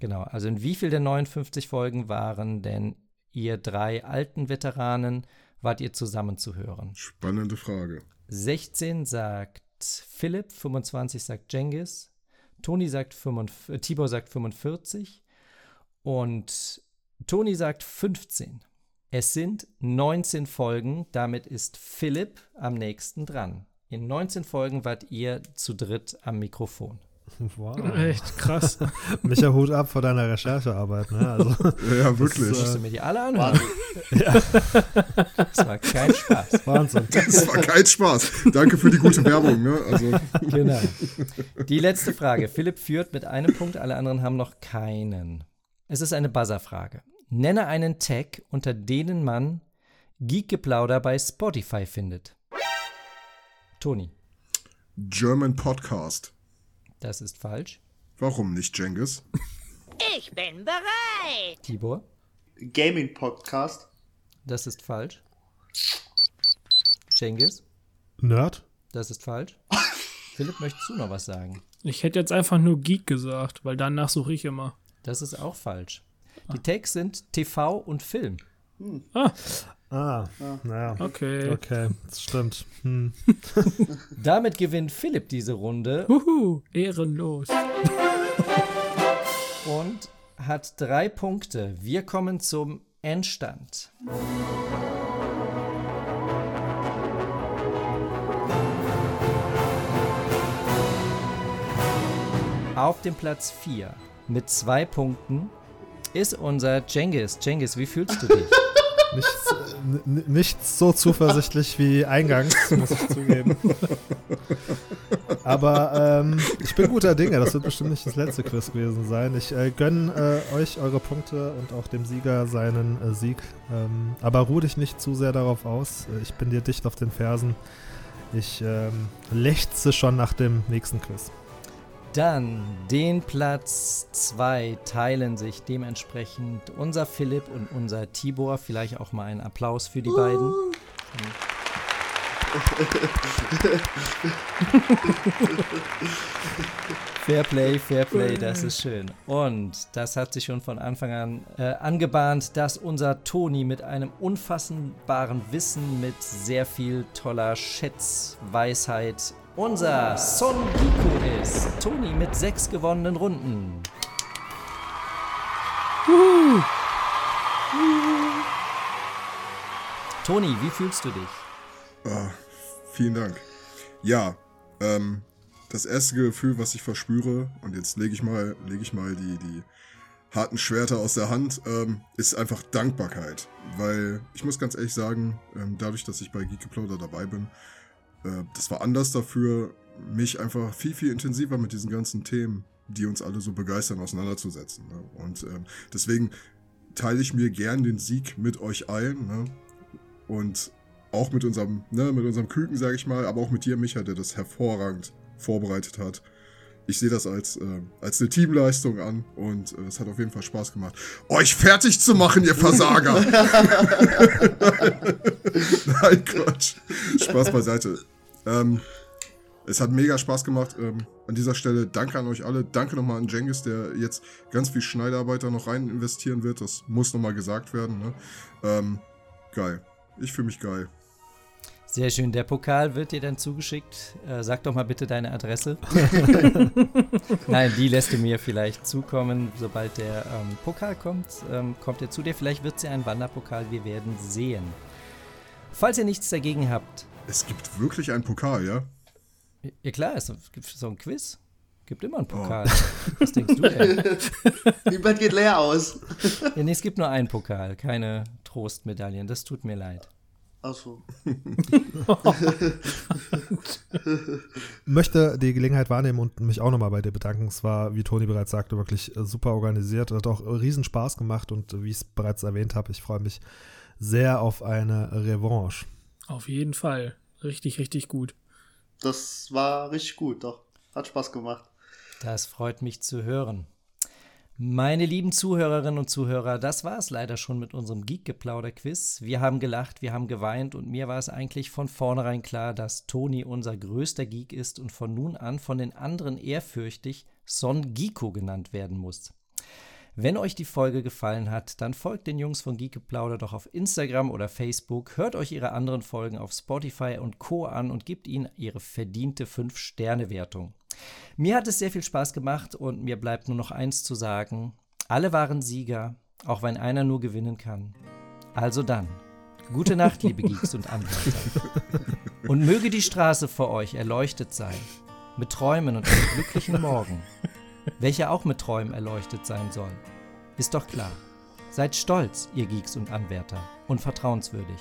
[SPEAKER 1] Genau, also in wie viel der 59 Folgen waren denn ihr drei alten Veteranen, wart ihr zusammen zu hören?
[SPEAKER 4] Spannende Frage.
[SPEAKER 1] 16 sagt Philipp, 25 sagt Jengis, Toni sagt 45, äh, Tibor sagt 45 und Toni sagt 15. Es sind 19 Folgen, damit ist Philipp am nächsten dran. In 19 Folgen wart ihr zu dritt am Mikrofon.
[SPEAKER 3] wow. [laughs]
[SPEAKER 2] Echt krass. [laughs]
[SPEAKER 3] Micha, Hut ab vor deiner Recherchearbeit. Ne? Also,
[SPEAKER 4] Ja, wirklich.
[SPEAKER 1] Musst du mir die alle anhören? [laughs] Das war kein Spaß.
[SPEAKER 3] Wahnsinn.
[SPEAKER 4] Das war kein Spaß. Danke für die gute Werbung. Ne? Also,
[SPEAKER 1] Genau. Die letzte Frage. Philipp führt mit einem Punkt, alle anderen haben noch keinen. Es ist eine Buzzer-Frage. Nenne einen Tag, unter denen man Geekgeplauder bei Spotify findet. Toni,
[SPEAKER 4] German Podcast.
[SPEAKER 1] das ist falsch.
[SPEAKER 4] Warum nicht, Jengis?
[SPEAKER 6] Ich bin bereit.
[SPEAKER 1] Tibor,
[SPEAKER 5] Gaming Podcast.
[SPEAKER 1] das ist falsch. Cengiz,
[SPEAKER 3] Nerd?
[SPEAKER 1] das ist falsch. [laughs] Philipp, möchtest du noch was sagen?
[SPEAKER 2] Ich hätte jetzt einfach nur Geek gesagt, weil danach suche ich immer.
[SPEAKER 1] Das ist auch falsch. Die Tags sind TV und Film.
[SPEAKER 3] Ah, naja.
[SPEAKER 2] Okay.
[SPEAKER 3] Okay, das stimmt. Hm. [laughs]
[SPEAKER 1] Damit gewinnt Philipp diese Runde
[SPEAKER 2] Huhu, ehrenlos. [laughs]
[SPEAKER 1] und hat drei Punkte. Wir kommen zum Endstand. Auf dem Platz 4 mit zwei Punkten ist unser Cengiz. Cengiz, wie fühlst du dich? [laughs]
[SPEAKER 3] Nichts, n- nicht so zuversichtlich wie eingangs, muss ich zugeben. Aber ähm, ich bin guter Dinge. Das wird bestimmt nicht das letzte Quiz gewesen sein. Ich äh, gönne äh, euch eure Punkte und auch dem Sieger seinen äh, Sieg. Ähm, aber ruh dich nicht zu sehr darauf aus. Äh, Ich bin dir dicht auf den Fersen. Ich ähm, lechze schon nach dem nächsten Quiz.
[SPEAKER 1] Dann den Platz 2 teilen sich dementsprechend unser Philipp und unser Tibor. Vielleicht auch mal einen Applaus für die beiden. [laughs] Fair Play, Fair Play, das ist schön. Und das hat sich schon von Anfang an äh, angebahnt, dass unser Toni mit einem unfassbaren Wissen, mit sehr viel toller Schätzweisheit unser Son Goku ist. Toni mit sechs gewonnenen Runden. Toni, wie fühlst du dich?
[SPEAKER 4] Ah, vielen Dank. Ja, ähm, das erste Gefühl, was ich verspüre, und jetzt lege ich mal, lege ich mal die, die harten Schwerter aus der Hand, ähm, ist einfach Dankbarkeit. Weil ich muss ganz ehrlich sagen, ähm, dadurch, dass ich bei Geekgeplauder dabei bin, äh, das war anders dafür, mich einfach viel, viel intensiver mit diesen ganzen Themen, die uns alle so begeistern, auseinanderzusetzen. Ne? Und ähm, deswegen teile ich mir gern den Sieg mit euch allen. Ne? Und auch mit unserem, ne, mit unserem Küken, sage ich mal, aber auch mit dir, Micha, der das hervorragend vorbereitet hat. Ich sehe das als, äh, als eine Teamleistung an und äh, es hat auf jeden Fall Spaß gemacht, euch fertig zu machen, ihr Versager! [laughs] [laughs] Nein, Quatsch. Spaß beiseite. Ähm, es hat mega Spaß gemacht. Ähm, an dieser Stelle danke an euch alle. Danke nochmal an Jengis, der jetzt ganz viel Schneidarbeiter noch rein investieren wird. Das muss nochmal gesagt werden. Ne? Ähm, geil. Ich fühle mich geil.
[SPEAKER 1] Sehr schön. Der Pokal wird dir dann zugeschickt. Äh, sag doch mal bitte deine Adresse. [laughs] [laughs] Nein, die lässt du mir vielleicht zukommen, sobald der ähm, Pokal kommt. Ähm, kommt er zu dir. Vielleicht wird es ja ein Wanderpokal. Wir werden sehen. Falls ihr nichts dagegen habt.
[SPEAKER 4] Es gibt wirklich einen Pokal, ja?
[SPEAKER 1] Ja klar, es gibt so ein Quiz. Gibt immer einen Pokal. Oh. [laughs] Was denkst du denn?
[SPEAKER 5] Niemand geht leer aus.
[SPEAKER 1] ja, nee, es gibt nur einen Pokal, keine Trostmedaillen. Das tut mir leid.
[SPEAKER 5] Achso. [laughs]
[SPEAKER 3] Möchte die Gelegenheit wahrnehmen und mich auch nochmal bei dir bedanken. Es war, wie Toni bereits sagte, wirklich super organisiert. Hat auch riesen Spaß gemacht und wie ich es bereits erwähnt habe, ich freue mich sehr auf eine Revanche.
[SPEAKER 2] Auf jeden Fall. Richtig, richtig gut.
[SPEAKER 5] Das war richtig gut, doch. Hat Spaß gemacht.
[SPEAKER 1] Das freut mich zu hören. Meine lieben Zuhörerinnen und Zuhörer, das war es leider schon mit unserem Geek-Geplauder-Quiz. Wir haben gelacht, wir haben geweint und mir war es eigentlich von vornherein klar, dass Toni unser größter Geek ist und von nun an von den anderen ehrfürchtig Son Giko genannt werden muss. Wenn euch die Folge gefallen hat, dann folgt den Jungs von Geekgeplauder doch auf Instagram oder Facebook, hört euch ihre anderen Folgen auf Spotify und Co. an und gebt ihnen ihre verdiente 5-Sterne-Wertung. Mir hat es sehr viel Spaß gemacht und mir bleibt nur noch eins zu sagen. Alle waren Sieger, auch wenn einer nur gewinnen kann. Also dann, gute Nacht, liebe Geeks und Anwärter. Und möge die Straße vor euch erleuchtet sein, mit Träumen und einem glücklichen Morgen, welcher auch mit Träumen erleuchtet sein soll. Ist doch klar. Seid stolz, ihr Geeks und Anwärter, und vertrauenswürdig.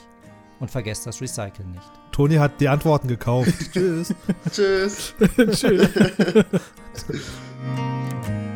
[SPEAKER 1] Und vergesst das Recyceln nicht.
[SPEAKER 3] Toni hat die Antworten gekauft. [laughs] Tschüss.
[SPEAKER 5] Tschüss. [laughs]
[SPEAKER 2] Tschüss. [laughs]